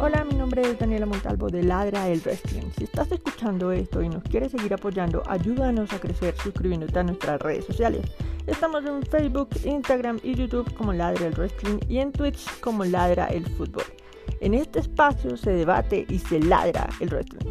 Hola, mi nombre es Daniela Montalvo de Ladra el Wrestling. Si estás escuchando esto y nos quieres seguir apoyando, ayúdanos a crecer suscribiéndote a nuestras redes sociales. Estamos en Facebook, Instagram y YouTube como Ladra el Wrestling y en Twitch como Ladra el Fútbol. En este espacio se debate y se ladra el wrestling.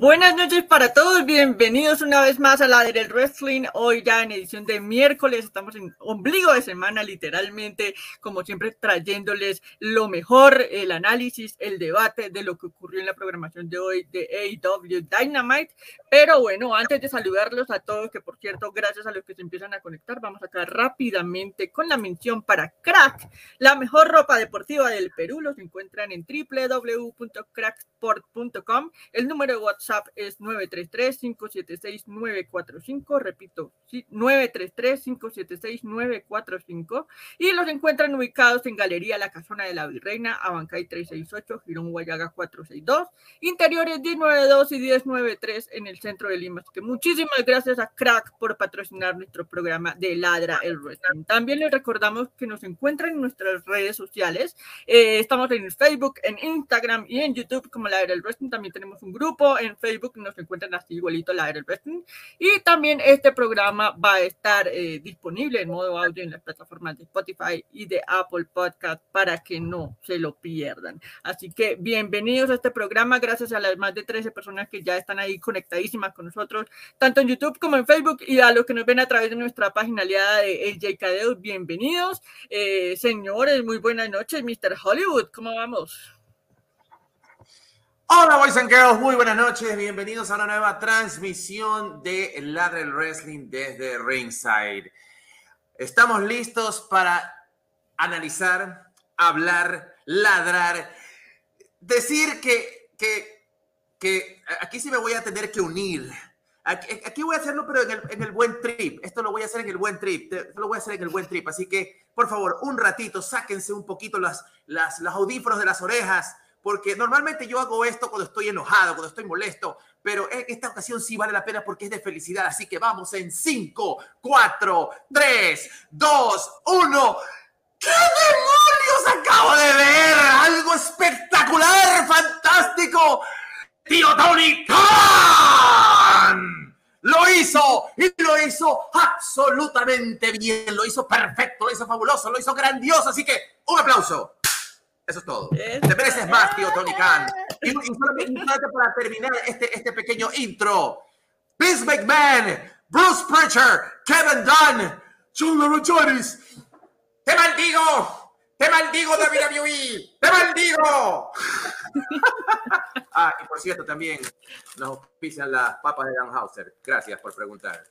Buenas noches para todos, bienvenidos una vez más a la del wrestling. Hoy ya en edición de miércoles, estamos en ombligo de semana literalmente, como siempre trayéndoles lo mejor, el análisis, el debate de lo que ocurrió en la programación de hoy de AEW Dynamite. Pero bueno, antes de saludarlos a todos, que por cierto, gracias a los que se empiezan a conectar, vamos acá rápidamente con la mención para Crack, la mejor ropa deportiva del Perú. Los encuentran en www.cracksport.com. El número de WhatsApp es 933-576-945, repito, 933-576-945 y los encuentran ubicados en Galería La Casona de la Virreina, Abancay 368, Girón Guayaga 462, interiores 192 y 1093 en el centro de Lima. Así que muchísimas gracias a Crack por patrocinar nuestro programa de Ladra el Wrestling. También les recordamos que nos encuentran en nuestras redes sociales. Eh, estamos en Facebook, en Instagram y en YouTube como Ladra el Wrestling. También tenemos un grupo en Facebook nos encuentran así igualito la del Wrestling. Y también este programa va a estar eh, disponible en modo audio en las plataformas de Spotify y de Apple Podcast para que no se lo pierdan. Así que bienvenidos a este programa, gracias a las más de 13 personas que ya están ahí con nosotros, tanto en YouTube como en Facebook, y a los que nos ven a través de nuestra página aliada de Cadeo, bienvenidos. Eh, señores, muy buenas noches, Mr. Hollywood, ¿cómo vamos? Hola Boys and Girls, muy buenas noches, bienvenidos a una nueva transmisión de Ladre Wrestling desde Ringside. Estamos listos para analizar, hablar, ladrar, decir que, que, que aquí sí me voy a tener que unir. Aquí, voy a hacerlo, pero en el, en el, buen trip. Esto lo voy a hacer en el buen trip. Esto lo voy a hacer en el buen trip. Así que, por favor, un ratito, sáquense un poquito las, las, los audífonos de las orejas porque normalmente yo hago esto cuando estoy enojado, cuando estoy molesto, pero en esta ocasión sí vale la pena porque es de felicidad. Así que vamos en 5, 4, 3, 2, 1. ¿Qué demonios acabo de ver? Algo espectacular, fantástico. Tío Tony Khan lo hizo y lo hizo absolutamente bien, lo hizo perfecto, lo hizo fabuloso, lo hizo grandioso. Así que un aplauso. Eso es todo. Te mereces más, tío Tony Khan. Y, solamente para terminar este, este pequeño intro. Vince McMahon, Bruce Pritchard, Kevin Dunn, John Jones. ¡Te maldigo! ¡Te maldigo, WWE! ¡Te maldigo! ah, y por cierto, también nos pisan las papas de Dan Hauser. Gracias por preguntar.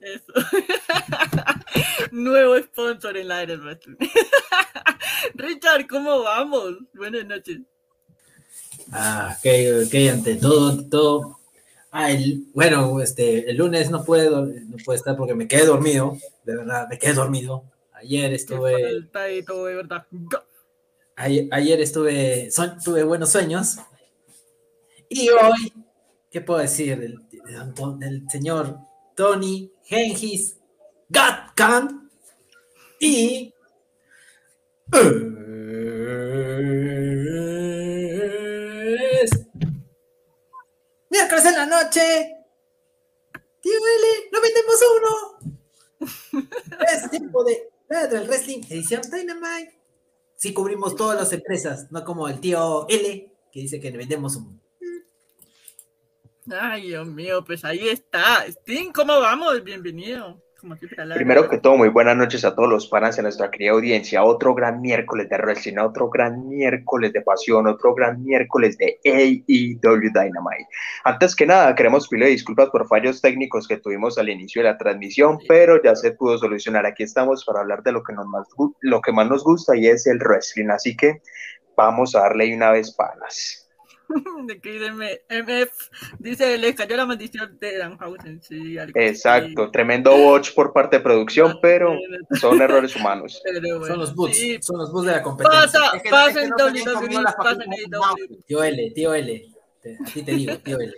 Eso. Nuevo sponsor en la Richard, ¿cómo vamos? Buenas noches. Ah, ok, ok, ante todo, todo. Ah, el, bueno, este, el lunes no puedo, no puedo estar porque me quedé dormido, de verdad, me quedé dormido. Ayer estuve. verdad. Ayer, estuve, tuve buenos sueños. Y hoy, ¿qué puedo decir del, del señor Tony Gengis Gatkan y miércoles en la noche. Tío L, no vendemos uno. es tiempo de del wrestling edición Dynamite. Sí cubrimos todas las empresas, no como el tío L que dice que vendemos uno. Ay, Dios mío, pues ahí está. Sting, ¿cómo vamos? Bienvenido. Primero que todo, muy buenas noches a todos los panas de nuestra querida audiencia. Otro gran miércoles de wrestling, otro gran miércoles de pasión, otro gran miércoles de AEW Dynamite. Antes que nada, queremos pedirle disculpas por fallos técnicos que tuvimos al inicio de la transmisión, pero ya se pudo solucionar. Aquí estamos para hablar de lo que, nos más, lo que más nos gusta y es el wrestling. Así que vamos a darle una vez panas. de que MF dice, le cayó la maldición de Danhausen. Sí, Exacto, tremendo watch por parte de producción, ah, pero son errores humanos. son los boots, son los boots de la competencia. Pasa, pasa en WWE, pasa en Tío L, tío L, así te digo, tío L.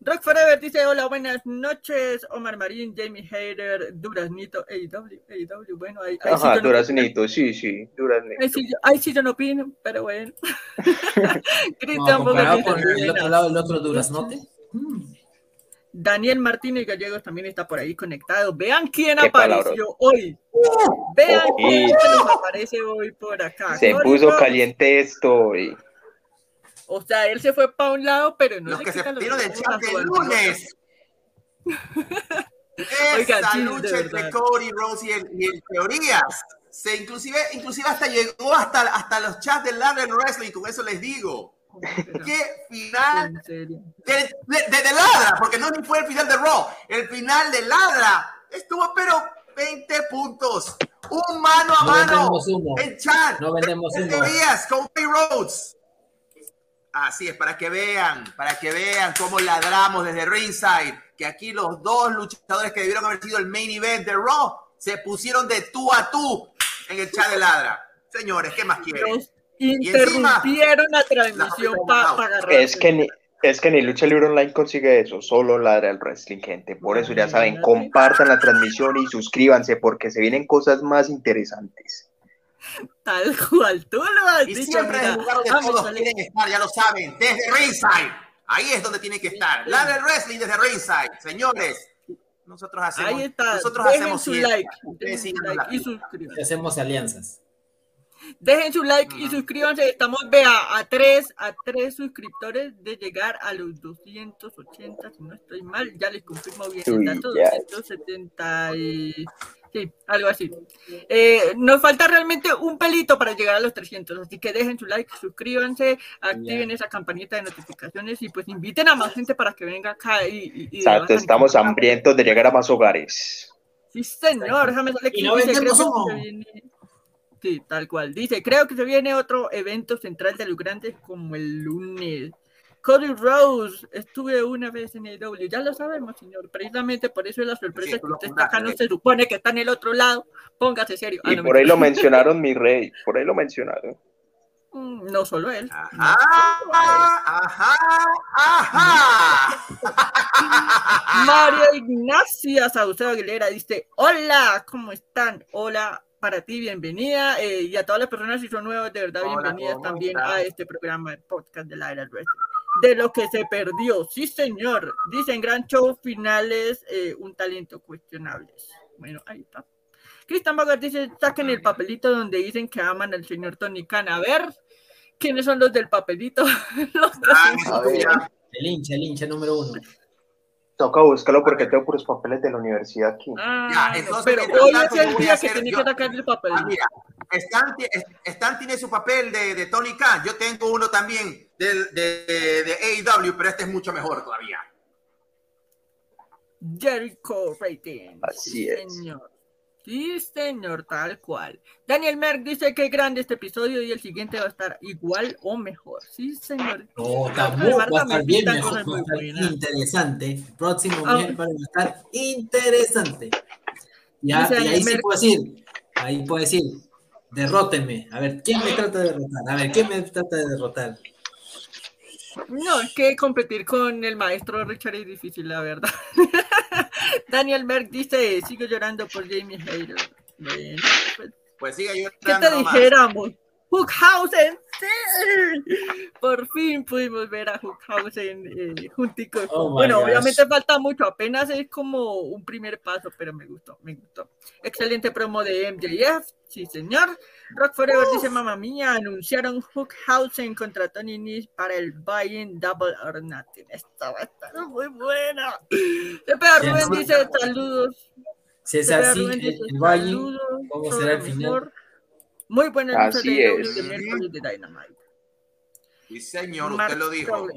Rock Forever dice, hola, buenas noches, Omar Marín, Jamie Hayter, Duraznito, AEW, AEW, bueno, ahí, ahí Ajá, sí Duraznito, sí, sí, Duraznito. Ahí sí, ahí sí yo no opino, pero bueno. Cristian no, con el otro lado, el otro Duraznote. Daniel Martínez Gallegos también está por ahí conectado. Vean quién apareció hoy. Vean quién nos aparece hoy por acá. Se puso caliente esto hoy. O sea, él se fue para un lado, pero no los que se perdieron del chat el lunes. Esa lucha entre Cody, Rose y el, Teorías. Se inclusive, inclusive hasta llegó hasta, hasta los chats del Ladder Wrestling, con eso les digo. Qué final de, de, Ladra, porque no ni fue el final de Raw, el final de Ladra estuvo pero 20 puntos, un mano a mano en chat. No vendemos Teorías con Cody Rhodes. Así es, para que vean, para que vean cómo ladramos desde ringside, que aquí los dos luchadores que debieron haber sido el main event de Raw se pusieron de tú a tú en el chat de ladra. Señores, ¿qué más quieren? interrumpieron la transmisión para agarrar. Es que ni, es que ni Lucha Libre Online consigue eso, solo ladra el wrestling, gente. Por eso ya saben, compartan la transmisión y suscríbanse porque se vienen cosas más interesantes. Tal cual, tú lo has y siempre en el lugar donde todos quieren estar, ya lo saben, desde ringside. Ahí es donde tiene que estar. La del wrestling desde ringside, señores. Nosotros hacemos, Ahí está. Nosotros hacemos su like, y suscríbanse. Hacemos alianzas. Dejen su like y suscríbanse. Estamos, vea, a tres, a tres suscriptores de llegar a los 280, si no estoy mal. Ya les confirmo bien el dato, 270 y... Sí, algo así. Eh, nos falta realmente un pelito para llegar a los 300, así que dejen su like, suscríbanse, activen esa campanita de notificaciones y pues inviten a más gente para que venga acá y... Exacto, estamos hambrientos de llegar a más hogares. Sí, señor, déjame salir aquí. Sí, tal cual. Dice, creo que se viene otro evento central de los grandes como el lunes. Cody Rose, estuve una vez en el W, ya lo sabemos, señor. Precisamente por eso es la sorpresa que usted está acá, no se supone que está en el otro lado. Póngase serio. Ah, y por ahí lo mencionaron, mi rey, por ahí lo mencionaron. Mm, No solo él. Ajá, ajá, ajá. María Ignacia Saucedo Aguilera dice, hola, ¿cómo están? Hola para ti, bienvenida. eh, y a todas las personas si son nuevas, de verdad, Hola, bienvenidas ¿cómo también a este programa de podcast de la era del wrestling. De lo que se perdió, sí señor. Dicen gran show finales, eh, un talento cuestionable. Bueno, ahí está. Cristian Bagar dice, saquen el papelito donde dicen que aman al señor Tony Khan. A ver, ¿quiénes son los del papelito? Los Ah, A ver. El hincha, el hincha número uno. Toca buscarlo porque tengo puros papeles de la universidad aquí. Ah, Ya, no, entonces, pero hoy es el día que tiene que sacar el papelito. Ah, mira, Stan, ti- Stan tiene su papel de, de Tony Khan. Yo tengo uno también del- de, de, AEW, pero este es mucho mejor todavía. Jericho Rating. Así sí, es. Señor. Sí, señor, tal cual. Daniel Merck dice que grande este episodio y el siguiente va a estar igual o mejor. Sí, señor. No, tampoco va a estar bien mejor, va a estar interesante. Próximo Ah. miércoles va a estar interesante. Ya, y ahí sí Merck- puedo decir, ahí puedo decir, derróteme. A ver, ¿quién me trata de derrotar? A ver, ¿quién me trata de derrotar? No, es que competir con el maestro Richard es difícil, la verdad. Daniel Merck dice, sigo llorando por Jamie Hayter. Bueno, pues, Pues siga yo ¿Qué te dijéramos? Hookhausen, sí. Por fin pudimos ver a Hookhausen eh, juntico. Oh bueno, gosh. obviamente falta mucho, apenas es como un primer paso, pero me gustó, me gustó. Excelente promo de MJF, sí señor. Rock Forever dice, mamá mía, anunciaron Hookhausen contra Tony Nese para el Buy-in Double or Nothing. Esta va a estar muy buena. Pepe Sí, Rubén no. dice, saludos. Si es así, Rubén el, dice, el Valle, saludos, ¿cómo será el final? mejor. Muy buena lucha Así de es. de Dynamite. Sí, señor, usted Mark lo dijo.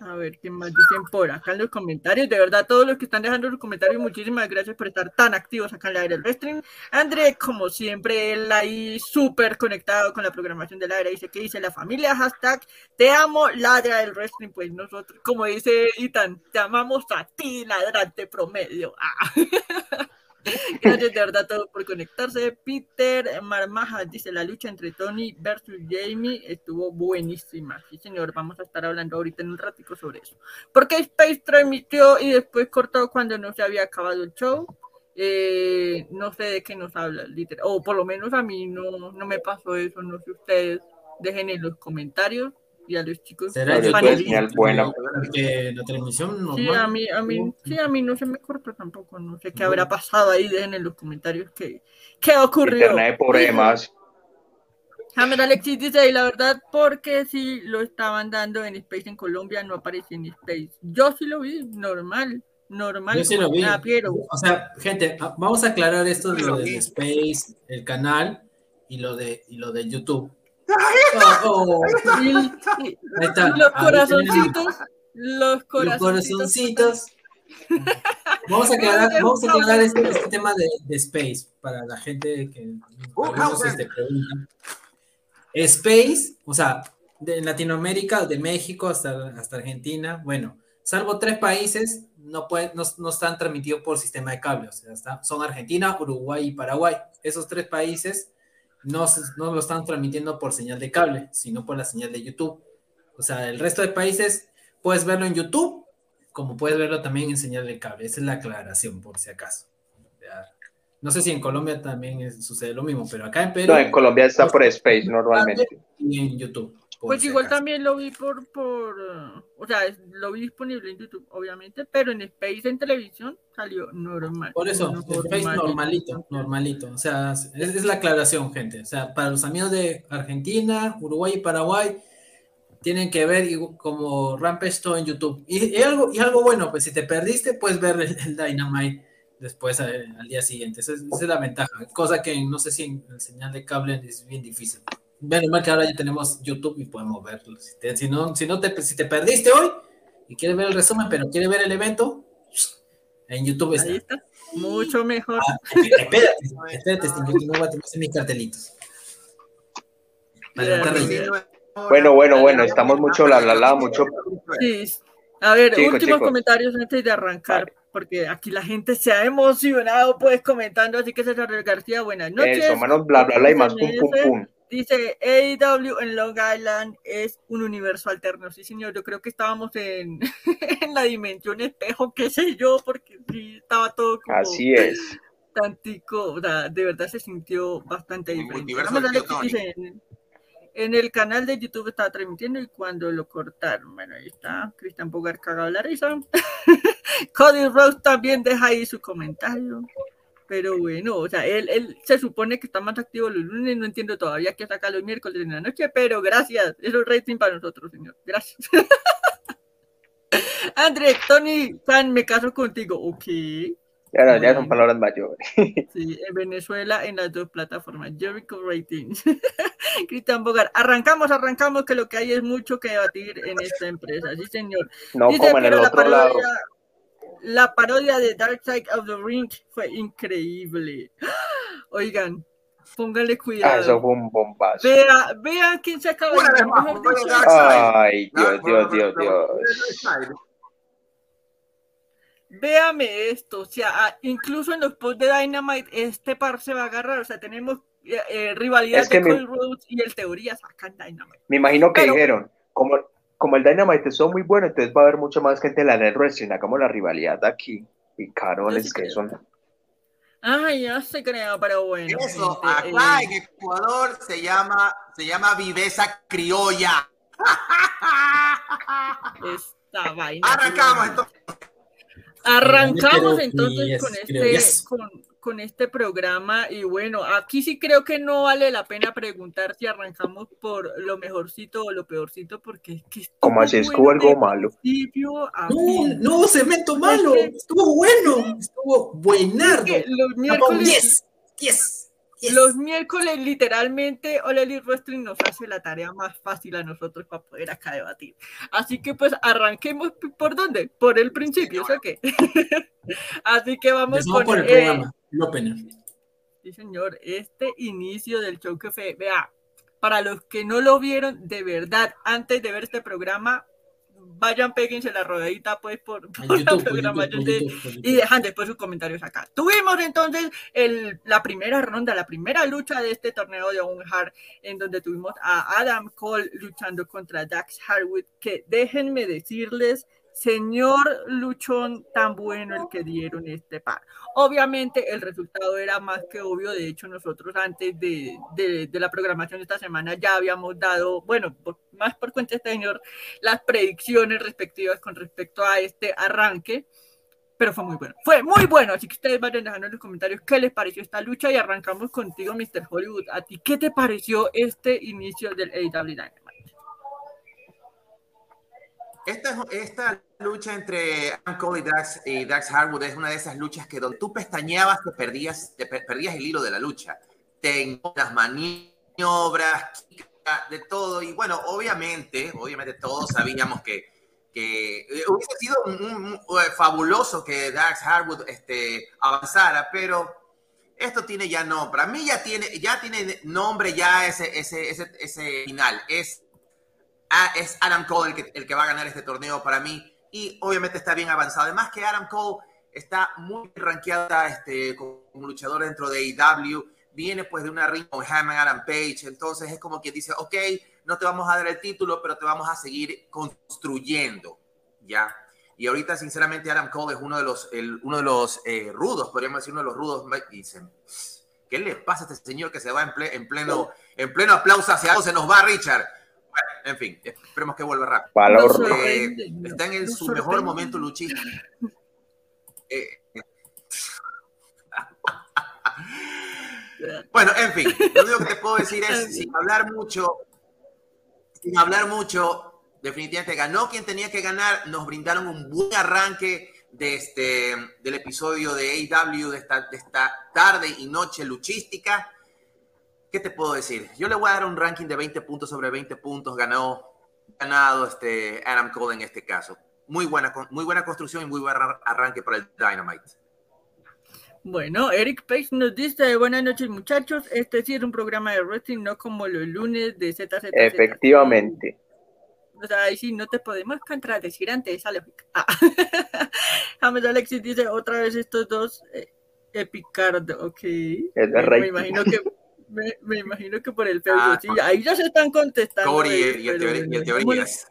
A ver, ¿qué más dicen por acá en los comentarios? De verdad, todos los que están dejando los comentarios, muchísimas gracias por estar tan activos acá en la era del wrestling. André, como siempre, él ahí súper conectado con la programación de la era, dice que dice la familia, hashtag, te amo, ladra del wrestling. Pues nosotros, como dice Itan, te amamos a ti, ladrante promedio. Ah. Gracias de verdad a todos por conectarse. Peter Marmaja dice la lucha entre Tony versus Jamie estuvo buenísima. Sí, señor, vamos a estar hablando ahorita en un ratico sobre eso. Porque Space transmitió y después cortó cuando no se había acabado el show. Eh, no sé de qué nos habla, literal. O por lo menos a mí no, no me pasó eso. No sé ustedes. Dejen en los comentarios y a los chicos. Porque la transmisión normal. Sí, a mí, a mí, sí, a mí no se me corta tampoco. No sé qué habrá pasado ahí. Dejen en los comentarios qué, qué ocurrió. Internet de problemas. Hammer Alexis dice, y la verdad, porque si lo estaban dando en Space en Colombia, no aparece en Space. Yo sí lo vi, normal, normal. Yo sí lo vi. nada, pero O sea, gente, vamos a aclarar esto de lo vi. Space, el canal y lo de y lo de YouTube. Oh, oh, ahí está. los corazoncitos, los Los corazoncitos. Vamos a aclarar, vamos a aclarar este, este tema de, de Space para la gente que algunos, este, preguntan. Space, o sea, de Latinoamérica, de México hasta, hasta Argentina, bueno, salvo tres países, no, pueden, no, no están transmitidos por sistema de cable, o sea, está- son Argentina, Uruguay y Paraguay. Esos tres países no, no lo están transmitiendo por señal de cable, sino por la señal de YouTube. O sea, el resto de países puedes verlo en YouTube, como puedes verlo también en señal de cable. Esa es la aclaración, por si acaso. No sé si en Colombia también es- sucede lo mismo, pero acá en Perú No, en Colombia está por Space normalmente. y en YouTube. Pues igual acaso. también lo vi por, por, o sea, lo vi disponible en YouTube, obviamente, pero en Space en televisión salió normal. Por eso, normal. el Face normalito, normalito. O sea, es, es la aclaración, gente. O sea, para los amigos de Argentina, Uruguay y Paraguay, tienen que ver como Rampage todo en YouTube. Y, y algo, y algo bueno, pues si te perdiste, puedes ver el, el Dynamite después eh, al día siguiente. Esa es, esa es la ventaja. Cosa que no sé si en el señal de cable es bien difícil. Menos mal que ahora ya tenemos YouTube y podemos verlo. Si, te- si no, si, no te, si te perdiste hoy y quieres ver el resumen, pero quieres ver el evento, en YouTube está. Ahí está, mucho mejor. Ah, espérate, espérate, que no voy a tener mis cartelitos. Para. Bueno, bueno, bueno, estamos mucho bla, bla, bla, mucho. Sí. A ver, Chicos, últimos comentarios antes de arrancar, Vale. porque aquí la gente se ha emocionado pues comentando, así que César García, buenas noches. Eso, manos, bla, bla, bla y más pum, pum, pum. Dice AEW en Long Island es un universo alterno. Sí, señor, yo creo que estábamos en, en la dimensión espejo, qué sé yo, porque sí estaba todo como Así es. tantico, o sea, de verdad se sintió bastante diferente. dice en, en el canal de YouTube estaba transmitiendo y cuando lo cortaron, bueno, ahí está, Cristian Bogar cagado la risa. Cody Rose también deja ahí su comentario. Pero bueno, o sea, él, él se supone que está más activo los lunes, no entiendo todavía que saca los miércoles en la noche, pero gracias, eso es rating para nosotros, señor, gracias. André, Tony, Fan, me caso contigo, ok. Ya, no, ya son palabras mayores. Sí, en Venezuela en las dos plataformas, Jericho Ratings. Cristian Bogar, arrancamos, arrancamos, que lo que hay es mucho que debatir en esta empresa, sí señor. No Dice, como en el la otro lado. La parodia de Dark Side of the Ring fue increíble. Oigan, pónganle Ah, eso cuidado. fue un bombazo. Vea, vea quién se acaba de mejor dicho. Ay, Dios, Dios, Dios, Dios. Véame esto, o sea, ah, incluso en los posts de Dynamite este par se va a agarrar, o sea, tenemos eh, eh, rivalidad Es que de mi- Cody Rhodes y el Teoría sacan Dynamite. Me imagino que Pero- dijeron, como, como el Dynamite es muy bueno, entonces va a haber mucha más gente en la Net Wrestling. Hagamos la rivalidad aquí. Y Yo carones sí que creo. son. Ay, ya se creo, pero bueno. Eso, gente, acá eh, en Ecuador se llama, se llama viveza criolla. esta vaina. Arrancamos entonces. Arrancamos entonces con este, con, con este programa y bueno, aquí sí creo que no vale la pena preguntar si arrancamos por lo mejorcito o lo peorcito porque es que estuvo Como así es que hubo bueno algo malo. No, no, cemento malo. Estuvo bueno. Estuvo buenardo. Que los miércoles, 10. 10. los miércoles literalmente All Elite Wrestling nos hace la tarea más fácil a nosotros para poder acá debatir. Así que pues arranquemos por dónde, por el principio, ¿sí o qué? Así que vamos con por el eh, programa. Opener. Sí, señor, este inicio del show que fue, vea, para los que no lo vieron, de verdad, antes de ver este programa, vayan, péguense la rodadita, pues, por, por la YouTube, por programación de- y dejan después sus comentarios acá. Tuvimos entonces el, la primera ronda, la primera lucha de este torneo de Owen Hart, en donde tuvimos a Adam Cole luchando contra Dax Harwood, que déjenme decirles, señor luchón tan bueno el que dieron este par. Obviamente el resultado era más que obvio, de hecho nosotros antes de, la programación de esta semana ya habíamos dado, bueno, más por cuenta de este señor, las predicciones respectivas con respecto a este arranque pero fue muy bueno. Fue muy bueno, así que ustedes vayan dejando en los comentarios qué les pareció esta lucha y arrancamos contigo, Mr. Hollywood. ¿A ti qué te pareció este inicio del Dynamite? Esta, esta lucha entre Cole y Dax, y Dax Harwood es una de esas luchas que donde tú pestañeabas te perdías, te per- perdías el hilo de la lucha. Tengo las maniobras, de todo. Y bueno, obviamente, obviamente todos sabíamos que, que eh, hubiese sido un- un- un- eh, fabuloso que Dax Harwood este, avanzara, pero esto tiene ya nombre. Para mí ya tiene, ya tiene nombre ya ese, ese, ese, ese final. Es es Adam Cole el que, el que va a ganar este torneo para mí y obviamente está bien avanzado. Además que Adam Cole está muy rankeada este, como luchador dentro de AEW, viene pues de una ring con Hammond Adam Page, entonces es como que dice, ok, no te vamos a dar el título, pero te vamos a seguir construyendo, ¿ya? Y ahorita sinceramente Adam Cole es uno de los, el- uno de los eh, rudos, podríamos decir uno de los rudos, dicen, ¿qué le pasa a este señor que se va en, ple- en pleno, en pleno aplauso hacia? Se nos va Richard. En fin, esperemos que vuelva rápido. Valor. Eh, está en el- su mejor momento luchista. Eh, bueno, en fin, lo único que te puedo decir es, sin hablar mucho, sin hablar mucho, definitivamente ganó quien tenía que ganar, nos brindaron un buen arranque de este, del episodio de AEW de esta, de esta tarde y noche luchística. ¿Qué te puedo decir? Yo le voy a dar un ranking de 20 puntos sobre 20 puntos. Ganó, ganado este Adam Cole en este caso. Muy buena, muy buena construcción y muy buen arran- arranque para el Dynamite. Bueno, Eric Page nos dice, buenas noches muchachos, este sí es un programa de wrestling, no como los lunes de ZZ. Efectivamente. O sea, ahí sí no te podemos contradecir ante esa lógica. Ah. James Alexis dice otra vez estos dos eh, Epicard, ok. Es me imagino que Me, imagino que por el feudo, ah, sí, ahí ya se están contestando. Corey y, el, teorías.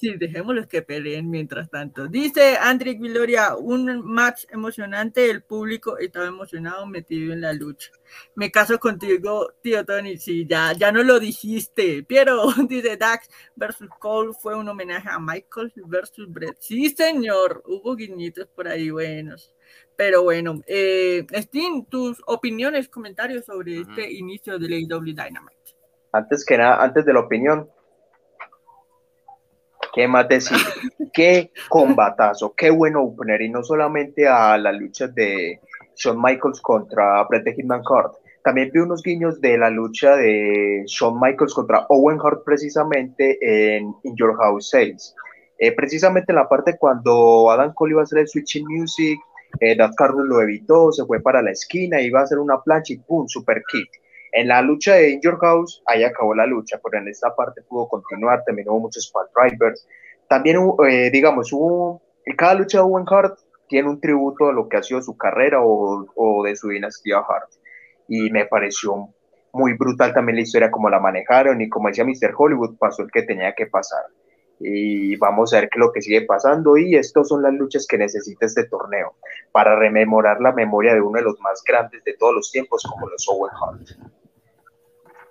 Sí, dejémoslos que peleen mientras tanto. Dice André Gloria, un match emocionante, el público estaba emocionado, metido en la lucha. Me caso contigo, tío Tony, sí, ya, ya no lo dijiste. Pero, dice Dax versus Cole fue un homenaje a Michael versus Brett. Sí, señor, hubo guiñitos por ahí buenos. Pero bueno, eh, Steam, tus opiniones, comentarios sobre este inicio de AEW Dynamite. Antes que nada, antes de la opinión, ¿Qué más decir? qué combatazo, qué buen opener, y no solamente a la lucha de Shawn Michaels contra Bret the Hitman Hart, también vi unos guiños de la lucha de Shawn Michaels contra Owen Hart precisamente en In Your House 6. Eh, precisamente en la parte cuando Adam Cole iba a hacer el Switching Music, eh, Carlos lo evitó, se fue para la esquina, iba a hacer una plancha y ¡pum! Super kick. En la lucha de In House, ahí acabó la lucha, pero en esta parte pudo continuar, también hubo muchos spot drivers. También, eh, digamos, hubo, cada lucha de Owen Hart tiene un tributo a lo que ha sido su carrera o, o de su dinastía Hart. Y me pareció muy brutal también la historia, como la manejaron y como decía Mr. Hollywood, pasó el que tenía que pasar. Y vamos a ver qué lo que sigue pasando. Y estas son las luchas que necesita este torneo para rememorar la memoria de uno de los más grandes de todos los tiempos, como los Owen Hart.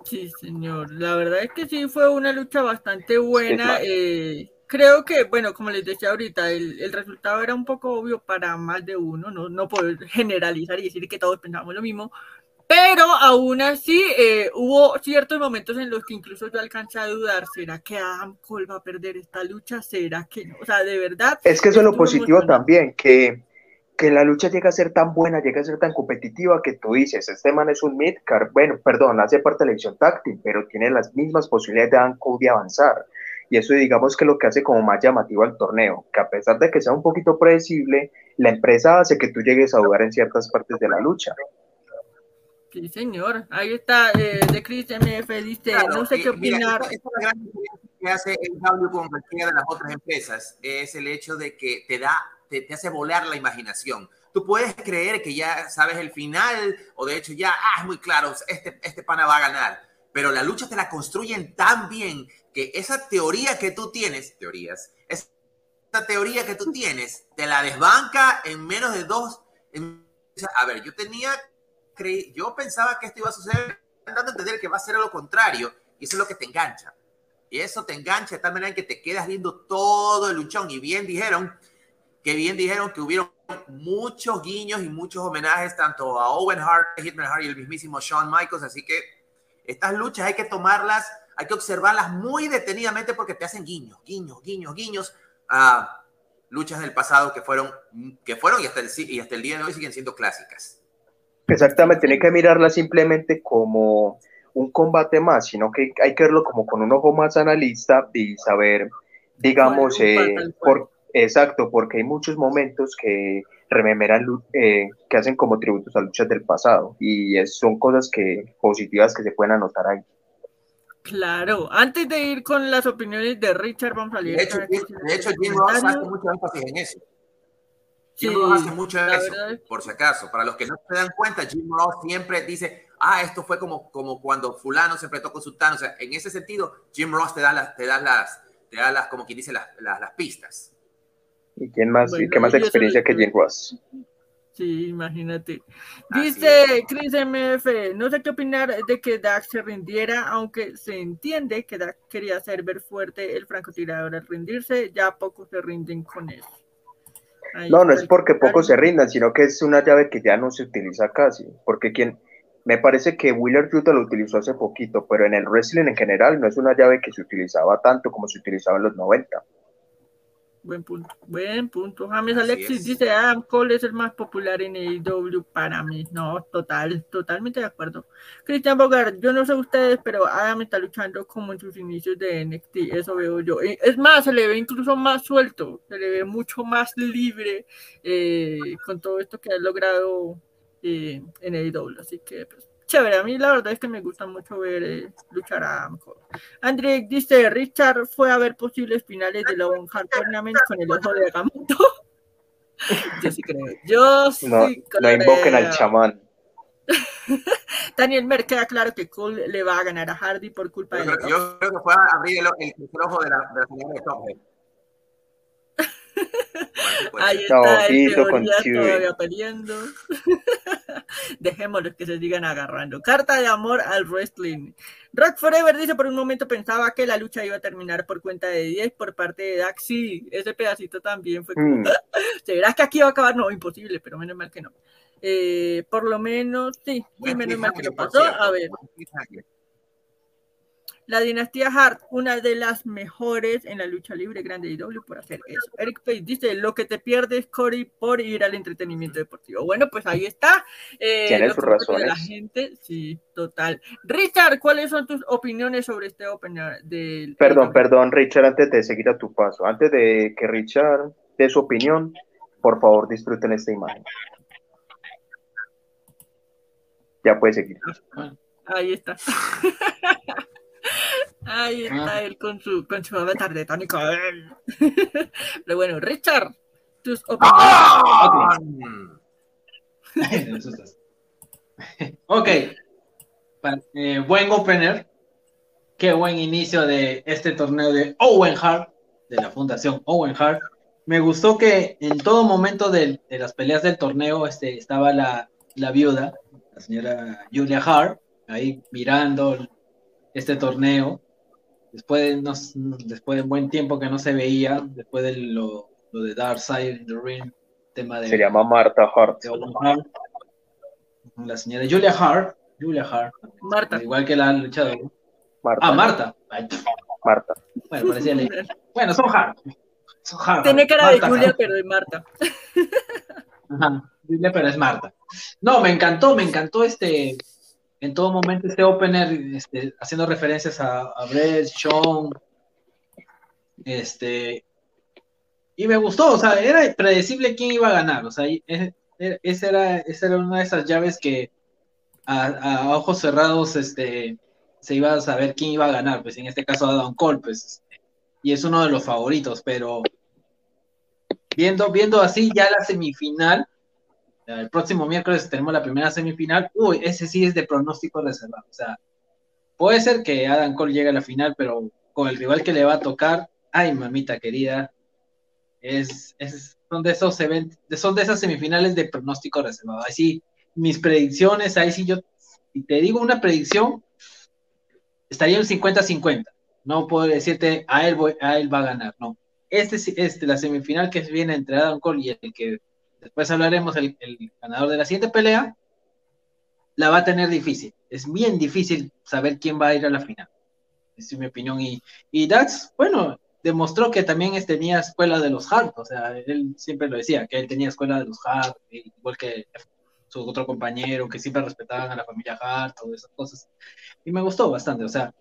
Sí, señor. La verdad es que sí fue una lucha bastante buena. Eh, creo que, bueno, como les decía ahorita, el, resultado era un poco obvio para más de uno, no, no poder generalizar y decir que todos pensábamos lo mismo. Pero aún así eh, hubo ciertos momentos en los que incluso yo alcancé a dudar, ¿será que Adam Cole va a perder esta lucha? ¿Será que no? O sea, de verdad. Es que eso es lo positivo también, que que la lucha llega a ser tan buena, llega a ser tan competitiva que tú dices, este man es un midcard, bueno, perdón, hace parte de la edición táctil, pero tiene las mismas posibilidades de Dan de avanzar. Y eso digamos que lo que hace como más llamativo al torneo, que a pesar de que sea un poquito predecible, la empresa hace que tú llegues a dudar en ciertas partes de la lucha. Sí, señor. Ahí está, eh, de Chris MF dice, no sé qué opinar. Esta, es la gran diferencia que hace el W con cualquiera de las otras empresas, es el hecho de que te da te, hace volar la imaginación. Tú puedes creer que ya sabes el final o de hecho ya, ah, es muy claro, este, este pana va a ganar, pero la lucha te la construyen tan bien que esa teoría que tú tienes, teorías, esa teoría que tú tienes, te la desbanca en menos de dos. a ver, yo tenía, yo pensaba que esto iba a suceder, dando a entender que va a ser lo contrario, y eso es lo que te engancha. Y eso te engancha de tal manera que te quedas viendo todo el luchón. Y bien dijeron que bien dijeron que hubieron muchos guiños y muchos homenajes tanto a Owen Hart, Hitman Hart y el mismísimo Shawn Michaels, así que estas luchas hay que tomarlas, hay que observarlas muy detenidamente porque te hacen guiños, guiños, guiños, guiños a luchas del pasado que fueron, que fueron y hasta el día de hoy siguen siendo clásicas. Exactamente, tiene que mirarlas simplemente como un combate más, sino que hay que verlo como con un ojo más analista y saber, digamos, eh, por, Exacto, porque hay muchos momentos que rememoran, eh, que hacen como tributos a luchas del pasado y son cosas que positivas que se pueden anotar ahí. Claro, antes de ir con las opiniones de Richard, vamos a leer. De hecho, de hecho Jim Ross hace mucho énfasis en eso. Jim Ross hace mucho eso, por si acaso. Para los que no se dan cuenta, Jim Ross siempre dice, ah, esto fue como, como cuando fulano se enfrentó con sultano. O sea, en ese sentido, Jim Ross te da las, te da las, te da las como quien dice, las, las, las pistas. ¿Y quién más, qué más experiencia que Jim Ross? Sí, imagínate. Dice Chris MF, no sé qué opinar de que Dax se rindiera, aunque se entiende que Dax quería ser ver fuerte el francotirador al rendirse, ya pocos se rinden con eso. No, no es porque pocos se rindan, sino que es una llave que ya no se utiliza casi, porque quien, me parece que Wheeler Yuta lo utilizó hace poquito, pero en el wrestling en general no es una llave que se utilizaba tanto como se utilizaba en los 90. Buen punto, buen punto. James Alexis dice, Adam Cole es el más popular en AEW para mí. No, total, totalmente de acuerdo. Cristian Bogart, yo no sé ustedes, pero Adam está luchando como en sus inicios de NXT, eso veo yo. Es más, se le ve incluso más suelto, se le ve mucho más libre eh, con todo esto que ha logrado eh, en AEW. Así que, pues, chévere. A mí la verdad es que me gusta mucho ver eh, luchar a mejor. André dice, Richard fue a ver posibles finales de la One Heart Tournament con el ojo de Agamotto. Yo sí creo. Yo sí no, creo. No invoquen al chamán. Daniel Mer, queda claro que Cole le va a ganar a Hardy por culpa Yo de creo, yo creo que fue a abrir el, el, el ojo de la, de la señora de Tophead. Ahí No, está el todavía peleando. Dejémoslos que se sigan agarrando. Carta de amor al wrestling. Rock Forever dice por un momento pensaba que la lucha iba a terminar por cuenta de 10 por parte de Dax. Sí, ese pedacito también fue como, Mm. ¿será que aquí va a acabar? No, imposible, pero menos mal que no. Eh, por lo menos, sí, sí, menos mal que lo pasó. A ver. La dinastía Hart, una de las mejores en la lucha libre grande de W por hacer eso. Eric Page dice, lo que te pierdes, Cory, por ir al entretenimiento deportivo. Bueno, pues ahí está. Eh, Tiene sus de la razones. gente, sí, total. Richard, ¿cuáles son tus opiniones sobre este del... Perdón, perdón, Richard, antes de seguir a tu paso, antes de que Richard dé su opinión, por favor disfruten esta imagen. Ya puede seguir. Ahí está. Ahí está él con su, con su avatar de Tony. Pero bueno, Richard, tus opiniones. ¡Ah! Ok. Pa- eh, buen opener. Qué buen inicio de este torneo de Owen Hart, de la Fundación Owen Hart. Me gustó que en todo momento de, las peleas del torneo este, estaba la, la viuda, la señora Julia Hart, ahí mirando este torneo. Después de, unos- después de un buen tiempo que no se veía, después de lo, lo de Dark Side the Ring, tema de Se llama Marta Hart. de. La señora Julia Hart. Julia Hart. Marta. Igual que la luchadora. Marta. Ah, Marta. Ay, Marta. Bueno, parecía Bueno, son Hart. Son Hart. Tiene cara de Marta Julia, Hart. pero de Marta. Ajá. Julia, pero es Marta. No, me encantó, me encantó este. En todo momento este opener, este, haciendo referencias a, a Brett, Sean, este, y me gustó, o sea, era predecible quién iba a ganar, o sea, e- esa era, era una de esas llaves que a, a ojos cerrados, este, se iba a saber quién iba a ganar, pues en este caso Adam Cole, pues, este, y es uno de los favoritos, pero viendo, viendo así ya la semifinal, el próximo miércoles tenemos la primera semifinal. Uy, ese sí es de pronóstico reservado. O sea, puede ser que Adam Cole llegue a la final, pero con el rival que le va a tocar, ay, mamita querida, es, es- son de esos eventos, son de esas semifinales de pronóstico reservado. Ahí sí, mis predicciones, ahí sí yo, si te digo una predicción, estaría en 50-50. No puedo decirte a él, a él va a ganar, no. Este, este, la semifinal que viene entre Adam Cole y el que después hablaremos, el, ganador de la siguiente pelea, la va a tener difícil. Es bien difícil saber quién va a ir a la final. Es mi opinión. Y, y Dax, bueno, demostró que también tenía escuela de los Hart. O sea, él siempre lo decía, que él tenía escuela de los Hart, igual que su otro compañero, que siempre respetaban a la familia Hart, todas esas cosas. Y me gustó bastante. O sea,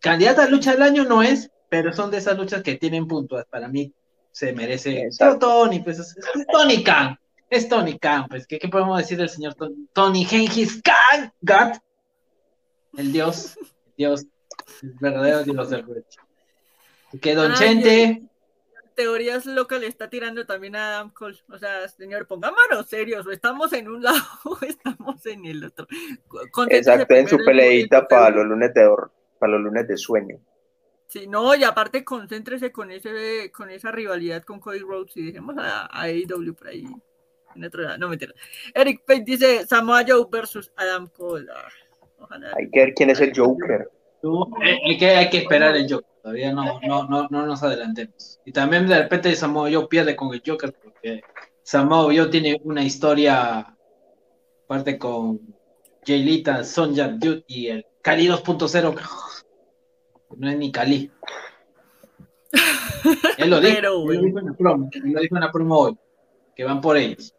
candidata a lucha del año no es, pero son de esas luchas que tienen puntos. Para mí se merece. Exacto. Tony, pues es, es Tony Khan. Es Tony Khan, pues. ¿Qué, qué podemos decir del señor Tony, Tony Gengis Khan? God, el dios, el dios, el verdadero dios del. Y que Don Ay, Chente, Teorías locas le está tirando también a Adam Cole. O sea, señor, pongámonos serios. O estamos en un lado o estamos en el otro. Concéntrese Exacto, en su peleita para los lunes de para los lunes de sueño. Sí, no, y aparte concéntrese con ese, con esa rivalidad con Cody Rhodes y dejemos a, a AEW por ahí en otro lado. No mentira. Eric Page dice Samoa Joe versus Adam Cole. Ah, ojalá. Hay que ver quién es el Joker. eh, hay, que, hay que esperar el Joker. Todavía no, no, no, no nos adelantemos. Y también de repente Samoa Joe pierde con el Joker porque Samoa Joe tiene una historia aparte con Jay Lita, Sonja Dude y el Cali 2.0. No es ni Cali. Él lo dijo, Pero, él lo dijo en la promo, él lo dijo en la promo hoy, que van por ellos.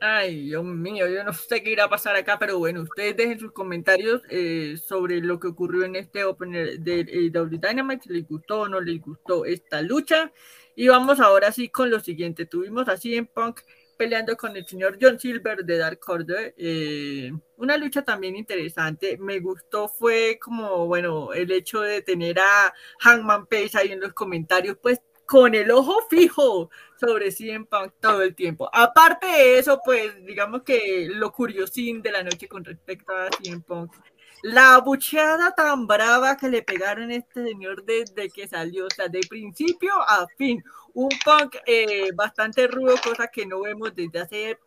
Ay, Dios mío, yo no sé qué irá a pasar acá, pero bueno, ustedes dejen sus comentarios eh, sobre lo que ocurrió en este Opener del AEW Dynamite, si les gustó o no les gustó esta lucha. Y vamos ahora sí con lo siguiente. Tuvimos así en Punk peleando con el señor John Silver de Dark Order. eh, una lucha también interesante. Me gustó, fue como, bueno, el hecho de tener a Hangman Page ahí en los comentarios, pues con el ojo fijo sobre CM Punk todo el tiempo. Aparte de eso, pues digamos que lo curiosín de la noche con respecto a CM Punk, la bucheada tan brava que le pegaron a este señor desde que salió, o sea, de principio a fin, un Punk eh, bastante rudo, cosa que no vemos desde hace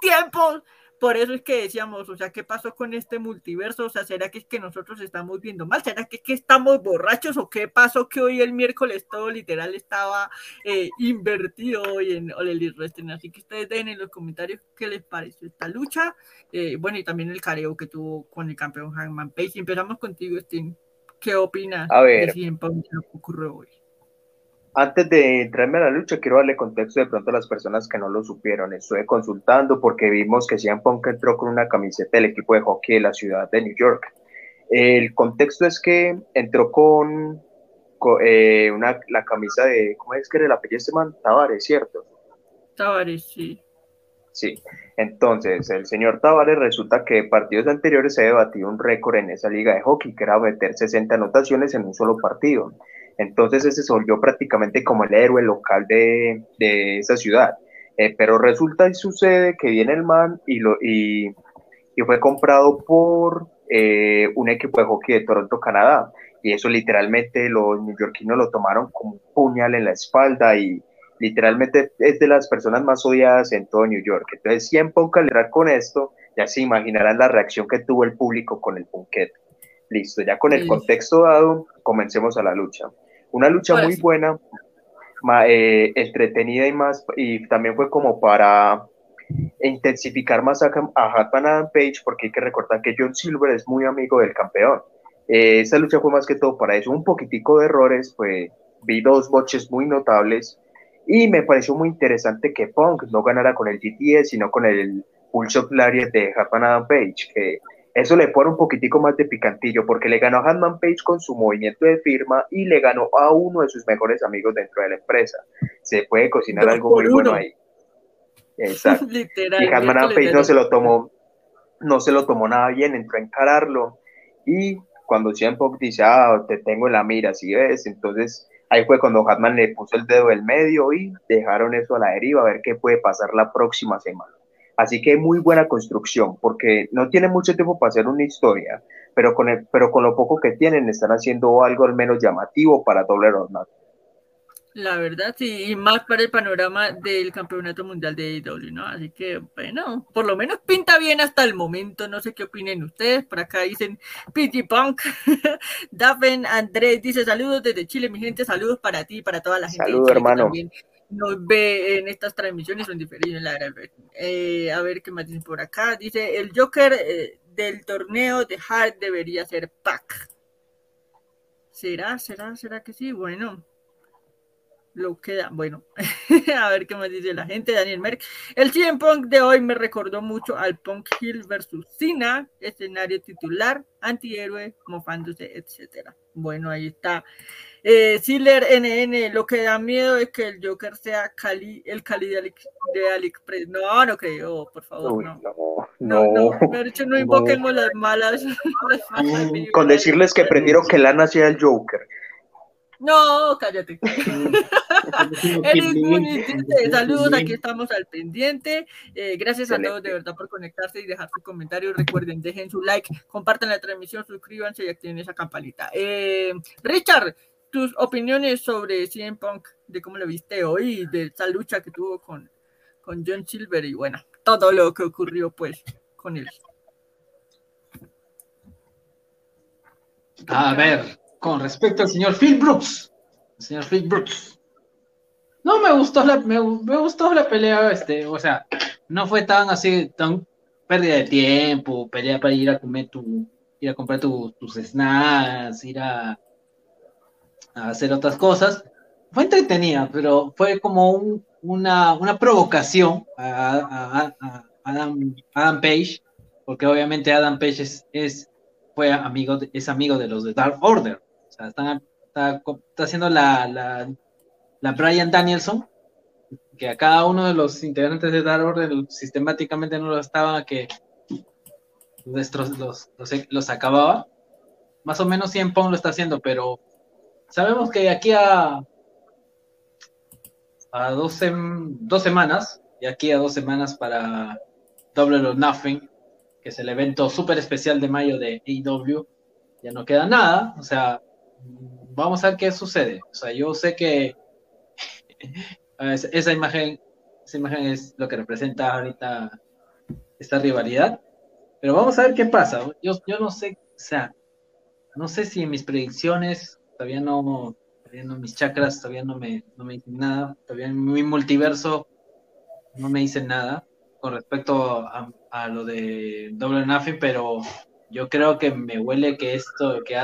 tiempo por eso es que decíamos, o sea, ¿qué pasó con este multiverso? O sea, ¿será que es que nosotros estamos viendo mal? ¿Será que es que estamos borrachos? ¿O qué pasó que hoy el miércoles todo literal estaba eh, invertido hoy en All Wrestling? Así que ustedes dejen en los comentarios qué les pareció esta lucha. Eh, bueno, y también el careo que tuvo con el campeón Hangman Page. Empezamos contigo, Steam. ¿Qué opinas A ver. de que ocurrió hoy? Antes de entrarme a la lucha, quiero darle contexto de pronto a las personas que no lo supieron. Estuve consultando porque vimos que CM Punk entró con una camiseta del equipo de hockey de la ciudad de New York. El contexto es que entró con, eh, una, la camisa de, ¿cómo es que era el apellido este man? Tavares, ¿cierto? Tavares, sí. Sí, entonces el señor Tavares resulta que partidos anteriores se debatido un récord en esa liga de hockey, que era meter 60 anotaciones en un solo partido. Entonces ese se volvió prácticamente como el héroe local de, esa ciudad. Eh, pero resulta y sucede que viene el man y, fue comprado por eh, un equipo de hockey de Toronto, Canadá. Y eso literalmente los neoyorquinos lo tomaron como un puñal en la espalda y literalmente es de las personas más odiadas en todo New York. Entonces, si en con esto, ya se imaginarán la reacción que tuvo el público con el punquete. Listo, ya con el contexto dado, comencemos a la lucha. Una lucha muy buena, eh, entretenida y más, y también fue como para intensificar más a, a Hatman Adam Page, porque hay que recordar que John Silver es muy amigo del campeón. Eh, esa lucha fue más que todo para eso, un poquitico de errores, pues vi dos boches muy notables, y me pareció muy interesante que Punk no ganara con el GTS, sino con el Pulse Lariat de Hatman Adam Page, que eso le pone un poquitico más de picantillo porque le ganó a Hanman Page con su movimiento de firma y le ganó a uno de sus mejores amigos dentro de la empresa. Se puede cocinar algo muy bueno ahí. Exacto. y Hanman Page no se lo tomó, no se lo tomó nada bien, entró a encararlo y cuando Punk dice, ah, te tengo en la mira, si ves, entonces ahí fue cuando Hatman le puso el dedo del medio y dejaron eso a la deriva a ver qué puede pasar la próxima semana. Así que muy buena construcción, porque no tiene mucho tiempo para hacer una historia, pero con, el, pero con lo poco que tienen están haciendo algo al menos llamativo para doble or La verdad, sí, y más para el panorama del campeonato mundial de AEW, ¿no? Así que, bueno, por lo menos pinta bien hasta el momento. No sé qué opinen ustedes. Por acá dicen Pity Punk. Daven Andrés dice: Saludos desde Chile, mi gente. Saludos para ti y para toda la gente. Saludos, hermano nos ve en estas transmisiones son diferentes. La eh, a ver qué más dicen por acá. Dice, el Joker eh, del torneo de Hard debería ser Pac. ¿Será? ¿Será? ¿Será que sí? Bueno. Lo queda, bueno, a ver qué más dice la gente. Daniel Merck. El CM Punk de hoy me recordó mucho al Punk Hill versus Cena, escenario titular, antihéroe, mofándose, etcétera. Bueno, ahí está. Eh, NN, lo que da miedo es que el Joker sea Cali, el Cali de, AliExpress. No, no creo, por favor, no. No, no, no, dicho, no invoquemos las malas. Con decirles que prefiero que Lana sea el Joker. No, cállate. saludos, aquí estamos al pendiente. Eh, gracias a todos de verdad por conectarse y dejar su comentario. Recuerden, dejen su like, compartan la transmisión, suscríbanse y activen esa campanita. Eh, Richard, tus opiniones sobre CM Punk, de cómo lo viste hoy, de esa lucha que tuvo con, con John Silver y bueno, todo lo que ocurrió pues con él. A ver, con respecto al señor Phil Brooks, señor Phil Brooks, no me gustó la, me, gustó la pelea, este, o sea, no fue tan así, tan pérdida de tiempo, pelea para ir a comer tu, ir a comprar tus snacks, ir a a hacer otras cosas. Fue entretenida, pero fue como una, una, provocación a, Adam, Page, porque obviamente Adam Page es, fue amigo es amigo de los de Dark Order. O sea, está, está, haciendo la, la, la, Brian Danielson, que a cada uno de los integrantes de Dark Order sistemáticamente no lo estaba, que los, los, los, acababa. Más o menos 100 Pong lo está haciendo, pero sabemos que aquí a, a dos, dos semanas, y aquí a dos semanas para Double or Nothing, que es el evento súper especial de mayo de AEW, ya no queda nada, o sea, vamos a ver qué sucede. O sea, yo sé que esa imagen, esa imagen es lo que representa ahorita esta rivalidad, pero vamos a ver qué pasa. Yo, yo no sé, o sea, no sé si mis predicciones todavía no, todavía no mis chakras todavía no me, no me dicen nada, todavía mi multiverso no me dicen nada con respecto a, lo de Double Nothing, pero yo creo que me huele que esto, que,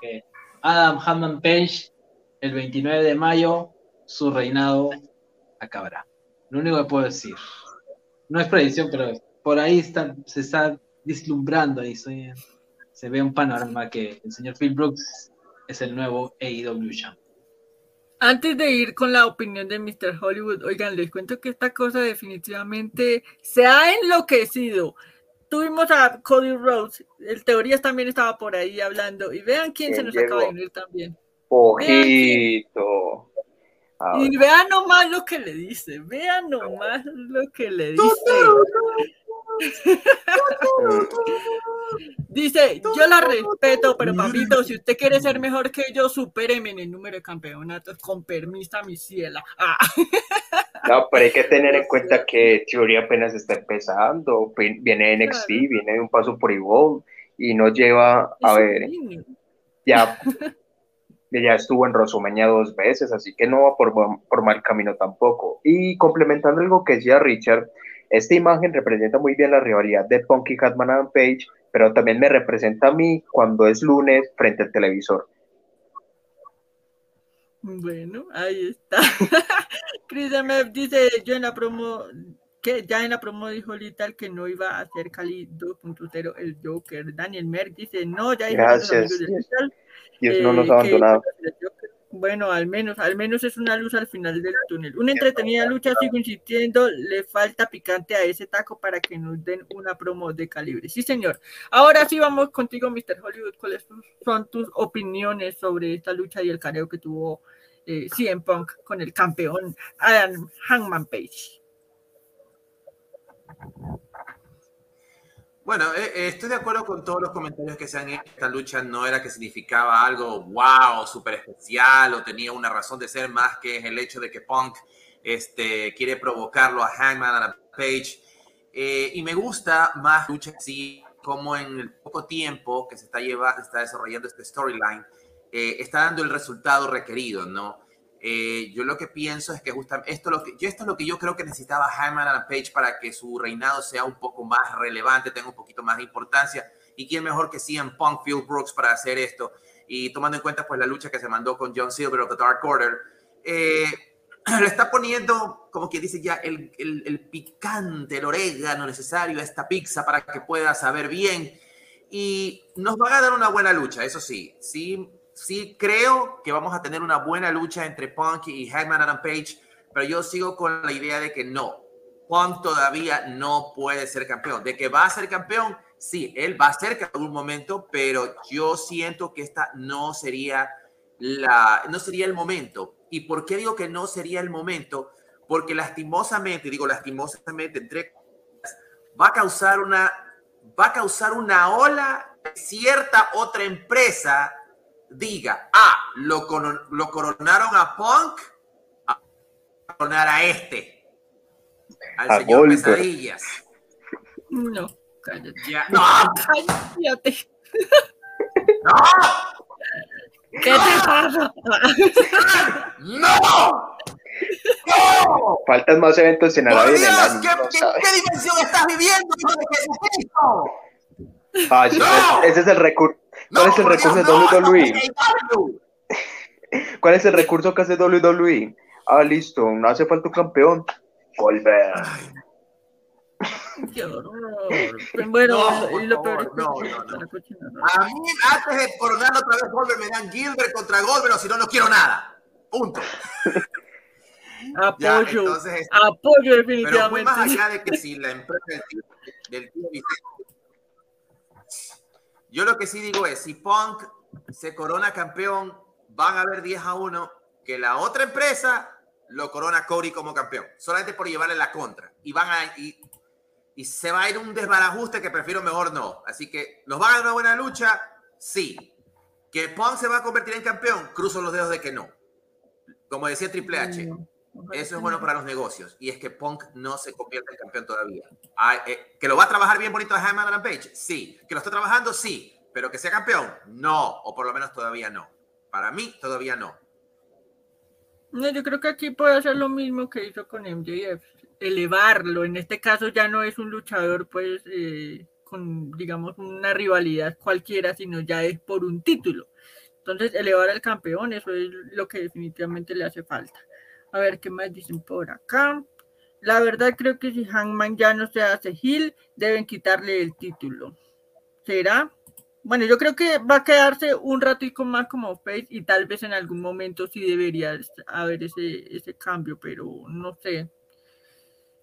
que Adam Hammond Page, el 29 de mayo, su reinado acabará. Lo único que puedo decir. No es predicción, pero por ahí está, se está vislumbrando y se ve un panorama que el señor Phil Brooks es el nuevo AEW Champ. Antes de ir con la opinión de Mr. Hollywood, oigan, les cuento que esta cosa definitivamente se ha enloquecido. Tuvimos a Cody Rhodes, el teorías también estaba por ahí hablando, y vean quién, se nos acaba de unir también. Ojito. Y vean nomás lo que le dice, vean nomás lo que le dice. Dice, yo la respeto, pero papito, si usted quiere ser mejor que yo, supéreme en el número de campeonatos, con permiso, mi ciela. Ah. No, pero hay que tener en cuenta que teoría apenas está empezando, viene NXT, viene de un paso por Evolve y no lleva, a ver, ya, ya estuvo en Rosumeña dos veces, así que no va por, por mal camino tampoco. Y complementando algo que decía Richard, esta imagen representa muy bien la rivalidad de Punky Hatman and Page, pero también me representa a mí cuando es lunes frente al televisor. Bueno, ahí está. Chris MF dice, yo en la promo, que ya en la promo dijo Lital que no iba a hacer Cali 2.0 el Joker. Daniel Merck dice, no, ya Gracias. Dios no nos ha eh, abandonado. Bueno, al menos, al menos es una luz al final del túnel. Una entretenida lucha, sigo insistiendo, le falta picante a ese taco para que nos den una promo de calibre. Sí, señor. Ahora sí vamos contigo, Mr. Hollywood. ¿Cuáles son tus opiniones sobre esta lucha y el careo que tuvo eh, CM Punk con el campeón Adam Hangman Page? Bueno, eh, eh, estoy de acuerdo con todos los comentarios que se han hecho. Esta lucha no era que significaba algo wow, súper especial o tenía una razón de ser más que el hecho de que Punk este, quiere provocarlo a Hangman, a la Page. Eh, y me gusta más lucha así, como en el poco tiempo que se está, llevando, está desarrollando este storyline, está dando el resultado requerido, ¿no? Eh, yo lo que pienso es que justamente esto, lo que, yo, esto es lo que yo creo que necesitaba Hyman a Page para que su reinado sea un poco más relevante, tenga un poquito más de importancia. ¿Y quién mejor que CM Punk, Phil Brooks para hacer esto? Y tomando en cuenta pues la lucha que se mandó con John Silver of the Dark Order, eh, le está poniendo, como que dice ya, el, el, el, picante, el orégano necesario a esta pizza para que pueda saber bien. Y nos va a dar una buena lucha, eso sí. Sí, sí creo que vamos a tener una buena lucha entre Punk y Hangman Adam Page, pero yo sigo con la idea de que no. Punk todavía no puede ser campeón. De que va a ser campeón, sí, él va a ser en algún momento, pero yo siento que esta no sería la, no sería el momento. ¿Y por qué digo que no sería el momento? Porque lastimosamente, digo lastimosamente, entre va a causar una, va a causar una ola de cierta otra empresa diga, ah, lo, lo coronaron a Punk, a coronar a este, al señor Pesadillas. No, cállate. no, cállate. No. ¿Qué te pasa? ¡No! ¡No! Faltan más eventos en Arabia en el año. ¿qué, ¿qué, ¿qué, dimensión estás viviendo, hijo de Jesucristo? Ah, ese, ese es el recurso. ¿Cuál es el recurso de WWE? ¿Cuál es el recurso que hace WWE? Ah, listo, no hace falta un campeón. Volver. Qué horror. Bueno, y lo peor no, no, no. A mí, antes de coronar otra vez Goldberg, me dan Gilbert contra Goldberg, o si no, no quiero nada. Punto. Apoyo. Ya, entonces, apoyo, definitivamente. Pero muy más allá de que si la empresa del tío yo lo que sí digo es, si Punk se corona campeón, van a haber 10 a 1, que la otra empresa lo corona Cody como campeón, solamente por llevarle la contra. Y van a y, y se va a ir un desbarajuste que prefiero mejor no. Así que nos va a dar una buena lucha, sí. Que Punk se va a convertir en campeón, cruzo los dedos de que no. Como decía Triple H, eso es bueno para los negocios. Y es que Punk no se convierte en campeón todavía. Ah, eh, que lo va a trabajar bien bonito a Jaime Page, sí. Que lo está trabajando, sí. Pero que sea campeón, no. O por lo menos todavía no. Para mí, todavía no. No, yo creo que aquí puede hacer lo mismo que hizo con MJF, elevarlo. En este caso ya no es un luchador, pues, eh, con, digamos, una rivalidad cualquiera, sino ya es por un título. Entonces, elevar al campeón, eso es lo que definitivamente le hace falta. A ver qué más dicen por acá. La verdad creo que si Hangman ya no se hace heel, deben quitarle el título. ¿Será? Bueno, yo creo que va a quedarse un ratico más como face y tal vez en algún momento sí debería haber ese, ese cambio, pero no sé.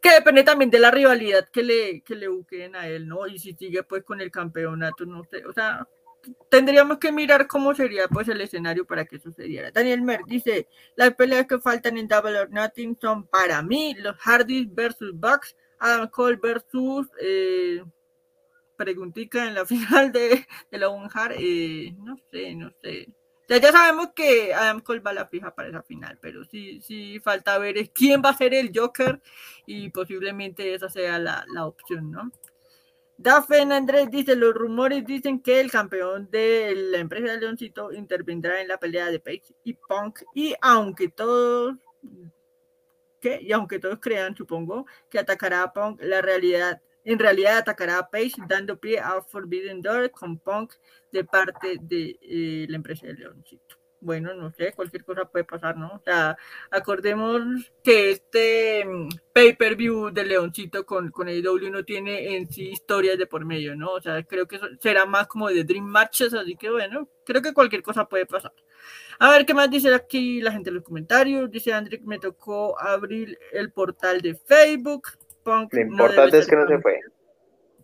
Que depende también de la rivalidad que le, que le busquen a él, ¿no? Y si sigue pues con el campeonato, no sé. O sea, tendríamos que mirar cómo sería pues el escenario para que sucediera. Daniel Mer dice, las peleas que faltan en Double or Nothing son para mí los Hardys versus Bucks, Adam Cole versus... Eh, preguntica en la final de, de la Unhar, eh, no sé, no sé. Ya, ya sabemos que Adam Cole va a la fija para esa final, pero sí, sí falta ver quién va a ser el Joker y posiblemente esa sea la, la opción, ¿no? Dafen Andrés dice, los rumores dicen que el campeón de la empresa de Leoncito intervendrá en la pelea de Page y Punk y aunque todos que y aunque todos crean, supongo, que atacará a Punk, la realidad en realidad atacará a Page dando pie a Forbidden Door con Punk de parte de eh, la empresa de Leoncito. Bueno, no sé, cualquier cosa puede pasar, ¿no? O sea, acordemos que este mm, pay-per-view de Leoncito con, con AEW no tiene en sí historias de por medio, ¿no? O sea, creo que será más como de Dream Matches, así que bueno, creo que cualquier cosa puede pasar. A ver qué más dice aquí la gente en los comentarios. Dice Andrick, me tocó abrir el portal de Facebook. Lo importante es que no se fue.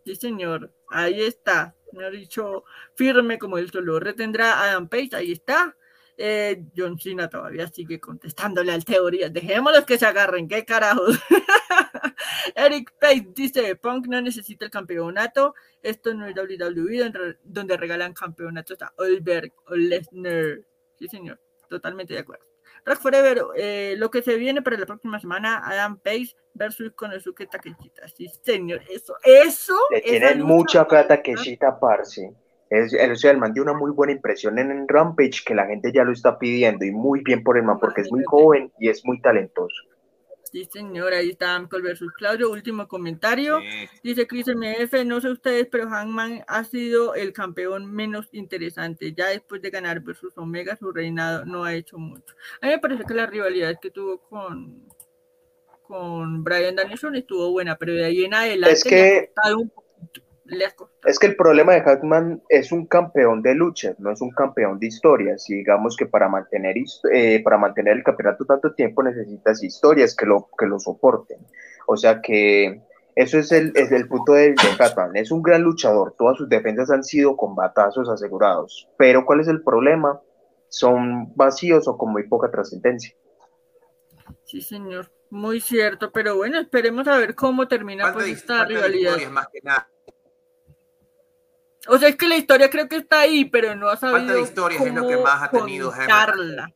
Sí, señor. Ahí está. Me ha dicho firme como el solo. Retendrá Adam Page. Ahí está. Eh, John Cena todavía sigue contestándole al teoría. Dejémoslos que se agarren. ¿Qué carajos? Eric Page dice: Punk no necesita el campeonato. Esto no es WWE donde regalan campeonatos a Olberg o Lesnar. Sí, señor. Totalmente de acuerdo. Rock Forever, eh, lo que se viene para la próxima semana, Adam Page versus Konosuke Takeshita. Sí, señor, eso, eso. Le tienen mucha fe a Takeshita, parce. Es, o sea, el man dio una muy buena impresión en el Rampage que la gente ya lo está pidiendo y muy bien por el man porque es muy joven y es muy talentoso. Sí, señor, ahí está Amcol versus Claudio. Último comentario. Dice Chris MF, no sé ustedes, pero Hangman ha sido el campeón menos interesante. Ya después de ganar versus Omega, su reinado no ha hecho mucho. A mí me parece que la rivalidad que tuvo con, con Brian Danielson estuvo buena, pero de ahí en adelante es que... un es que el problema de Hackman es un campeón de lucha, no es un campeón de historias. Y digamos que para mantener, eh, para mantener el campeonato tanto tiempo necesitas historias que lo, que lo soporten. O sea que eso es el, es el punto de, de Es un gran luchador. Todas sus defensas han sido con batazos asegurados. Pero ¿cuál es el problema? Son vacíos o con muy poca trascendencia. Sí, señor. Muy cierto. Pero bueno, esperemos a ver cómo termina pues, esta rivalidad. Más que nada o sea, es que la historia creo que está ahí, pero no ha sabido Falta de historia es lo que más ha tenido contarla.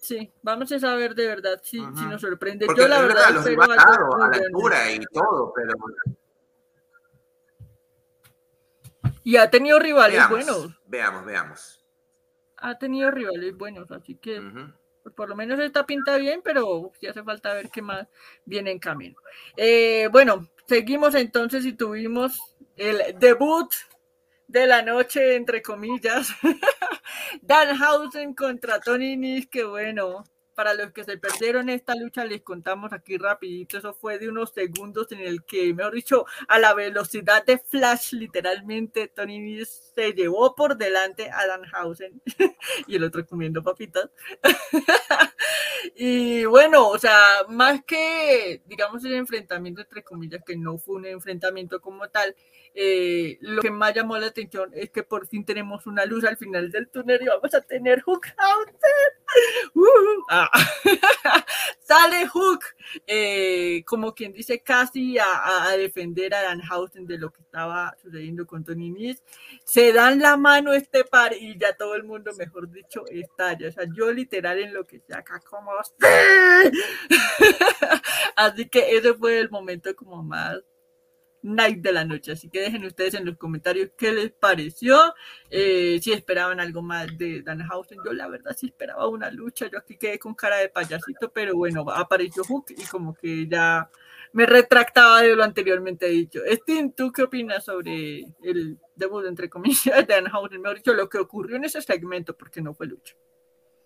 Sí, vamos a saber de verdad si, si nos sorprende. Yo la verdad, los espero algo a la altura y todo, pero y ha tenido rivales buenos. Veamos, veamos. Ha tenido rivales buenos, así que pues, por lo menos esta pinta bien, pero sí hace falta ver qué más viene en camino. Eh, bueno, seguimos entonces y tuvimos el debut de la noche, entre comillas. Danhausen contra Tony Nis, que bueno, para los que se perdieron esta lucha, les contamos aquí rapidito, eso fue de unos segundos en el que, mejor dicho, a la velocidad de Flash, literalmente, Tony Nis se llevó por delante a Danhausen y el otro comiendo papitas. y bueno, o sea, más que, digamos, el enfrentamiento, entre comillas, que no fue un enfrentamiento como tal, eh, lo que más llamó la atención es que por fin tenemos una luz al final del túnel y vamos a tener Hook Uh, ah. Sale Hook, eh, como quien dice, casi a, defender a Danhausen de lo que estaba sucediendo con Tony Nis. Se dan la mano este par y ya todo el mundo, mejor dicho, estalla. O sea, yo literal en lo que sea acá como Así que ese fue el momento como más night de la noche. Así que dejen ustedes en los comentarios qué les pareció. Eh, si esperaban algo más de Danhausen. Yo la verdad sí esperaba una lucha. Yo aquí quedé con cara de payasito, pero bueno, apareció Hook y como que ya me retractaba de lo anteriormente dicho. Steam, ¿tú qué opinas sobre el debut, entre comillas, de Danhausen? Mejor dicho, lo que ocurrió en ese segmento, porque no fue lucha.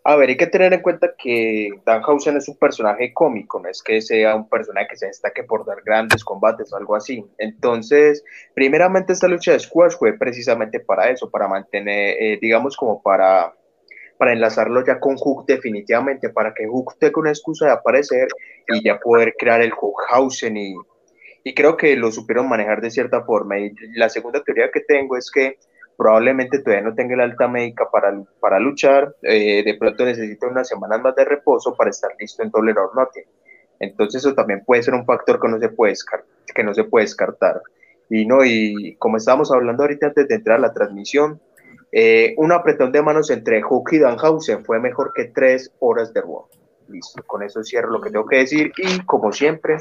A ver, hay que tener en cuenta que Danhausen es un personaje cómico, no es que sea un personaje que se destaque por dar grandes combates o algo así. Entonces, primeramente esta lucha de squash fue precisamente para eso, para mantener, eh, digamos, como para, para enlazarlo ya con Hook definitivamente, para que Hook tenga una excusa de aparecer y ya poder crear el Hookhausen y, y creo que lo supieron manejar de cierta forma. Y la segunda teoría que tengo es que probablemente todavía no tenga la alta médica para, para luchar, eh, de pronto necesita unas semanas más de reposo para estar listo en Double or Nothing. Entonces eso también puede ser un factor que no se puede descartar, que no se puede descartar. Y no, y como estábamos hablando ahorita antes de entrar a la transmisión, eh, un apretón de manos entre Hook y Danhausen fue mejor que tres horas de Raw. Listo, con eso cierro lo que tengo que decir y como siempre.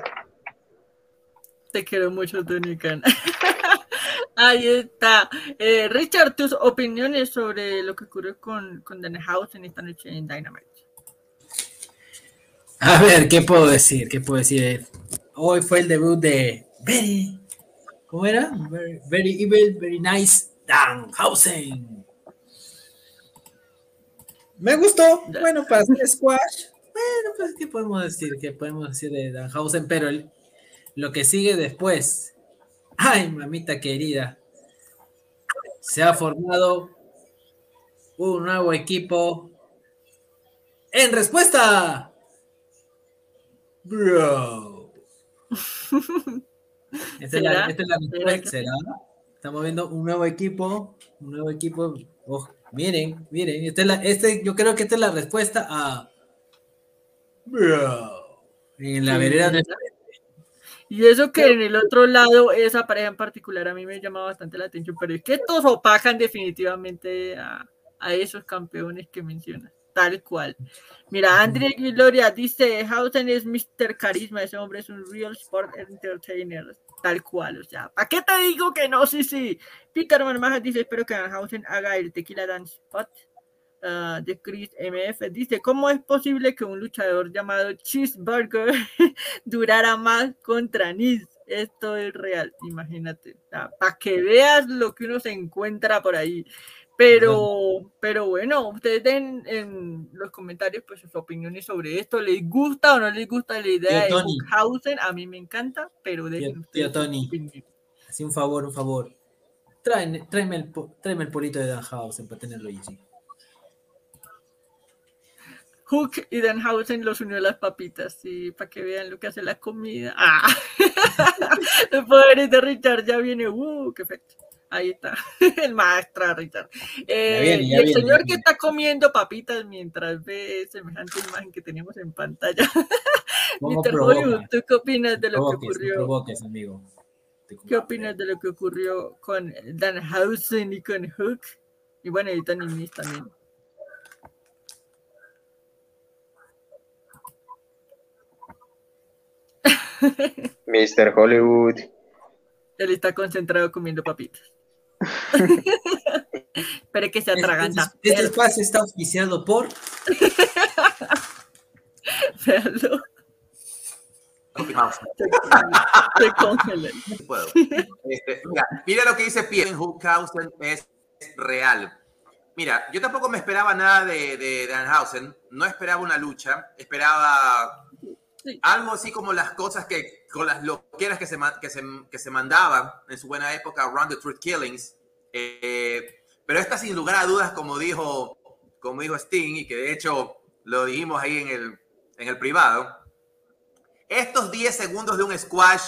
Te quiero mucho, Tony Ahí está. Eh, Richard, tus opiniones sobre lo que ocurrió con, con en esta noche en Dynamite. A ver, ¿qué puedo decir? ¿Qué puedo decir? Hoy fue el debut de Very, ¿cómo era? Very, Evil, Very Nice, Danhausen. Me gustó. Bueno, para hacer squash. Bueno, pues, ¿qué podemos decir? ¿Qué podemos decir de Danhausen? Pero lo que sigue después Ay, mamita querida. Se ha formado un nuevo equipo. En respuesta. Bro. Esta es, la, respuesta. Estamos viendo un nuevo equipo. Un nuevo equipo. Oh, miren, miren. este, yo creo que esta es la respuesta a. Bro. En la vereda de y eso que en el otro lado, esa pareja en particular a mí me llama bastante la atención, pero es que estos opacan definitivamente a, esos campeones que mencionas, tal cual. Mira, André Gloria dice, Hausen es Mr. Carisma, ese hombre es un real sport entertainer, tal cual, o sea, ¿para qué te digo que no? Sí, sí. Peter Marmajas dice, espero que Hausen haga el tequila dance spot. Ah, de Chris MF dice, ¿cómo es posible que un luchador llamado Cheeseburger durara más contra Nis? Esto es real, imagínate, para que veas lo que uno se encuentra por ahí. Pero, pero bueno, ustedes den en los comentarios pues sus opiniones sobre esto. ¿Les gusta o no les gusta la idea de Hausen? A mí me encanta, pero dejen tío, Tony, así un favor, un favor. Tráeme, tráeme, el, tráeme el polito de Danhausen para tenerlo ahí. Hook y Danhausen los unió a las papitas, sí, para que vean lo que hace la comida. ¡Ah! el poder de Richard ya viene, ¡uh! ¡Qué efecto! Ahí está, el maestro Richard. Eh, y el señor que está comiendo papitas mientras ve semejante imagen que tenemos en pantalla. Mr. Hollywood, ¿tú qué opinas de lo que ocurrió? amigo. ¿Qué opinas de lo que ocurrió con Danhausen y con Hook? Y bueno, y Tony Miss también. Mr. Hollywood. Él está concentrado comiendo papitas. Pero que se atraganta. Este, este espacio está auspiciado por. Veanlo. Este, mira, mira, lo que dice Pierre Hookhausen es real. Mira, yo tampoco me esperaba nada de, de Danhausen, no esperaba una lucha, esperaba algo así como las cosas que, con las loqueras que se, que se, que se mandaban en su buena época, Around the Truth Killings. Eh, pero esta sin lugar a dudas, como dijo, como dijo Sting, y que de hecho lo dijimos ahí en el, en el privado, estos 10 segundos de un squash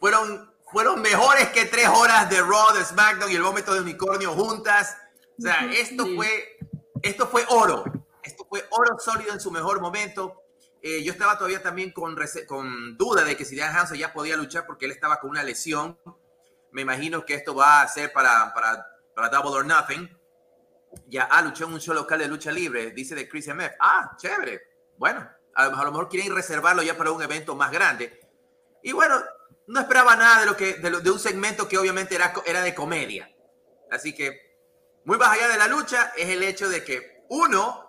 fueron, fueron mejores que tres horas de Raw, de SmackDown y el vómito de unicornio juntas. O sea, esto Sí. fue, esto fue oro. Esto fue oro sólido en su mejor momento. Eh, yo estaba todavía también con, duda de que si Dan Hanson ya podía luchar porque él estaba con una lesión. Me imagino que esto va a ser para, para, para Double or Nothing. Ya, ah, luchó en un show local de lucha libre, dice de Chris MF. Ah, chévere. Bueno, a, lo- a lo mejor quieren reservarlo ya para un evento más grande. Y bueno, no esperaba nada de lo que de, un segmento que obviamente era, era de comedia. Así que, muy más allá de la lucha, es el hecho de que, uno,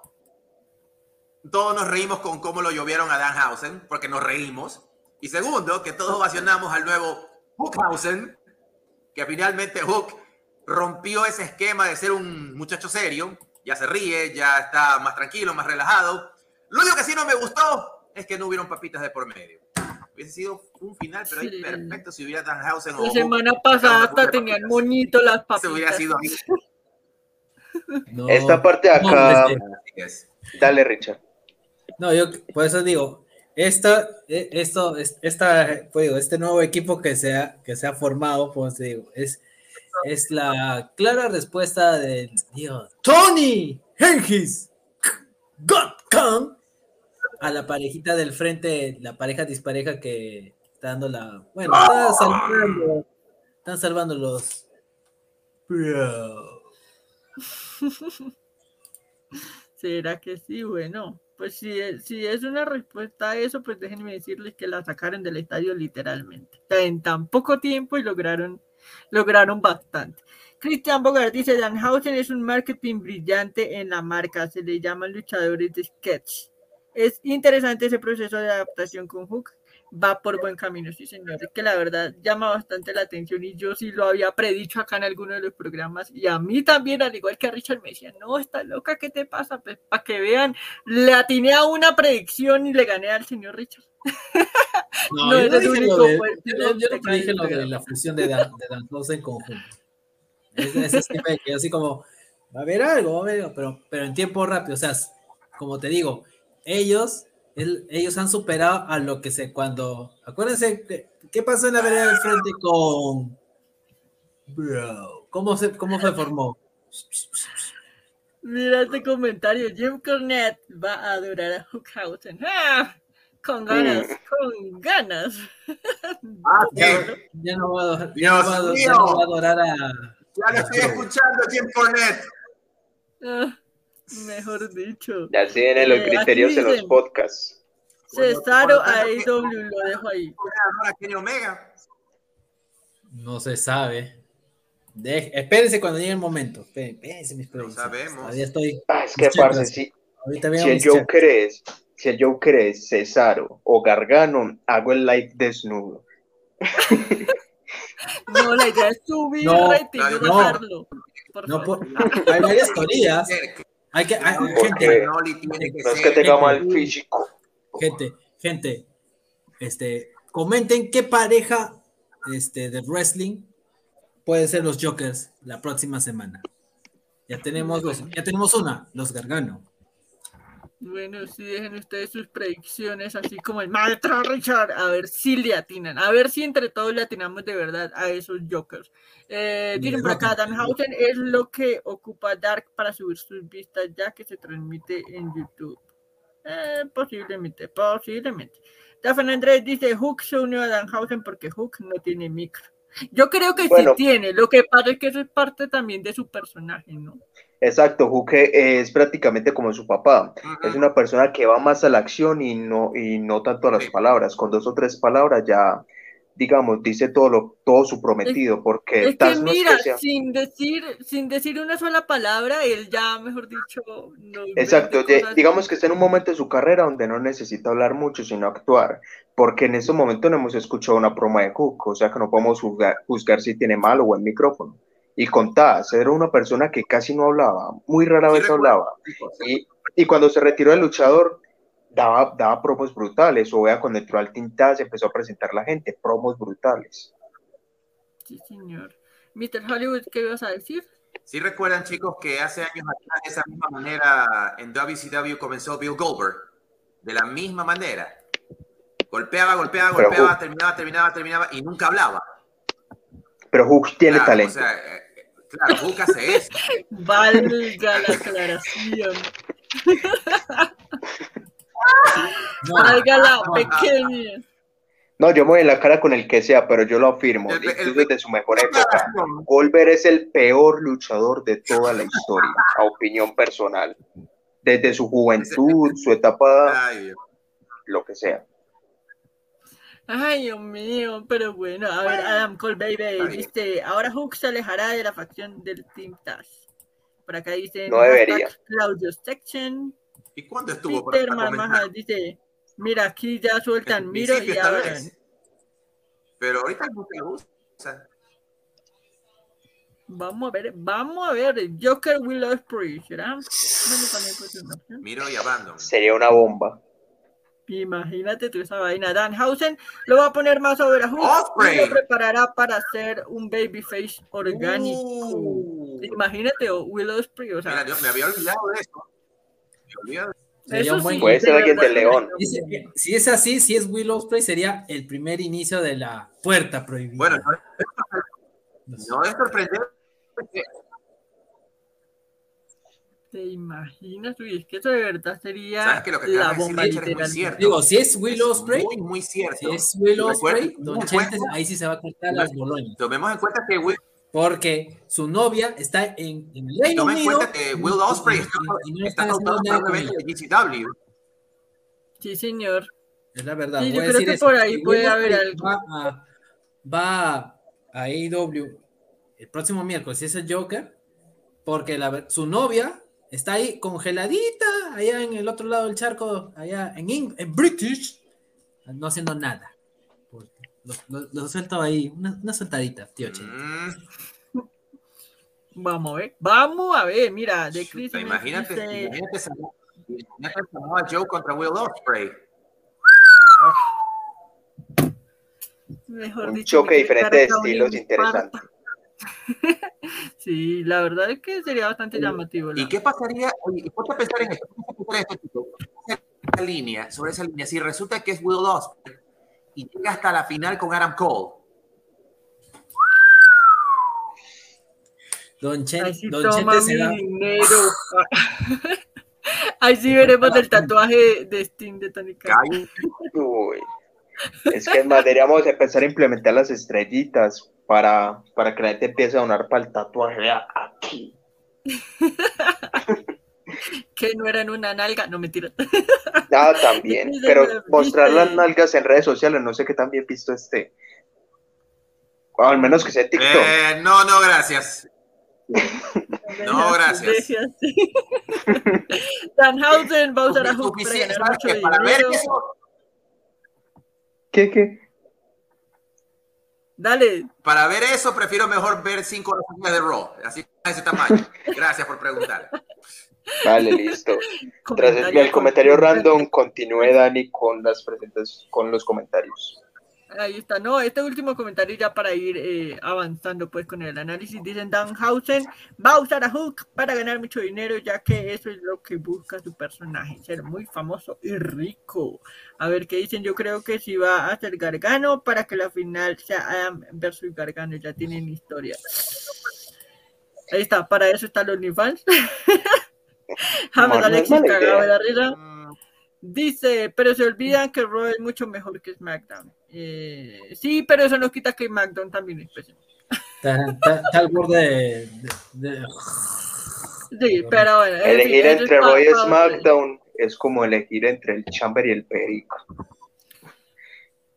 todos nos reímos con cómo lo llovieron a Danhausen, porque nos reímos. Y segundo, que todos ovacionamos al nuevo Hookhausen, que finalmente Hook rompió ese esquema de ser un muchacho serio, ya se ríe, ya está más tranquilo, más relajado. Lo único que sí no me gustó es que no hubieron papitas de por medio. Hubiese sido un final, pero ahí Sí. perfecto si hubiera Danhausen o La Hook. semana pasada hasta tenían monito las Se papitas. hubiera sido. No, Esta parte de no, acá, Así es. dale Richard. No, yo por eso digo, esta, eh, esto, es- esta, pues digo, este nuevo equipo que se ha, que se ha formado, pues digo, es, es la clara respuesta de digo, Tony Hengis Khan a la parejita del frente, la pareja dispareja que está dando la, bueno, está salvando, están salvando los. ¿Será que sí? Bueno, pues si si es una respuesta a eso, pues déjenme decirles que la sacaron del estadio literalmente. En tan poco tiempo y lograron, lograron bastante. Christian Bogart dice, Danhausen es un marketing brillante en la marca, se le llaman luchadores de sketch. Es interesante ese proceso de adaptación con Hook. Va por buen camino, sí, señor. Es que la verdad llama bastante la atención y yo sí lo había predicho acá en alguno de los programas y a mí también, al igual que a Richard, me decían, no, está loca, ¿qué te pasa? Pues para que vean, le atiné a una predicción y le gané al señor Richard. No, No, yo, no lo de, yo, yo no que cae dije en lo de la fusión de, Dan, de Danhausen con Hulk. Es, es ese tipo de que así como, va a haber algo, va a haber algo, pero, pero en tiempo rápido. O sea, como te digo, ellos, el- ellos han superado a lo que se cuando. Acuérdense, que- ¿qué pasó en la vereda del frente con. Bro, ¿cómo se, cómo se formó? Mira este comentario, Jim Cornette va a adorar a Hookhausen. ¡Ah! Con ganas, con ganas. Ah, Ya, sí. ya no va a adorar, ya Dios no va a adorar- a. Ya lo estoy escuchando, Jim Cornette. Ah, mejor dicho. Ya tienen los Eh, criterios en los podcasts. Cesaro AEW lo dejo ahí. Omega. No se sabe. De- espérense cuando llegue el momento. Espérense, mis predicciones. sabemos. Todavía estoy. Ah, es que, parce, si, si el. Joker es, si el Joker es Cesaro o Gargano, hago el live desnudo. No, la idea es subir No, rating, no, no. No, por- hay varias teorías. Hay que, hay- gente, Noli tiene que No es que ser- tenga mal físico. gente, gente, este, comenten qué pareja este, de wrestling pueden ser los Jokers la próxima semana. Ya tenemos los, ya tenemos una, los Gargano. Bueno, sí, dejen ustedes sus predicciones, así como el maestro Richard, a ver si le atinan, a ver si entre todos le atinamos de verdad a esos Jokers. Eh, dicen por acá, Danhausen es lo que ocupa Dark para subir sus vistas, ya que se transmite en YouTube. Eh, posiblemente, posiblemente. Daphne Andrés dice, Hook se unió a Danhausen porque Hook no tiene micro. Yo creo que Bueno. sí tiene, lo que pasa es que eso es parte también de su personaje, ¿no? Exacto, Juque es prácticamente como su papá. Es una persona que va más a la acción y no, y no tanto a las Sí. palabras. Con dos o tres palabras ya, digamos, dice todo, lo, todo su prometido, porque Es que no es mira, que sea- sin decir, sin decir una sola palabra, él ya, mejor dicho, nos Exacto, de- digamos que está en un momento de su carrera donde no necesita hablar mucho, sino actuar, porque en estos momentos no hemos escuchado una broma de Cook, o sea que no podemos juzgar, juzgar si tiene mal o buen micrófono. Y con Taz, era una persona que casi no hablaba, muy rara vez hablaba, y, y cuando se retiró del luchador, daba, daba promos brutales, o vea, cuando entró al Taz empezó a presentar la gente, promos brutales. Sí, señor. Mr. Hollywood, ¿qué ibas a decir? Sí recuerdan, chicos, que hace años atrás, de esa misma manera, en WCW comenzó Bill Goldberg. De la misma manera. Golpeaba, golpeaba, golpeaba, terminaba, terminaba, terminaba y nunca hablaba. Pero Hook tiene Claro, talento. O sea, eh, claro, hace eso. Valga la aclaración. No, Valga la no, pequeña. No, yo me voy en la cara con el que sea, pero yo lo afirmo. El- desde su mejor época. Goldberg es el peor luchador de toda la historia, a opinión personal. Desde su juventud, su etapa, Ay, lo que sea. Ay, Dios mío, pero bueno, a ver, Adam Cole Baby dice, ahora Hook se alejará de la facción del Team Tash. Por acá dice, No debería. ¿Y Claudio Section. cuándo estuvo por Peter acá comentando? dice, mira, aquí ya sueltan En Miro y vez. Pero ahorita no te gusta. O sea, Vamos a ver, vamos a ver, Joker Will Ospreay, ¿será? Miro y Abandon. Sería una bomba. Imagínate tú esa vaina. Danhausen lo va a poner más sobre a Hook Osprey. y lo preparará para hacer un babyface orgánico. Uh. Imagínate, o Will Ospreay, o sea, Mira, yo me había olvidado de eso. Me olvidado. Sería eso un buen- sí, Puede ser alguien León. Si es así, si es Will Ospreay, sería el primer inicio de la puerta prohibida. Bueno, no, no es sorprendente. ¿Te imaginas? Uy, es que eso de verdad sería ¿Sabes que lo que la acabas de decir, bomba es muy? Digo, si es Will Es Ospreay, Muy, muy cierto. si es Will Ospreay, en ahí sí se va a cortar las boloñas. Tomemos en cuenta que Will, Porque su novia está en, en el Reino tomen en Unido. cuenta que Will Ospreay está, no está ella. de GCW. Sí, señor. Es la verdad. Sí, yo creo que eso. por ahí puede Will haber Ospreay algo. Va a, va a AEW el próximo miércoles, si es el Joker, porque la su novia está ahí congeladita, allá en el otro lado del charco, allá en, Eng- en British, no haciendo nada. Lo, lo- lo suelto ahí, una, una soltadita, tío Chente. Mm, Vamos a ver. Vamos a ver, mira, de Chris chuta, imagínate, dice- imagínate, imagínate Samoa Joe contra Will Ospreay. Mejor Un dicho, choque diferente de estilos interesante. Sí, la verdad es que sería bastante llamativo. ¿Y qué pasaría? Oye, ponte a pensar en esto, ponte a pensar en esto, chico. Esa línea, sobre esa línea, si resulta que es Will Ospreay y llega hasta la final con Adam Cole, Don, Chen, Ahí sí Don toma Chente dinero. Ahí sí veremos el tatuaje de Steam de Tony Uy. Es que deberíamos empezar a implementar las estrellitas para, para que la gente empiece a donar para el tatuaje. Aquí. Que no era en una nalga, no mentira. Ah, también. Pero mostrar las nalgas en redes sociales, no sé qué tan bien visto esté. O al menos que sea TikTok. Eh, no, no, gracias. No, gracias. Danhausen va a usar a Hook para ver eso, ¿Qué, qué? Dale, para ver eso, prefiero mejor ver cinco horas de Raw, así de ese tamaño. Gracias por preguntar. Vale, listo. Tras el, comentario el comentario random, continúe Dani con las presentes, con los comentarios. Ahí está, no, este último comentario ya para ir eh, avanzando pues con el análisis, dicen Danhausen va a usar a Hook para ganar mucho dinero ya que eso es lo que busca su personaje, ser muy famoso y rico. A ver qué dicen, yo creo que si va a ser Gargano para que la final sea Adam versus Gargano, ya tienen historia. Ahí está, para eso está los OnlyFans. James Alexis mala cagado de idea. la risa. Dice, pero se olvidan que Raw es mucho mejor que SmackDown. Eh, sí, pero eso no quita que SmackDown también es pésimo. Está, está- está al borde de. de- de- Sí, pero bueno. en fin, Elegir entre Raw y SmackDown es como elegir entre el Chamber y el Perico.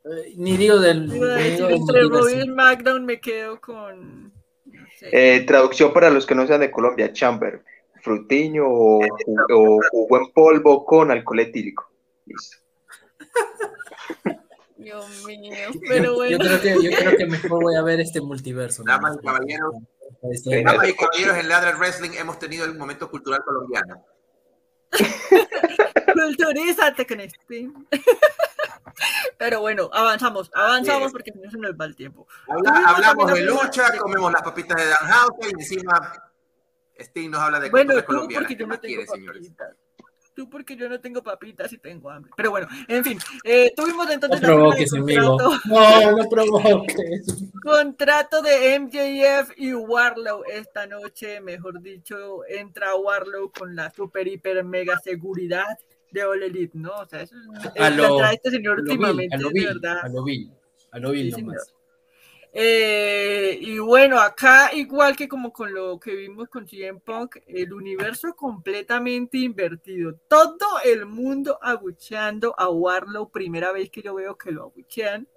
eh, ni digo del. Ni digo entre Raw y. SmackDown me quedo con. no sé. Eh, traducción para los que no sean de Colombia, Chamber, frutiño o, o jugo en polvo con alcohol etílico. Listo. Dios mío, pero Yo, bueno. creo que, yo creo que mejor voy a ver este multiverso. ¿no? Damas y caballeros. Para historia. Damas y caballeros, en Ladra Wrestling hemos tenido el momento cultural colombiano. Culturízate con Steam. Pero bueno, avanzamos, avanzamos porque si no se nos va el tiempo. Habla- hablamos de lucha, comemos las papitas de Dan House y encima Sting nos habla de Bueno, cultura colombiana. porque ¿Qué yo no tengo señores? Tú porque yo no tengo papitas y tengo hambre. Pero bueno, en fin, eh, tuvimos No entonces de provoques, amigo. No, no provoques. Contrato de MJF y Warlow esta noche, mejor dicho, entra Warlow con la super hiper mega seguridad de All Elite, ¿no? O sea, eso es A lo- este señor A lo últimamente, a lo de vil, verdad. a lo vil, a lo vil Sí, nomás. Eh, y bueno, acá igual que como con lo que vimos con CM Punk, el universo completamente invertido. Todo el mundo abucheando a Warlow, primera vez que yo veo que lo abuchean.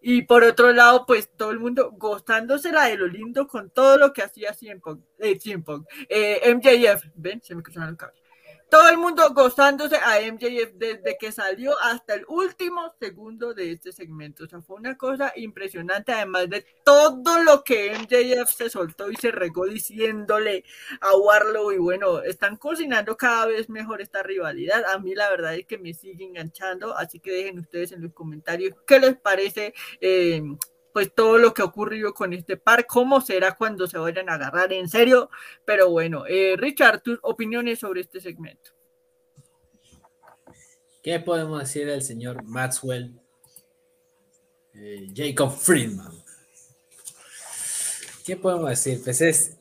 Y por otro lado, pues todo el mundo gozándosela de lo lindo con todo lo que hacía CM Punk, eh, Punk, eh, MJF, ven, se me cruzaron el cabello. Todo el mundo gozándose a MJF desde que salió hasta el último segundo de este segmento. O sea, fue una cosa impresionante, además de todo lo que MJF se soltó y se regó diciéndole a Warlow. Y bueno, están cocinando cada vez mejor esta rivalidad. A mí la verdad es que me sigue enganchando, así que dejen ustedes en los comentarios qué les parece. eh, pues todo lo que ha ocurrido con este par, cómo será cuando se vayan a agarrar en serio, pero bueno, eh, Richard, tus opiniones sobre este segmento. ¿Qué podemos decir del señor Maxwell? Eh, Jacob Friedman. ¿Qué podemos decir? Pues es.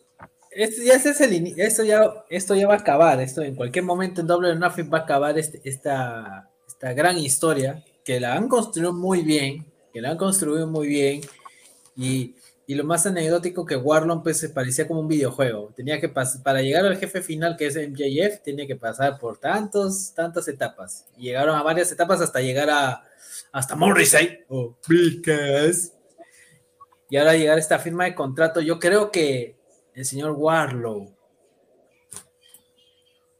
Esto ya, es esto, ya, va a acabar. Esto en cualquier momento en Double Nothing va a acabar este- esta, esta gran historia que la han construido muy bien. Que la han construido muy bien. Y, y lo más anecdótico que Warlon pues se parecía como un videojuego. Tenía que pasar, para llegar al jefe final que es MJF, tenía que pasar por tantos, tantas etapas. Y llegaron a varias etapas hasta llegar a hasta Morrissey o. Y ahora llegar a esta firma de contrato, yo creo que el señor Warlow.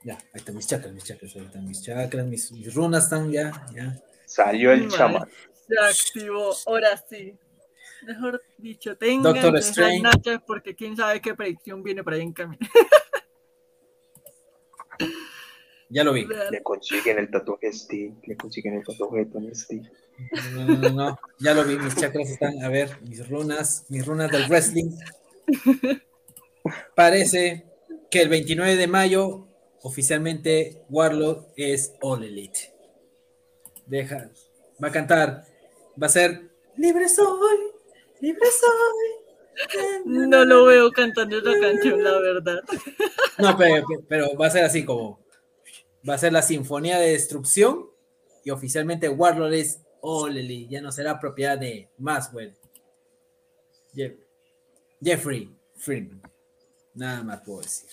Ya, ahí están mis chakras, mis chakras, ahí están mis chakras, mis, mis runas están ya, ya. Salió el Vale. chamán. Se activó, ahora sí. Mejor dicho, tengan Doctor Strange. nachas porque quién sabe qué predicción viene por ahí en camino. Ya lo vi. Le consiguen el tatuaje Steve, le consiguen el tatuaje de Tony Steve. No, no, no, no, ya lo vi, mis chakras están, a ver, mis runas, mis runas del wrestling. Parece que el 29 de mayo oficialmente Warlock es All Elite. Deja, va a cantar, va a ser Libre soy, libre soy. No lo veo cantando esa canción, la verdad. No, pero, pero va a ser así como, va a ser la Sinfonía de Destrucción y oficialmente Warlord es All Elite, ya no será propiedad de Maxwell. Jeff- Jeffrey Freeman. Nada más puedo decir.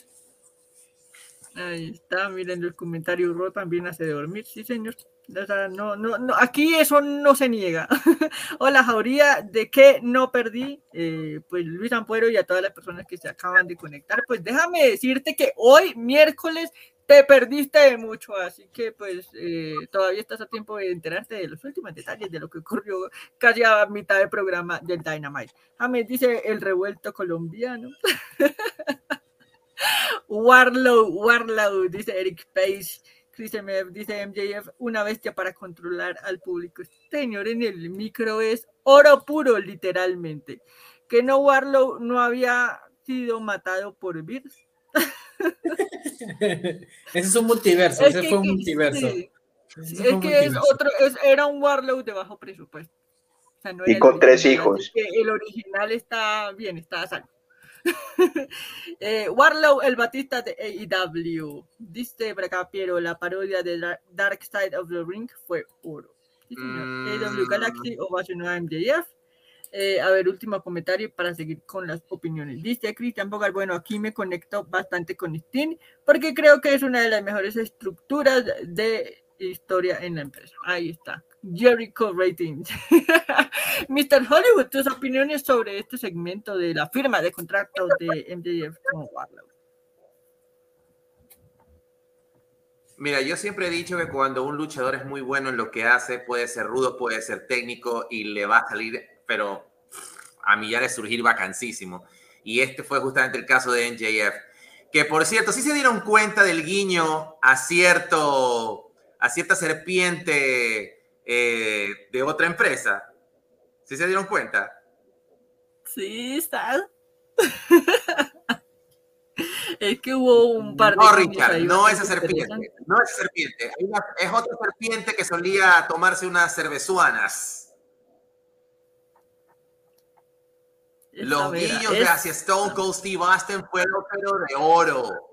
Ahí está, miren el comentario, Ro también hace dormir, sí señor. No, no, no, aquí eso no se niega. Hola, Jauría, ¿de qué no perdí? Eh, pues Luis Ampuero y a todas las personas que se acaban de conectar, pues déjame decirte que hoy, miércoles, te perdiste de mucho, así que pues eh, todavía estás a tiempo de enterarte de los últimos detalles de lo que ocurrió casi a mitad del programa del Dynamite. James dice el revuelto colombiano. Warlow, Warlow, dice Eric Page. Chris MF dice MJF, una bestia para controlar al público. Este señor en el micro es oro puro, literalmente. Que no Warlow no había sido matado por Virus. ese es un multiverso, Es ese que- fue un multiverso. sí, es que es otro, es- era un Warlow de bajo presupuesto. O sea, no Y con tres original, hijos. el original está bien, está a salvo. Eh, Warlow, el Batista de AEW. Dice Bracapiero, la parodia de Dar- Dark Side of the Ring fue oro. Sí. Mm. AEW Galaxy a MJF. Eh, a ver, último comentario para seguir con las opiniones. Dice Christian Bogar, bueno, aquí me conecto bastante con Steam porque creo que es una de las mejores estructuras de historia en la empresa. Ahí está. Jericho Ratings. Mr. Hollywood, tus opiniones sobre este segmento de la firma de contrato de MJF con Warlow. Mira, yo siempre he dicho que cuando un luchador es muy bueno en lo que hace, puede ser rudo, puede ser técnico y le va a salir, pero a millares surgir vacancísimo. Y este fue justamente el caso de NJF. Que por cierto, sí se dieron cuenta del guiño a cierto, a cierta serpiente eh, de otra empresa. ¿Sí se dieron cuenta? Sí, está. es que hubo un par de. No, guiños Richard, no esa serpiente. No esa serpiente. Hay una- es otra serpiente que solía tomarse unas cervezuanas. Los guiños de hacia Stone Cold Steve Austin fueron pero de oro.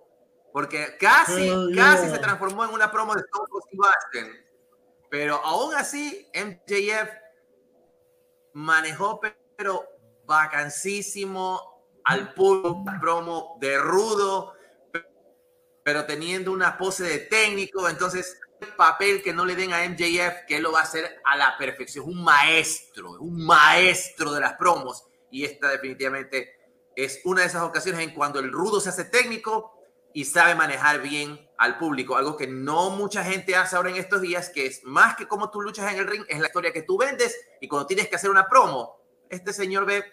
Porque casi, oh, casi se transformó en una promo de Stone Cold Steve Austin. Pero aún así, MJF manejó, pero vacancísimo al puro promo de rudo, pero teniendo una pose de técnico. Entonces, el papel que no le den a MJF, que él lo va a hacer a la perfección. Un maestro, un maestro de las promos. Y esta definitivamente es una de esas ocasiones en cuando el rudo se hace técnico y sabe manejar bien al público, algo que no mucha gente hace ahora en estos días, que es más que cómo tú luchas en el ring, es la historia que tú vendes y cuando tienes que hacer una promo, este señor B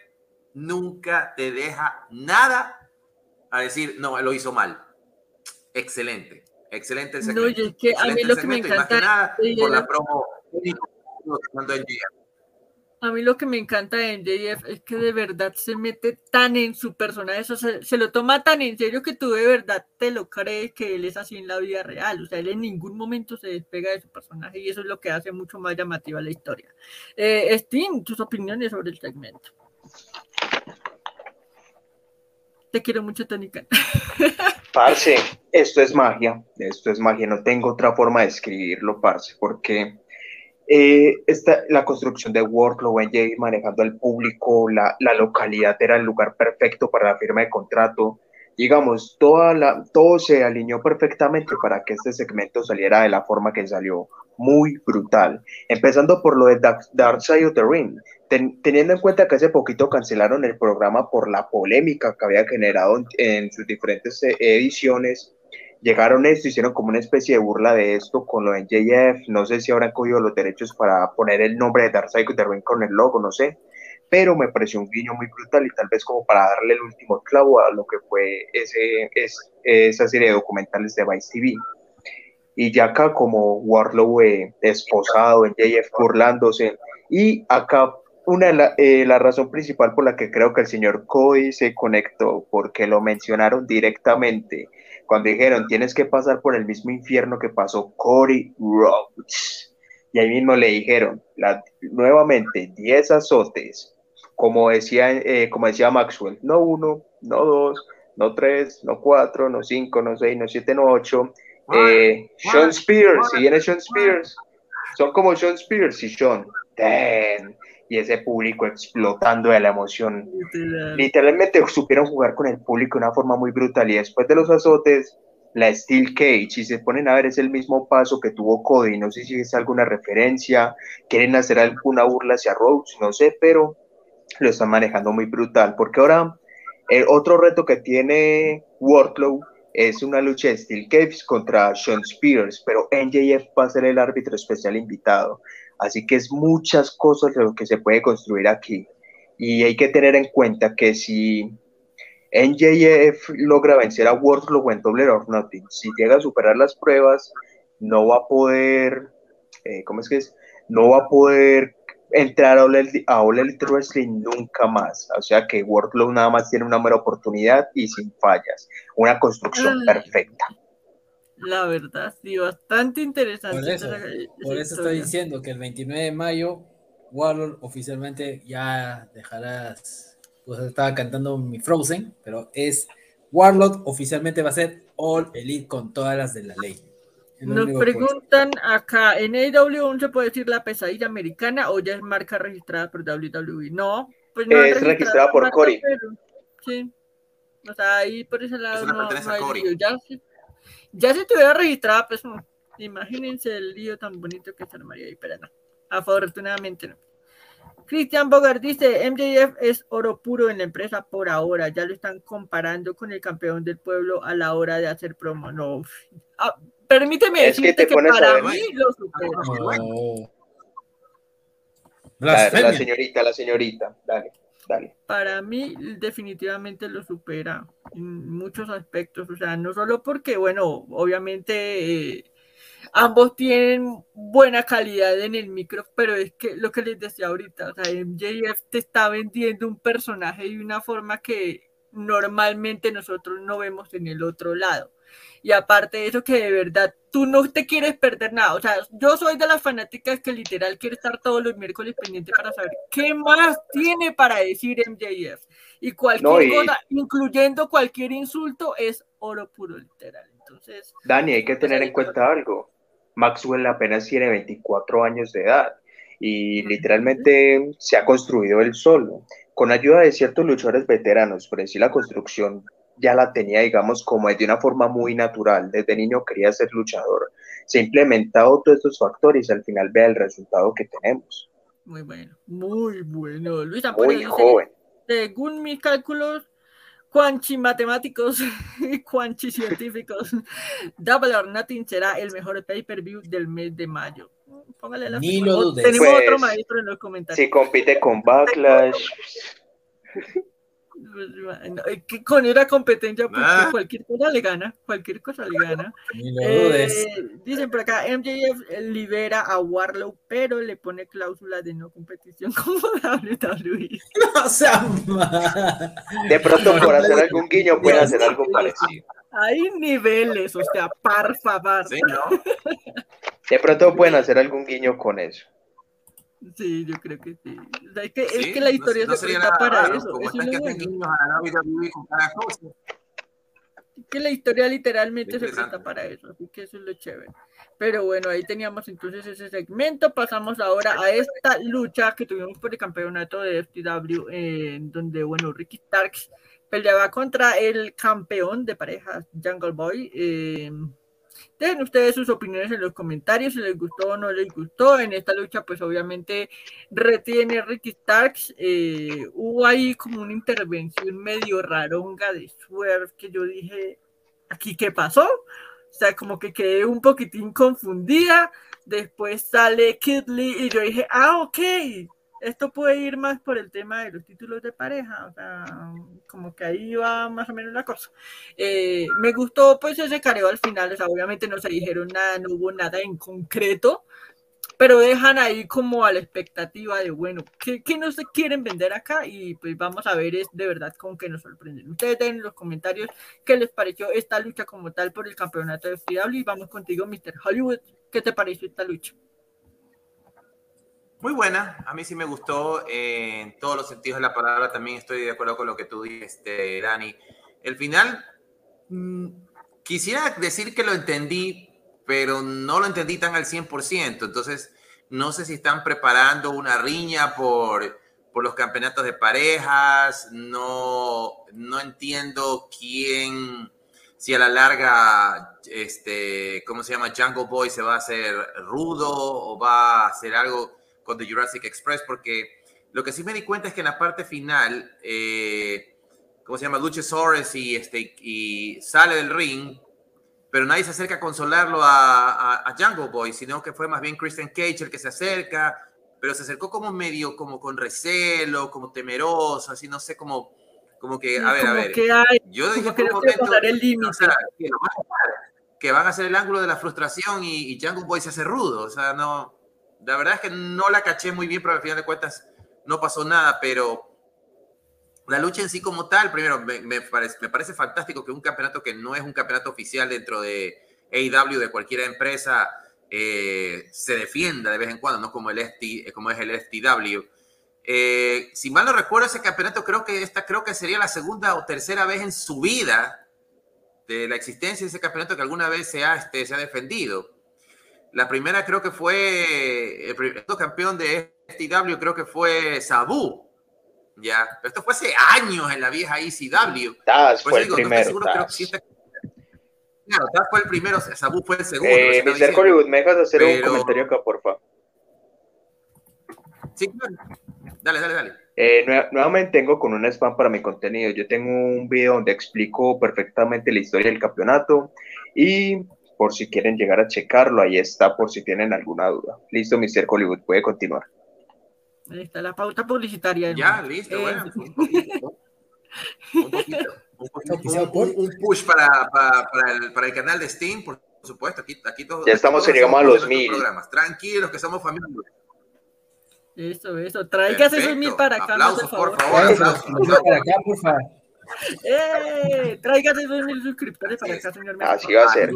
nunca te deja nada a decir, no, lo hizo mal. Excelente, excelente el segmento. No, que a mí lo que me encanta... por la promo cuando a mí lo que me encanta de MJF es que de verdad se mete tan en su personaje, eso se, lo toma tan en serio que tú de verdad te lo crees que él es así en la vida real. O sea, él en ningún momento se despega de su personaje y eso es lo que hace mucho más llamativa la historia. Eh, Steam, tus opiniones sobre el segmento. Te quiero mucho, Tónica. Parce, esto es magia, esto es magia, no tengo otra forma de escribirlo, parce, porque eh, esta, la construcción de Workflow, NJ manejando al público, la, la, localidad era el lugar perfecto para la firma de contrato. Digamos, toda la, todo se alineó perfectamente para que este segmento saliera de la forma que salió. Muy brutal. Empezando por lo de Dark, Side of the Ring. teniendo en cuenta que hace poquito cancelaron el programa por la polémica que había generado en, en sus diferentes eh, ediciones llegaron esto, hicieron como una especie de burla de esto con lo de JF, no sé si habrán cogido los derechos para poner el nombre de Darkseid de Ring con el logo, no sé, pero me pareció un guiño muy brutal y tal vez como para darle el último clavo a lo que fue ese, es, esa serie de documentales de Vice TV. Y ya acá como Warlow eh, esposado en JF burlándose y acá una la, eh, la razón principal por la que creo que el señor Cody se conectó, porque lo mencionaron directamente cuando dijeron tienes que pasar por el mismo infierno que pasó Cory Rhodes. Y ahí mismo le dijeron, la, nuevamente, 10 azotes, como decía, eh, como decía Maxwell, no uno, no dos, no tres, no cuatro, no cinco, no seis, no siete, no ocho. Eh, Sean Spears, si viene Sean Spears, son como Sean Spears y Sean. Damn y ese público explotando de la emoción. Literalmente supieron jugar con el público de una forma muy brutal y después de los azotes, la Steel Cage, si se ponen a ver, es el mismo paso que tuvo Cody, no sé si es alguna referencia, quieren hacer alguna burla hacia Rhodes, no sé, pero lo están manejando muy brutal, porque ahora el otro reto que tiene Worklow es una lucha de Steel Cage contra Sean Spears, pero NJF va a ser el árbitro especial invitado. Así que es muchas cosas de lo que se puede construir aquí. Y hay que tener en cuenta que si NJF logra vencer a Wardlow en Double or Nothing, si llega a superar las pruebas, no va a poder, eh, ¿cómo es que es? No va a poder entrar a All, Elite Wrestling nunca más. O sea que Wardlow nada más tiene una mera oportunidad y sin fallas. Una construcción perfecta. La verdad, sí, bastante interesante. Por eso, por eso estoy diciendo que el 29 de mayo, Warlord oficialmente ya dejarás. Pues estaba cantando mi Frozen, pero es Warlord oficialmente va a ser All Elite con todas las de la ley. Nos preguntan acá, ¿en AW se puede decir la pesadilla americana o ya es marca registrada por WWE? No, pues no es registrada, por Cory. sí. O sea, ahí por ese lado no, hay Ya, ya si estuviera registrada, pues imagínense el lío tan bonito que se armaría ahí, pero no. Afortunadamente no. Christian Bogart dice, MJF es oro puro en la empresa por ahora, ya lo están comparando con el campeón del pueblo a la hora de hacer promo. No, ah, permíteme decirte que, para mí lo supera. La, la, señorita, la señorita, dale. Para mí definitivamente lo supera en muchos aspectos, o sea, no solo porque, bueno, obviamente eh, ambos tienen buena calidad en el micro, pero es que lo que les decía ahorita, o sea, MJF te está vendiendo un personaje de una forma que normalmente nosotros no vemos en el otro lado. Y aparte de eso que de verdad tú no te quieres perder nada. O sea, yo soy de las fanáticas que literal quiere estar todos los miércoles pendiente para saber qué más tiene para decir MJF. Y cualquier cosa, incluyendo cualquier insulto, es oro puro literal. Entonces, Dani, hay que tener en cuenta algo. Maxwell apenas tiene 24 años de edad y literalmente se ha construido él solo, con ayuda de ciertos luchadores veteranos, por decir la construcción ya la tenía, digamos, como de una forma muy natural, desde niño quería ser luchador, se ha implementado todos estos factores y al final vea el resultado que tenemos. Muy bueno, muy bueno. Luis muy joven. Según mis cálculos, cuanchi matemáticos y cuanchi científicos, Double or Nothing será el mejor pay-per-view del mes de mayo. Póngale la Ni lo dudes. Tenemos Pues, otro maestro en los comentarios. Si compite con Backlash, que con esa competencia, pues, Ah. cualquier cosa le gana, cualquier cosa le gana. Eh, dicen por acá, MJF libera a Warlow, pero le pone cláusula de no competición como WWE. No sea mal. de pronto por hacer algún guiño puede hacer algo parecido. Hay niveles, o sea, par favor. Sí, ¿no? De pronto pueden hacer algún guiño con eso. Sí, yo creo que sí. O sea, es, que, es Sí, que la no- historia no se sería presta para raro, eso. Como eso están es que hacen guiños a la WWE con cada cosa. Es que la historia literalmente se presta para eso, así que eso es lo chévere. Pero bueno, ahí teníamos entonces ese segmento. Pasamos ahora a esta lucha que tuvimos por el campeonato de FTW, eh, donde, bueno, Ricky Starks peleaba contra el campeón de parejas, Jungle Boy. eh, Dejen ustedes sus opiniones en los comentarios, si les gustó o no les gustó. En esta lucha, pues obviamente retiene Ricky Starks. eh, hubo ahí como una intervención medio raronga de Swerve que yo dije, ¿aquí qué pasó? O sea, como que quedé un poquitín confundida. Después sale Kid Lee y yo dije, ah, ok, esto puede ir más por el tema de los títulos de pareja. O sea, como que ahí va más o menos la cosa. Eh, me gustó pues ese careo al final, o sea, obviamente no se dijeron nada, no hubo nada en concreto, pero dejan ahí como a la expectativa de, bueno, ¿qué, qué nos quieren vender acá? Y pues vamos a ver es de verdad con qué nos sorprenden. Ustedes den en los comentarios qué les pareció esta lucha como tal por el campeonato de FTW y vamos contigo, Mr. Hollywood. ¿Qué te pareció esta lucha? Muy buena, a mí sí me gustó eh, en todos los sentidos de la palabra. También estoy de acuerdo con lo que tú dijiste, Dani. El final, mm, quisiera decir que lo entendí, pero no lo entendí tan al 100%. Entonces, no sé si están preparando una riña por, por los campeonatos de parejas. No, no entiendo quién, si a la larga, este, ¿cómo se llama? Jungle Boy se va a hacer rudo o va a hacer algo con The Jurassic Express, porque lo que sí me di cuenta es que en la parte final, eh, ¿cómo se llama? Luchasaurus y, este, y sale del ring, pero nadie se acerca a consolarlo a, a, a Jungle Boy, sino que fue más bien Christian Cage el que se acerca, pero se acercó como medio, como con recelo, como temeroso, así no sé, como, como que, a ver, a ver. que hay, Yo dije que por un momento el límite. o sea, que van a hacer el ángulo de la frustración y, y Jungle Boy se hace rudo. O sea, no. La verdad es que no la caché muy bien, pero al final de cuentas no pasó nada. Pero la lucha en sí, como tal, primero, me, me parece, me parece fantástico que un campeonato que no es un campeonato oficial dentro de AEW, de cualquier empresa, eh, se defienda de vez en cuando, no como, el FT, como es el FTW. Eh, si mal no recuerdo, ese campeonato creo que esta creo que sería la segunda o tercera vez en su vida de la existencia de ese campeonato que alguna vez se ha, este, se ha defendido. La primera creo que fue el primer campeón de FTW, creo que fue Sabu. Ya, pero esto fue hace años en la vieja ECW. Taz Por fue el no primero. seguro, creo que Taz. sí está- Claro, Taz fue el primero, Sabu fue el segundo. Eh, recién lo Mr. Hollywood, ¿me dejas hacer un comentario acá, porfa? Sí, claro. Dale, dale, dale. Eh, nue- nuevamente tengo con un spam para mi contenido. Yo tengo un video donde explico perfectamente la historia del campeonato y por si quieren llegar a checarlo, ahí está por si tienen alguna duda. Listo, Mr. Hollywood, puede continuar. Ahí está la pauta publicitaria. Ya, hermano. listo, Eh, bueno. Un poquito. Un poquito. Un, un- push para, para, para el, para el canal de Steam, por supuesto. Aquí, aquí todos, Ya estamos, todos llegamos a los mil. programas. Tranquilos, que somos familia. Eso, eso. Traigas esos mil Perfecto. para acá. Aplausos, por favor. Aplausos, venga para acá, por favor. ¡Eh! Tráigase dos mil suscriptores para acá, señor. Así va a ser.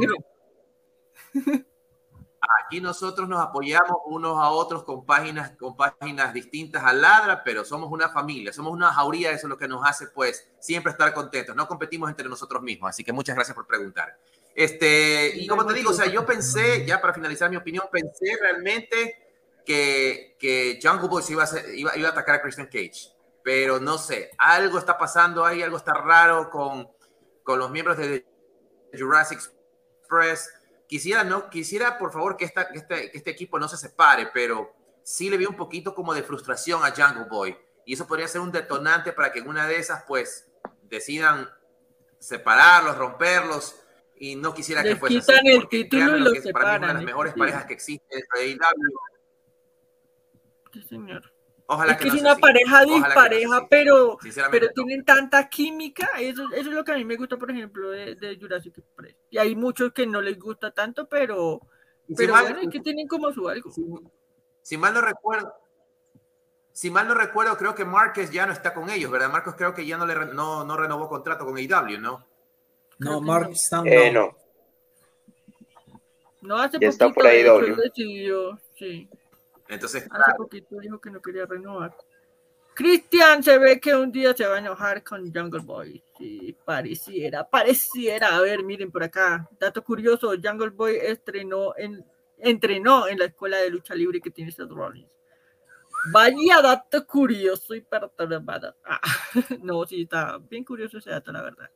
Aquí nosotros nos apoyamos unos a otros con páginas, con páginas distintas a Ladra, pero somos una familia, somos una jauría, eso es lo que nos hace pues siempre estar contentos, no competimos entre nosotros mismos, así que muchas gracias por preguntar. Este, y como te digo, o sea, yo pensé, ya para finalizar mi opinión, pensé realmente que, que Jungle Boy iba a, iba, iba a atacar a Christian Cage, pero no sé, algo está pasando ahí, algo está raro con, con los miembros de Jurassic Express quisiera, no, quisiera por favor que, esta, que, este, que este equipo no se separe, pero sí le vi un poquito como de frustración a Jungle Boy. Y eso podría ser un detonante para que en una de esas, pues, decidan separarlos, romperlos. Y no quisiera Les que fuese quitan así, el título y los es para mí una de las ¿eh? mejores Sí. parejas que existen dentro de AEW. Sí, señor. Ojalá es que, no es una así. pareja no dispareja, pero, pero no. tienen tanta química. Eso, eso es lo que a mí me gusta, por ejemplo, de, de Jurassic Express. Y hay muchos que no les gusta tanto, pero, si pero mal- bueno, es que tienen como su algo. si, si mal no recuerdo, si mal no recuerdo, creo que Márquez ya no está con ellos, ¿verdad? Marcos creo que ya no, le re- no, no renovó contrato con ¿no? Creo No, no. Stone Eh, no. no. Hace Ya está por doble. él decidió, sí. Entonces, Hace claro, poquito dijo que no quería renovar. Cristian se ve que un día se va a enojar con Jungle Boy. Sí, pareciera, pareciera. A ver, miren por acá. Dato curioso, Jungle Boy estrenó en, entrenó en la escuela de lucha libre que tiene Seth Rollins. Vaya dato curioso y perturbado. Ah, no, sí, está bien curioso ese dato, la verdad.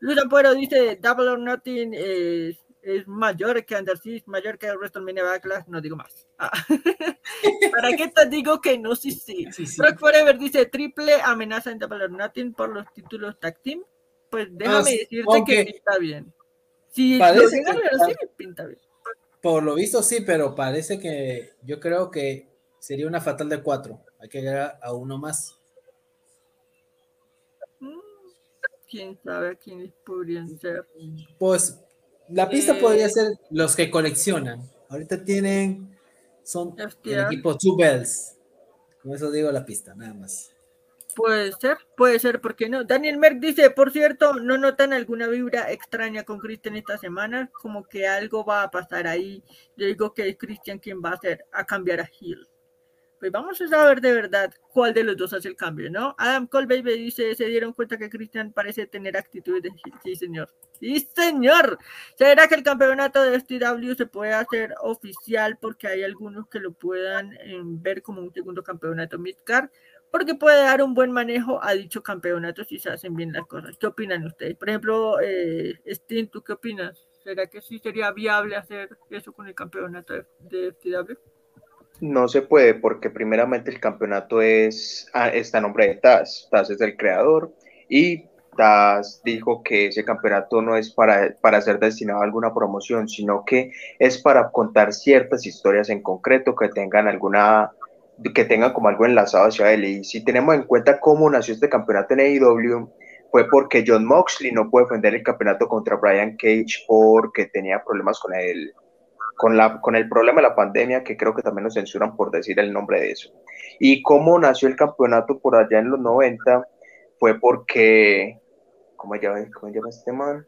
Luis Ampuero dice, Double or Nothing es, es mayor que Undersea, mayor que WrestleMania Backlash, no digo más. Ah. ¿Para qué te digo que no? Sí, sí. Sí, sí. Rock Forever dice, triple amenaza en Double or Nothing por los títulos tag team. Pues déjame Ah, decirte que pinta bien. Parece que- así, pinta bien. Por lo visto sí, pero parece que yo creo que sería una fatal de cuatro. Hay que llegar a uno más. Mm, Quién sabe quiénes podrían ser. Pues la pista Eh. podría ser los que coleccionan. Ahorita tienen, son el equipo Two Bells. Con eso digo la pista, nada más. Puede ser, puede ser, ¿por qué no? Daniel Merck dice, por cierto, ¿no notan alguna vibra extraña con Christian esta semana? Como que algo va a pasar ahí. Yo digo que es Christian quien va a hacer, a cambiar a Hill. Pues vamos a saber de verdad cuál de los dos hace el cambio, ¿no? Adam Colbaby dice, se dieron cuenta que Christian parece tener actitudes de. Sí, señor. Sí, señor. ¿Será que el campeonato de FTW se puede hacer oficial porque hay algunos que lo puedan eh, ver como un segundo campeonato midcard? porque puede dar un buen manejo a dicho campeonato si se hacen bien las cosas. ¿Qué opinan ustedes? Por ejemplo, eh, Steam, ¿tú qué opinas? ¿Será que sí sería viable hacer eso con el campeonato de, de FTW? No se puede porque primeramente el campeonato es ah, está a nombre de Taz. Taz es el creador y Taz dijo que ese campeonato no es para, para ser destinado a alguna promoción, sino que es para contar ciertas historias en concreto que tengan alguna que tengan como algo enlazado hacia él. Y si tenemos en cuenta cómo nació este campeonato en AEW, fue porque John Moxley no pudo defender el campeonato contra Brian Cage porque tenía problemas con el, con, la, con el problema de la pandemia, que creo que también nos censuran por decir el nombre de eso. Y cómo nació el campeonato por allá en los 90 fue porque, ¿cómo se llama, cómo llama este man?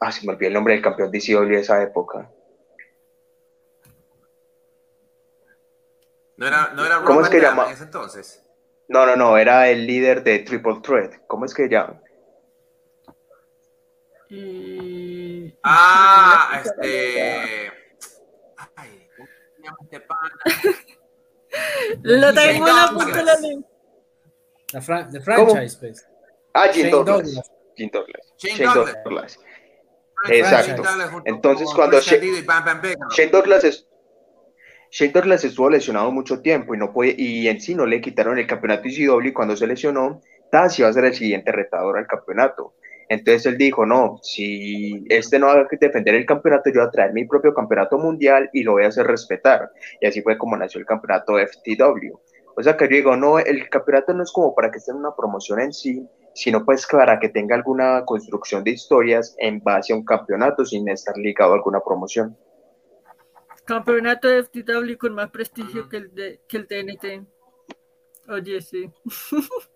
Ah, se me olvidó el nombre del campeón de CW de esa época. no era, no era ¿Cómo es que llama? en ese entonces. No, no, no, era el líder de Triple Threat. ¿Cómo es que se llama? Y... Ah, este. Ay, ¿cómo se llama este pana? Lo tengo en la punta de la Douglas. lengua. La, fran- the franchise, pues. Ah, Jim Shane Douglas. Jim Douglas. Shane Douglas. Douglas. Exacto. Entonces, cuando Shane-. Shane Douglas, es- Shane Douglas estuvo lesionado mucho tiempo y no puede, y en sí no le quitaron el campeonato ICW y cuando se lesionó, Taz iba a ser el siguiente retador al campeonato. Entonces él dijo, no, si este no va a defender el campeonato, yo voy a traer mi propio campeonato mundial y lo voy a hacer respetar. Y así fue como nació el campeonato FTW. O sea que yo digo, no, el campeonato no es como para que esté en una promoción en sí, sino pues para que tenga alguna construcción de historias en base a un campeonato sin estar ligado a alguna promoción. Campeonato de FTW con más prestigio que, el de, que el TNT. Oye, sí.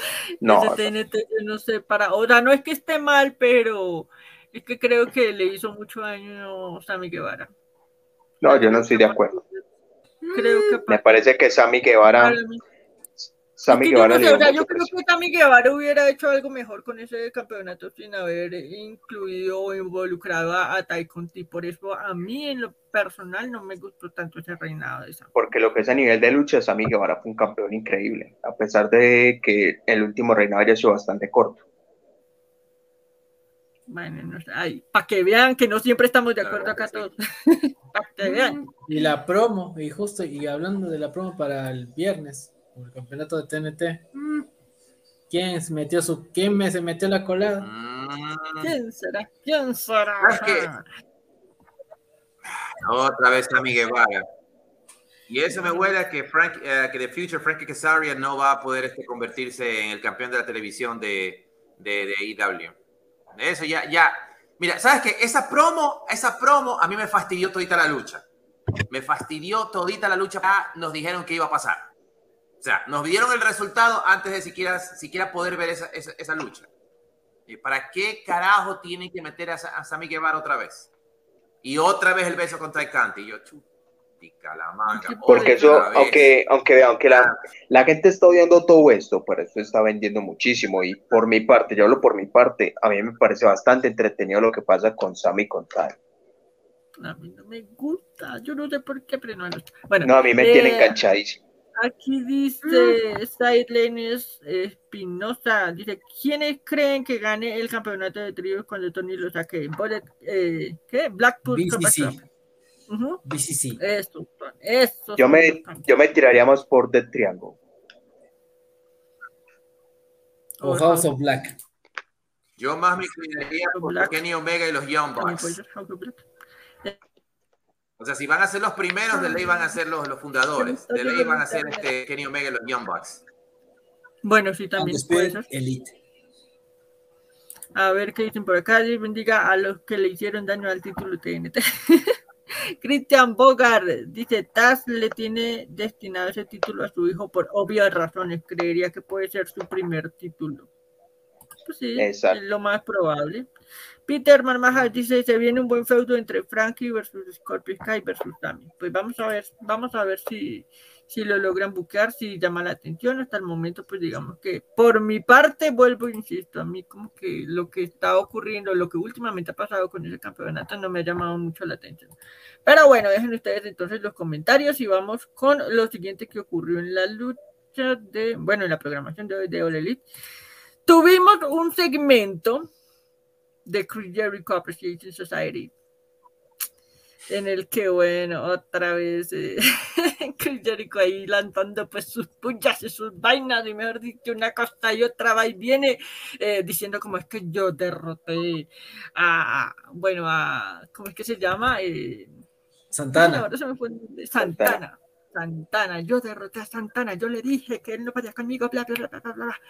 No, Ese TNT, yo no sé, para, o sea, no es que esté mal, pero es que creo que le hizo mucho daño Sammy Guevara. no, yo no estoy de acuerdo. Creo que Me parece que Sammy Guevara, mí- Sammy Es que yo Guevara no le sé, dio o sea, mucho yo creo que Sammy Guevara hubiera hecho algo mejor con ese campeonato sin haber incluido o involucrado a, a Tai Conti. Por eso a mí en lo personal no me gustó tanto ese reinado de Sammy. Porque lo que es a nivel de lucha, Sammy Guevara fue un campeón increíble, a pesar de que el último reinado haya sido bastante corto. Bueno, no sé, ay, para que vean que no siempre estamos de acuerdo acá todos. para que vean. Y la promo, y justo, y hablando de la promo para el viernes, por el campeonato de TNT, mm, ¿quién se metió su, quién me se metió la colada? Mm, ¿Quién será? ¿Quién será? Otra vez Sammy Guevara. Y eso me huele a que, Frank, eh, que The Future Frankie Casaria no va a poder este, convertirse en el campeón de la televisión de, de, de AEW. Eso ya, ya. Mira, ¿sabes qué? Esa promo, esa promo a mí me fastidió todita la lucha. Me fastidió todita la lucha. Ya nos dijeron que iba a pasar. O sea, nos dieron el resultado antes de siquiera, siquiera poder ver esa, esa, esa lucha. ¿Y para qué carajo tienen que meter a, Sa- a Sammy Guevara otra vez? Y otra vez el beso contra el Canti. Y yo, chutica la manga. Porque eso, aunque, aunque, aunque la, la gente está odiando todo esto, pero esto está vendiendo muchísimo. Y por mi parte, yo hablo por mi parte, a mí me parece bastante entretenido lo que pasa con Sammy y con. A mí no me gusta. Yo no sé por qué, pero no. no. Bueno, No, a mí me eh, tiene enganchadísimo. Aquí dice Sidelanes Espinosa, dice, ¿quiénes creen que gane el campeonato de tríos cuando Tony lo saque? Bullet, eh, ¿Qué? Blackpool BCC. Club. Ujú, BCC. Eso, eso. Yo me, yo me tiraría más por The Triangle. O House of Black. Yo más me inclinaría por Black. Kenny Omega y los Young Bucks. O sea, si van a ser los primeros, de ley van a ser los, los fundadores. De ley van a ser este, Kenny Omega y los Young Bucks. Bueno, sí, también puede ser. Elite. A ver qué dicen por acá. Dios bendiga a los que le hicieron daño al título TNT. Christian Bogart dice: Taz le tiene destinado ese título a su hijo por obvias razones. Creería que puede ser su primer título. Pues sí, Exacto. es lo más probable. Peter Marmaja dice: Se viene un buen feudo entre Frankie versus Scorpio Sky versus Tammy. Pues vamos a ver, vamos a ver si, si lo logran buquear, si llama la atención. Hasta el momento, pues digamos que por mi parte, vuelvo, insisto, a mí como que lo que está ocurriendo, lo que últimamente ha pasado con ese campeonato no me ha llamado mucho la atención. Pero bueno, dejen ustedes entonces los comentarios y vamos con lo siguiente que ocurrió en la lucha de, bueno, en la programación de hoy de All Elite. Tuvimos un segmento de Chris Jericho Appreciation Society en el que, bueno, otra vez eh, Chris Jericho ahí lanzando pues sus puñas y sus vainas, y mejor dicho, una cosa y otra va y viene, eh, diciendo como es que yo derroté a, bueno, a, ¿cómo es que se llama? Eh, Santana. ahora se me fue nombre. Santana. Santana, yo derroté a Santana, yo le dije que él no podía conmigo, bla, bla, bla, bla, bla, bla.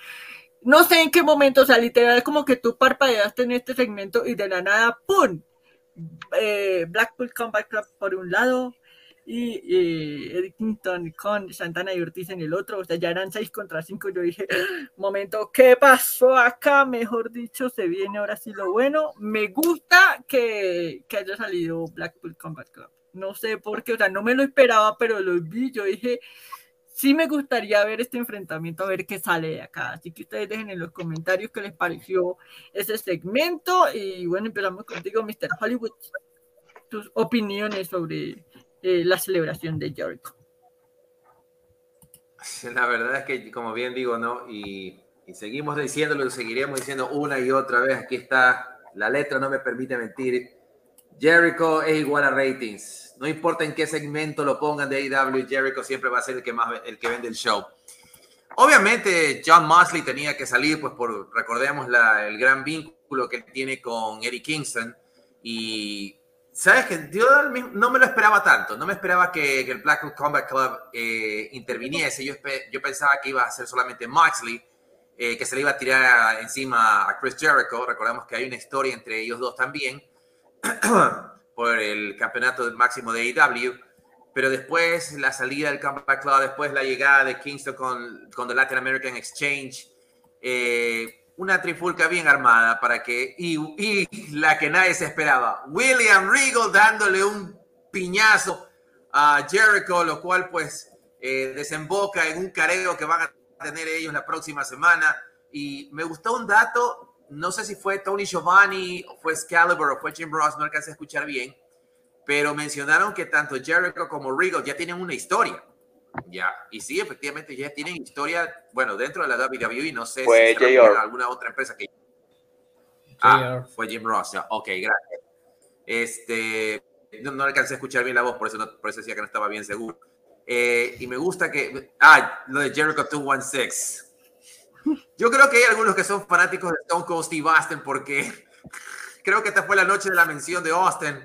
No sé en qué momento, o sea, literal, es como que tú parpadeaste en este segmento y de la nada, ¡pum! Eh, Blackpool Combat Club por un lado y eh, Eddie Kingston con Santana y Ortiz en el otro, o sea, ya eran 6 contra 5. Yo dije, momento, ¿qué pasó acá? Mejor dicho, se viene ahora sí lo bueno. Me gusta que, que haya salido Blackpool Combat Club. No sé por qué, o sea, no me lo esperaba, pero lo vi. Yo dije, sí me gustaría ver este enfrentamiento, a ver qué sale de acá. Así que ustedes dejen en los comentarios qué les pareció ese segmento. Y bueno, empezamos contigo, Mr. Hollywood. Tus opiniones sobre eh, la celebración de Jericho. La verdad es que, como bien digo, ¿no? Y, y seguimos diciéndolo, lo seguiremos diciendo una y otra vez. Aquí está, la letra no me permite mentir. Jericho es igual a ratings. No importa en qué segmento lo pongan de AEW, Jericho siempre va a ser el que más el que vende el show. Obviamente, John Mosley tenía que salir, pues por recordemos la, el gran vínculo que tiene con Eddie Kingston. Y sabes que yo no me lo esperaba tanto. No me esperaba que, el Blackpool Combat Club eh, interviniese. Yo, yo, pensaba que iba a ser solamente Moxley, eh, que se le iba a tirar encima a Chris Jericho. Recordemos que hay una historia entre ellos dos también por el campeonato máximo de AEW, pero después la salida del Combat Club, después la llegada de Kingston con, con The Latin American Exchange, eh, una trifulca bien armada para que, y, y, la que nadie se esperaba, William Regal dándole un piñazo a Jericho, lo cual pues eh, desemboca en un careo que van a tener ellos la próxima semana. Y me gustó un dato, no sé si fue Tony Giovanni, o fue Excalibur, o fue Jim Ross, no alcancé a escuchar bien, pero mencionaron que tanto Jericho como Regal ya tienen una historia. Ya, y sí, efectivamente ya tienen historia, bueno, dentro de la WWE, no sé fue si alguna otra empresa que... Ah, fue Jim Ross, ok, gracias. Este, no, no, alcancé a escuchar bien la voz, por eso, no, por eso decía que no estaba bien seguro. Eh, y me gusta que, ah, lo de Jericho 216. Yo creo que hay algunos que son fanáticos de Stone Cold Steve Austin porque creo que esta fue la noche de la mención de Austin.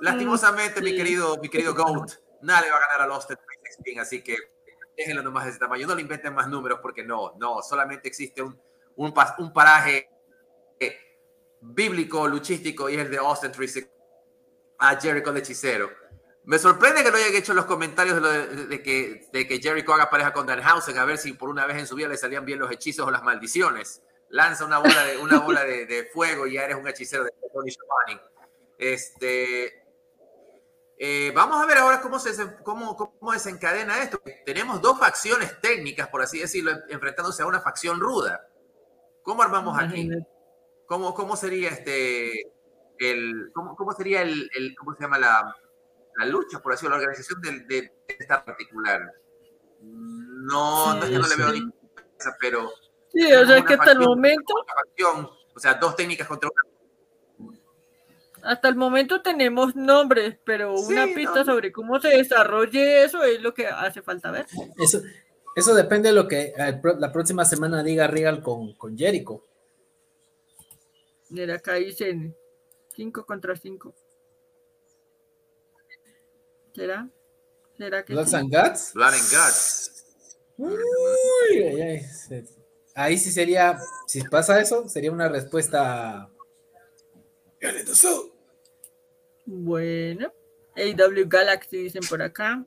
lastimosamente, mi querido, mi querido Goat, nada le va a ganar al Austin así que déjenlo nomás de ese tamaño. No le inventen más números porque no, no, solamente existe un, un, un paraje bíblico, luchístico y es el de Austin 360 a Jericho de hechicero. Me sorprende que no hayan hecho los comentarios de, que, de que Jericho haga pareja con Danhausen, a ver si por una vez en su vida le salían bien los hechizos o las maldiciones. Lanza una bola de, una bola de, fuego y ya eres un hechicero de Tony Giovanni. Este, eh, vamos a ver ahora cómo, se, cómo, cómo desencadena esto. Tenemos dos facciones técnicas, por así decirlo, enfrentándose a una facción ruda. ¿Cómo armamos aquí? ¿Cómo, cómo sería este el cómo, cómo sería el, el, cómo se llama la, la lucha, por así decirlo, la organización de, de, esta particular? No, sí, no es que no le veo ni pero sí, o sea, que hasta el momento facción, o sea, dos técnicas contra una hasta el momento tenemos nombres, pero sí, una pista no. sobre cómo se desarrolle eso es lo que hace falta ver. Eso, eso depende de lo que eh, la próxima semana diga Regal con, con Jericho. Mira, acá dicen 5 contra 5. ¿Será? ¿Será que Blood sí? and Guts? Blood and Guts. Uy, ay, ay. Ahí sí sería, si pasa eso, sería una respuesta. Bueno, AW Galaxy dicen por acá.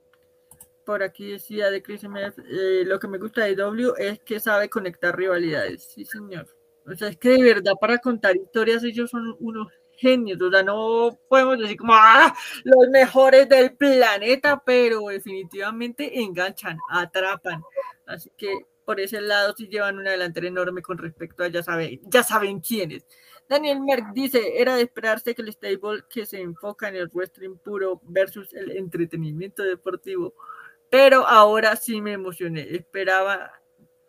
Por aquí decía de Chris MF, eh, lo que me gusta de AW es que sabe conectar rivalidades. Sí, señor. O sea, es que de verdad para contar historias ellos son unos genios, o sea, no podemos decir como ¡ah! los mejores del planeta, pero definitivamente enganchan, atrapan. Así que por ese lado sí llevan una delantera enorme con respecto a ya saben, ya saben quiénes. Daniel Merck dice, era de esperarse que el stable que se enfoca en el wrestling puro versus el entretenimiento deportivo, pero ahora sí me emocioné, esperaba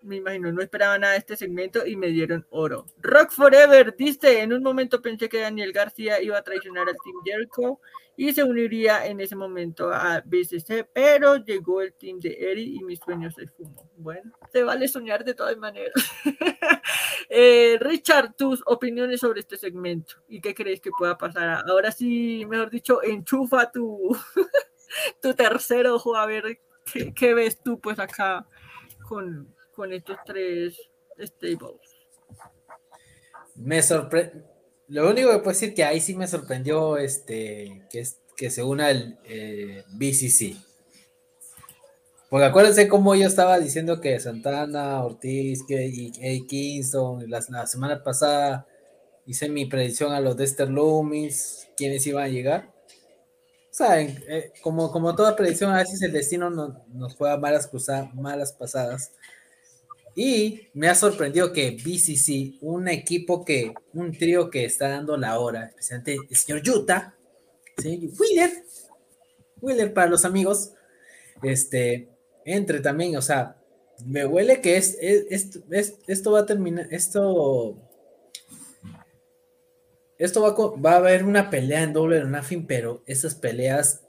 me imagino, no esperaba nada de este segmento y me dieron oro. Rock Forever dice, en un momento pensé que Daniel García iba a traicionar al Team Jericho y se uniría en ese momento a BCC, pero llegó el team de Eri y mis sueños se fumó. Bueno, te vale soñar de todas maneras. eh, Richard, tus opiniones sobre este segmento y qué crees que pueda pasar. Ahora sí, mejor dicho, enchufa tu, tu tercer ojo a ver qué, qué ves tú pues acá con con estos tres stables. Me sorprende. Lo único que puedo decir que ahí sí me sorprendió este que, es, que se una el eh, BCC. Porque acuérdense cómo yo estaba diciendo que Santana, Ortiz que, y, Kingston, la, semana pasada hice mi predicción a los Dexter Loomis, quiénes iban a llegar. Saben, eh, como, como toda predicción, a veces el destino no, nos juega malas, malas pasadas. Y me ha sorprendido que BCC, un equipo que, un trío que está dando la hora, especialmente el señor Yuta, ¿sí? Wheeler, Wheeler para los amigos, este, entre también, o sea, me huele que es, es, es esto va a terminar, esto, esto va a, va a haber una pelea en doble de fin, pero esas peleas,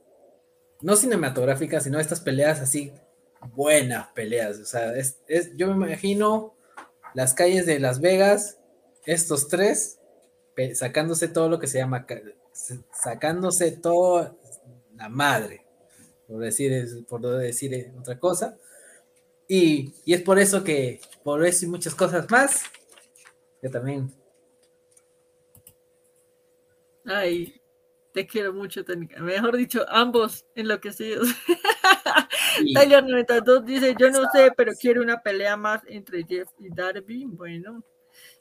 no cinematográficas, sino estas peleas así buenas peleas. O sea, es, es, yo me imagino las calles de Las Vegas, estos tres, sacándose todo lo que se llama, sacándose todo la madre, por decir, por decir otra cosa. Y, y, es por eso que, por eso y muchas cosas más, que también. Ay, te quiero mucho. Mejor dicho, ambos enloquecidos. Tyler 92 dice, yo no sé, pero quiero una pelea más entre Jeff y Darby. Bueno,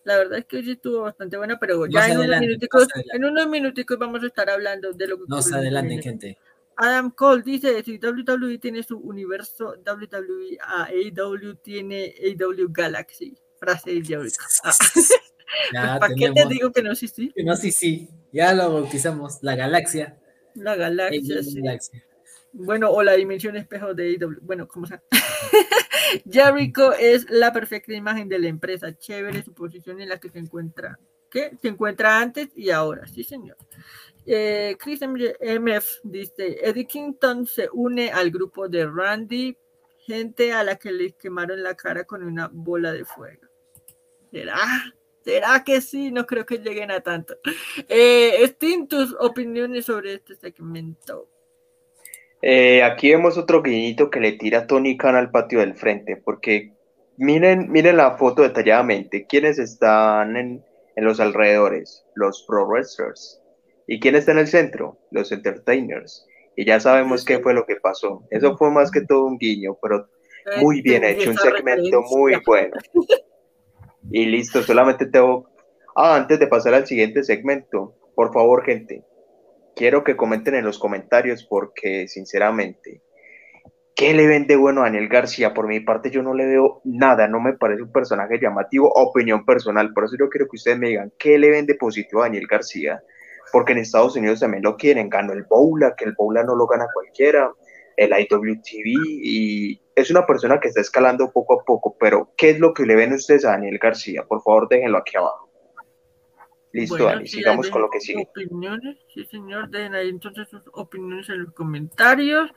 la verdad es que sí estuvo bastante buena, pero ya en, unos minuticos, en unos minuticos vamos a estar hablando de lo que... No se adelanten, gente. Adam Cole dice, si WWE tiene su universo, WWE a AW tiene AW Galaxy. Frase de Jericho. Ah. ¿Para qué te digo que no sí sí? Que no sí sí. Ya lo bautizamos. La galaxia. La galaxia, sí. Bueno, o la dimensión espejo de AW. Bueno, como sea. Jericho es la perfecta imagen de la empresa. Chévere su posición en la que se encuentra. ¿Qué? Se encuentra antes y ahora. Sí, señor. Eh, Chris MF dice, Eddie Kington se une al grupo de Randy, gente a la que le quemaron la cara con una bola de fuego. ¿Será? ¿Será que sí? No creo que lleguen a tanto. Eh, tus opiniones sobre este segmento. Eh, aquí vemos otro guiñito que le tira Tony Khan al patio del frente, porque miren, miren la foto detalladamente. ¿Quiénes están en, en los alrededores? Los pro wrestlers. ¿Y quién está en el centro? Los entertainers. Y ya sabemos qué fue lo que pasó. Eso fue más que todo un guiño, pero muy bien hecho, un segmento muy bueno. Y listo, solamente tengo... Ah, antes de pasar al siguiente segmento, por favor, gente, quiero que comenten en los comentarios porque, sinceramente, ¿qué le vende bueno a Daniel García? Por mi parte, yo no le veo nada, no me parece un personaje llamativo, opinión personal. Por eso yo quiero que ustedes me digan, ¿qué le vende positivo a Daniel García? porque en Estados Unidos también lo quieren, ganó el Boula, que el Boula no lo gana cualquiera, el IWTV, y es una persona que está escalando poco a poco, pero ¿qué es lo que le ven ustedes a Daniel García? Por favor, déjenlo aquí abajo. Listo, Dani, sigamos con lo que sigue. Opiniones, sí, señor, dejen ahí entonces sus opiniones en los comentarios.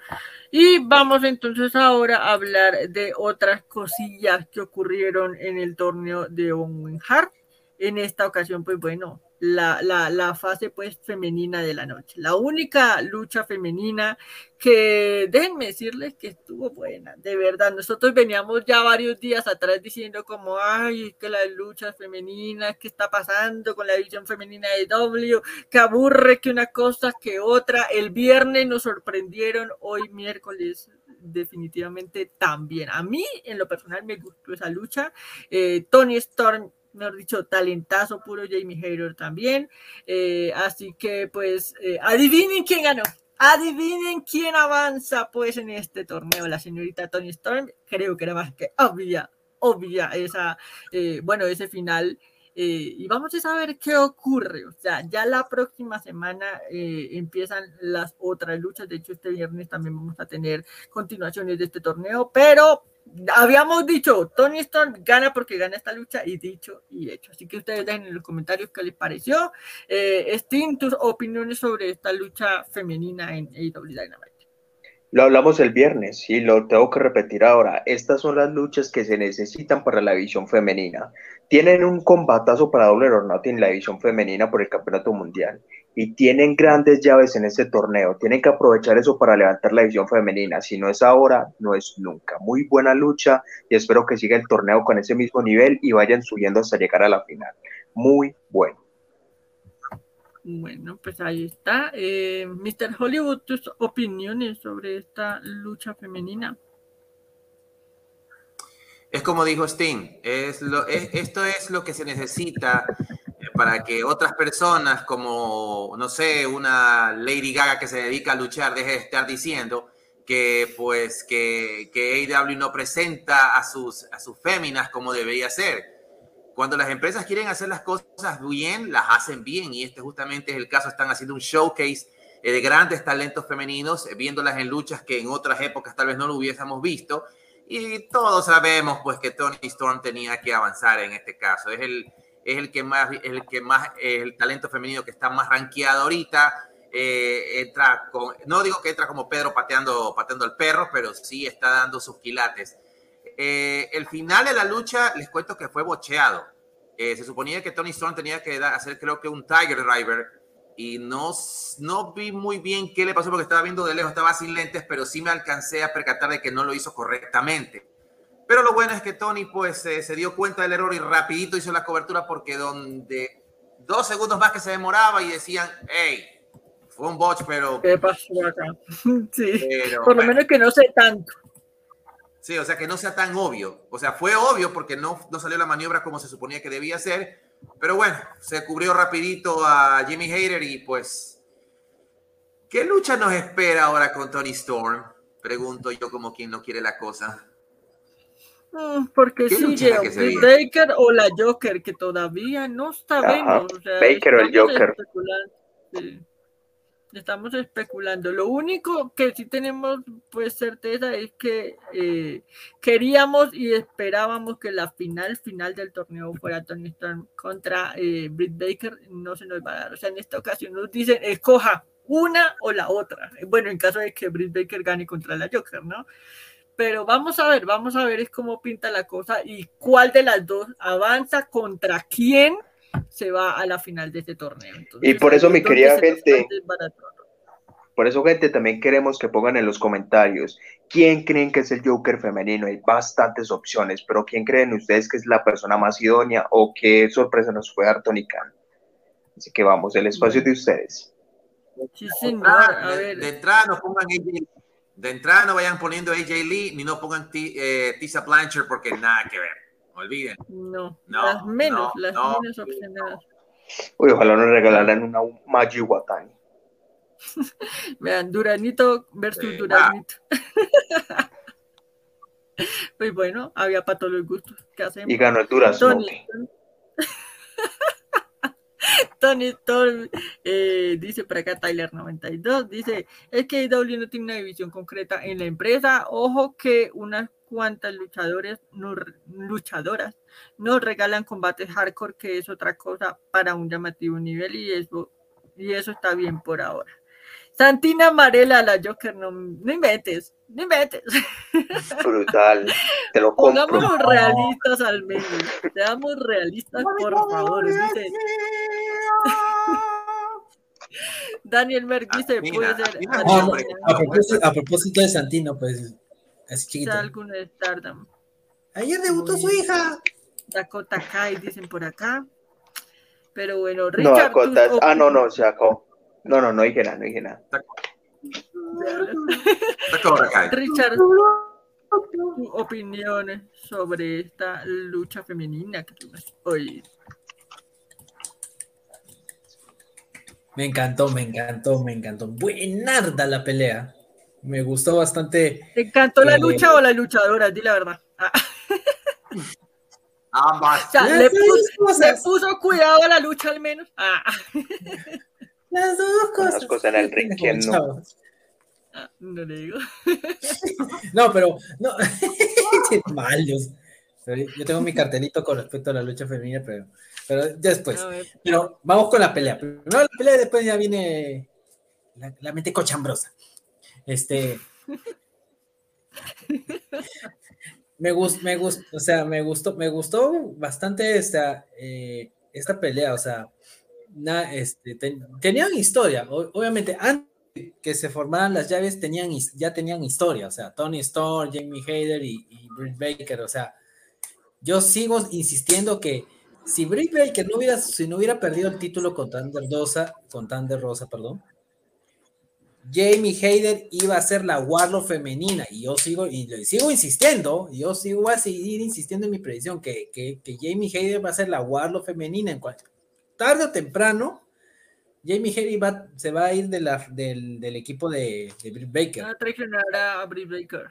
Y vamos entonces ahora a hablar de otras cosillas que ocurrieron en el torneo de Owen Hart. En esta ocasión, pues bueno, la, fase pues femenina de la noche. La única lucha femenina que déjenme decirles que estuvo buena, de verdad. Nosotros veníamos ya varios días atrás diciendo como, ay, que la lucha femenina, ¿qué está pasando con la división femenina de W? Que aburre que una cosa que otra. El viernes nos sorprendieron, hoy miércoles definitivamente también. A mí, en lo personal, me gustó esa lucha. Eh, Tony Storm mejor dicho, talentazo puro Jamie Hayter también. Eh, así que, pues, eh, adivinen quién ganó. Adivinen quién avanza, pues, en este torneo. La señorita Tony Storm, creo que era más que obvia, obvia esa, eh, bueno, ese final. y vamos a saber qué ocurre. O sea, ya la próxima semana empiezan las otras luchas. De hecho, este viernes también vamos a tener continuaciones de este torneo. Pero habíamos dicho, Tony Storm gana porque gana esta lucha y dicho y hecho. Así que ustedes dejen en los comentarios qué les pareció. Eh, Steam, tus opiniones sobre esta lucha femenina en AEW Dynamite. Lo hablamos el viernes y lo tengo que repetir ahora. Estas son las luchas que se necesitan para la división femenina. Tienen un combatazo para doble or en la división femenina por el campeonato mundial y tienen grandes llaves en este torneo. Tienen que aprovechar eso para levantar la división femenina. Si no es ahora, no es nunca. Muy buena lucha y espero que siga el torneo con ese mismo nivel y vayan subiendo hasta llegar a la final. Muy bueno. Bueno, pues ahí está. Eh, Mr. Hollywood, tus opiniones sobre esta lucha femenina. Es como dijo Sting, es lo, esto es lo que se necesita para que otras personas como, no sé, una Lady Gaga que se dedica a luchar, deje de estar diciendo que pues que, que AW no presenta a sus, a sus féminas como debería ser. Cuando las empresas quieren hacer las cosas bien, las hacen bien y este justamente es el caso, están haciendo un showcase eh, de grandes talentos femeninos, eh, viéndolas en luchas que en otras épocas tal vez no lo hubiésemos visto. Y todos sabemos pues que Tony Storm tenía que avanzar en este caso. Es el, es el que más, el que más, el talento femenino que está más rankeado ahorita. Eh, entra con, no digo que entra como Pedro pateando, pateando al perro, pero sí está dando sus quilates. Eh, el final de la lucha, les cuento que fue bocheado. Eh, se suponía que Tony Storm tenía que hacer, creo que un Tiger Driver, y no, no vi muy bien qué le pasó porque estaba viendo de lejos, estaba sin lentes, pero sí me alcancé a percatar de que no lo hizo correctamente. Pero lo bueno es que Tony pues eh, se dio cuenta del error y rapidito hizo la cobertura porque donde dos segundos más que se demoraba y decían, hey, fue un botch, pero... ¿Qué pasó acá? Sí, por lo menos que no sé tanto. Sí, o sea, que no sea tan obvio. O sea, fue obvio porque no, no salió la maniobra como se suponía que debía ser. Pero bueno, se cubrió rapidito a Jimmy Hater y pues... ¿Qué lucha nos espera ahora con Tony Storm? Pregunto yo como quien no quiere la cosa. Mm, Porque ¿Qué lucha sigue? Baker o la Joker, que todavía no sabemos. o sea, Baker o el estamos Joker. especulando, sí. Estamos especulando. Lo único que sí tenemos pues certeza es que eh, queríamos y esperábamos que la final final del torneo fuera Tony Storm contra eh, Britt Baker. No se nos va a dar. O sea, en esta ocasión nos dicen escoja una o la otra. Bueno, en caso de que Britt Baker gane contra la Joker, ¿no? Pero vamos a ver, vamos a ver es cómo pinta la cosa y cuál de las dos avanza contra quién se va a la final de este torneo. Entonces, Y por eso, mi querida nos gente. Por eso, gente, también queremos que pongan en los comentarios quién creen que es el Joker femenino. Hay bastantes opciones, pero quién creen ustedes que es la persona más idónea o qué sorpresa nos puede dar Tony Khan. Así que vamos, el espacio es de ustedes. Sí, señor, Ah, a ver. de entrada no pongan de entrada no vayan poniendo AJ Lee ni no pongan T- eh, Tisa Blanchard porque nada que ver. Olviden. No, No, las menos, no, las no. menos opcionadas. Uy, ojalá nos regalaran una Magi Watani. Vean, Duranito versus Sí. Duranito. pues bueno, había para todos los gustos. ¿Qué hacemos? Y ganó el Durazno. Tony. Storm eh, dice por acá Tyler92, dice, es que AEW no tiene una división concreta en la empresa, ojo que unas cuantas luchadores, luchadoras nos regalan combates hardcore, que es otra cosa para un llamativo nivel y eso, y eso está bien por ahora. Santina Marela, la Joker, no, no inventes, no inventes. Brutal. Te lo compro. Pongámonos realistas al menos. Seamos realistas, por favor. Dice Daniel Merck dice, Atina, puede ser no, a, propósito, a propósito de Santino, pues, así chiquito. Ayer debutó su hija. Dakota Kai, dicen por acá. Pero bueno, No, Richard. tus Dakota. Ah, no, no, se acabó. No, no, no dije nada, no dije nada. Richard, tus opiniones sobre esta lucha femenina que tuvimos hoy. Me encantó, me encantó, me encantó. Buenarda la pelea. Me gustó bastante. ¿Te encantó la Eh, lucha o la luchadora? Di la verdad. Ah, Ambas. o sea, Las le, puso, le puso cuidado a la lucha al menos. Ah, Las dos cosas. cosas en el ring, ¿quién no? Ah, no le digo. No, pero no. Malos. Yo tengo mi cartelito con respecto a la lucha femenina, pero, pero después. Pero vamos con la pelea. Primero la pelea y después ya viene la, la mente cochambrosa. Este. Me gustó, me gustó, o sea, me gustó, me gustó bastante esta, eh, esta pelea, o sea, na- este, ten- tenían historia, obviamente, antes que se formaran las llaves tenían, ya tenían historia, o sea, Tony Storm, Jamie Hayter y, y Britt Baker, o sea, yo sigo insistiendo que si Britt Baker no hubiera, si no hubiera perdido el título con Thunder Rosa, con Thunder Rosa, perdón, Jamie Hayter iba a ser la Warlock femenina y yo sigo y le sigo insistiendo, yo sigo a seguir insistiendo en mi predicción que, que, que Jamie Hayter va a ser la Warlock femenina en cual, tarde o temprano Jamie Hayter va- se va a ir de la- del, del equipo de, de Britt Baker Va a traicionar a Brie Baker.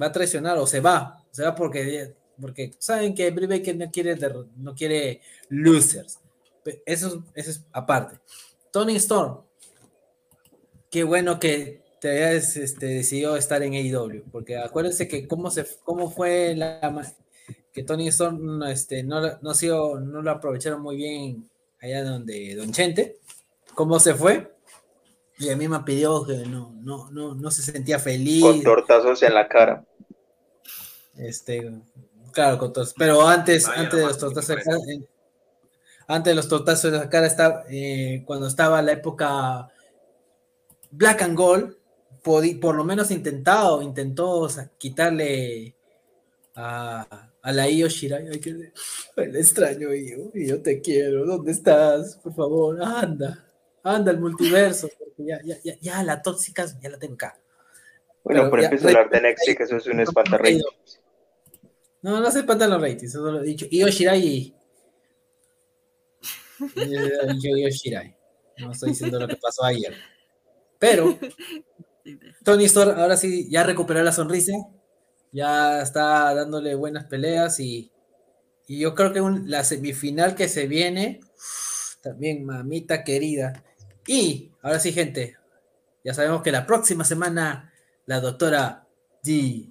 va a traicionar o se va, se va porque, porque saben que Brie Baker no quiere, no quiere losers. Eso, eso es aparte. Tony Storm, qué bueno que te hayas este, decidido estar en AEW, porque acuérdense que cómo, se, cómo fue la, que Tony Storm este, no, no, ha sido- no lo aprovecharon muy bien allá donde Don Chente, cómo se fue. Y a mí me pidió que no, no, no, no se sentía feliz. Con tortazos en la cara. Este, claro, con tos- pero antes, Vaya, antes de los tortazos qué de cara, eh, antes de los tortazos de la cara estaba, eh, cuando estaba la época Black and Gold, por lo menos intentado, intentó quitarle a, a la Io Shirai, ay, que le extraño Io, y yo te quiero, ¿dónde estás? Por favor, anda, anda al multiverso, porque ya, ya, ya, ya la tóxica ya la tengo acá. Bueno, Pero por ya, empezar a hablar de que eso es un Rey- espantarrey. No, no se espantan los ratings, eso lo he dicho. Io Shirai. Yo Io Shirai. No estoy diciendo lo que pasó ayer. Pero Tony Storm ahora sí ya recuperó la sonrisa. Ya está dándole buenas peleas y, y yo creo que un- la semifinal que se viene, también mamita querida. Y ahora sí, gente, ya sabemos que la próxima semana la doctora D.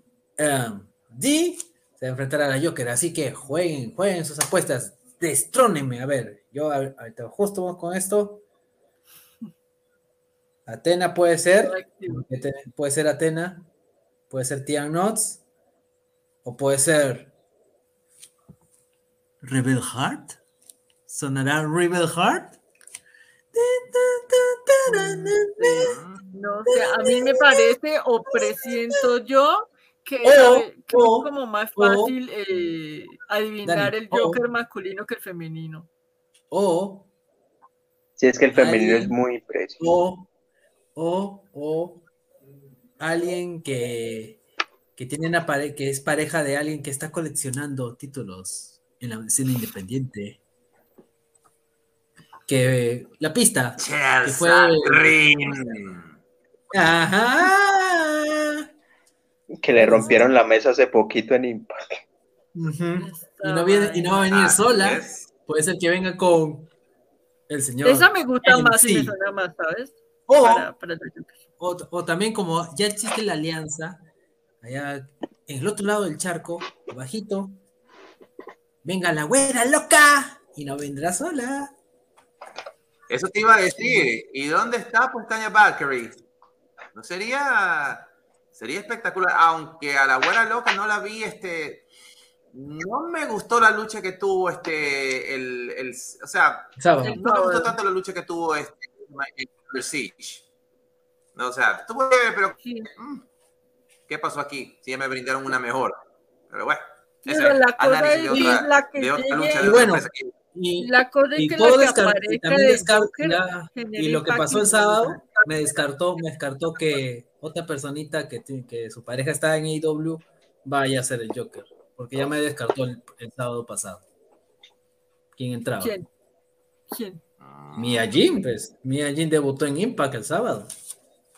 D se va a la Joker, así que jueguen, jueguen sus apuestas, destrónenme. A ver, yo ahorita justo vamos con esto. Atena puede ser, puede ser Atena, puede ser Tian Knots, o puede ser Rebel Heart. ¿Sonará Rebel Heart? No sé, a mí me parece o presiento yo que, es como más fácil eh, adivinar Dani, el Joker masculino que el femenino. O, Si es que el femenino es muy preciso. o, o, o alguien que, que tiene una pare- que es pareja de alguien que está coleccionando títulos en la escena independiente. Que la pista. Chelsea fue-. Ajá. Que le rompieron la mesa hace poquito en Impact. Y no, viene, y no va a venir Así sola. es. Puede ser que venga con el señor. Esa me gusta más y me suena más, ¿sabes? O, Para, para el Joker. o, o también como ya existe la alianza, allá en el otro lado del charco, bajito, venga la güera loca y no vendrá sola. Eso te iba a decir. ¿Y dónde está Tanya Valkyrie? No sería, sería espectacular, aunque a la güera loca no la vi, este, no me gustó la lucha que tuvo este, el, el o sea, Sábado. no me gustó tanto la lucha que tuvo este, en el Siege. No, o sea, estuvo pero Sí. mm, ¿qué pasó aquí? Si ya me brindaron una mejor. Pero bueno, ese Pero la cosa de otra, la que de otra llegue- lucha. de Y bueno, que- Y, La cosa es y que todo la que descar- y también del descar- Joker ya- genere y lo que pasó el sábado me descartó, me descartó que otra personita que, que su pareja está en AEW vaya a ser el Joker, porque ya me descartó el, el sábado pasado. ¿Quién entraba? ¿Quién? ¿Quién? Mia Jim, pues. Mia Jim debutó en Impact el sábado.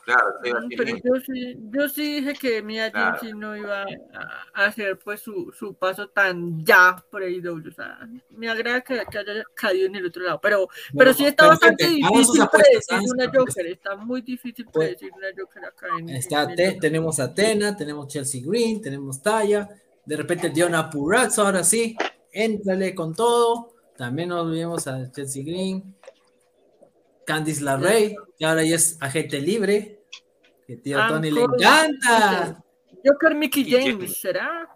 Claro, Pero yo sí, yo sí dije que Mia Jim Claro. sí no iba a hacer pues su, su paso tan ya por AEW. O sea, me agrada que, que haya caído en el otro lado. Pero, pero sí está pero, bastante difícil apuestas, predecir una. Joker. Está muy difícil Pues, predecir una Joker acá en, Está en el tenemos a Atena, tenemos Chelsea Green, tenemos Taya, de repente Diona Purazzo, ahora sí, éntrale con todo. También no olvidemos a Chelsea Green, Candice LaRey, que ahora ya es agente libre, que tío Ah, Tony le encanta. Joker Mickey James. ¿será?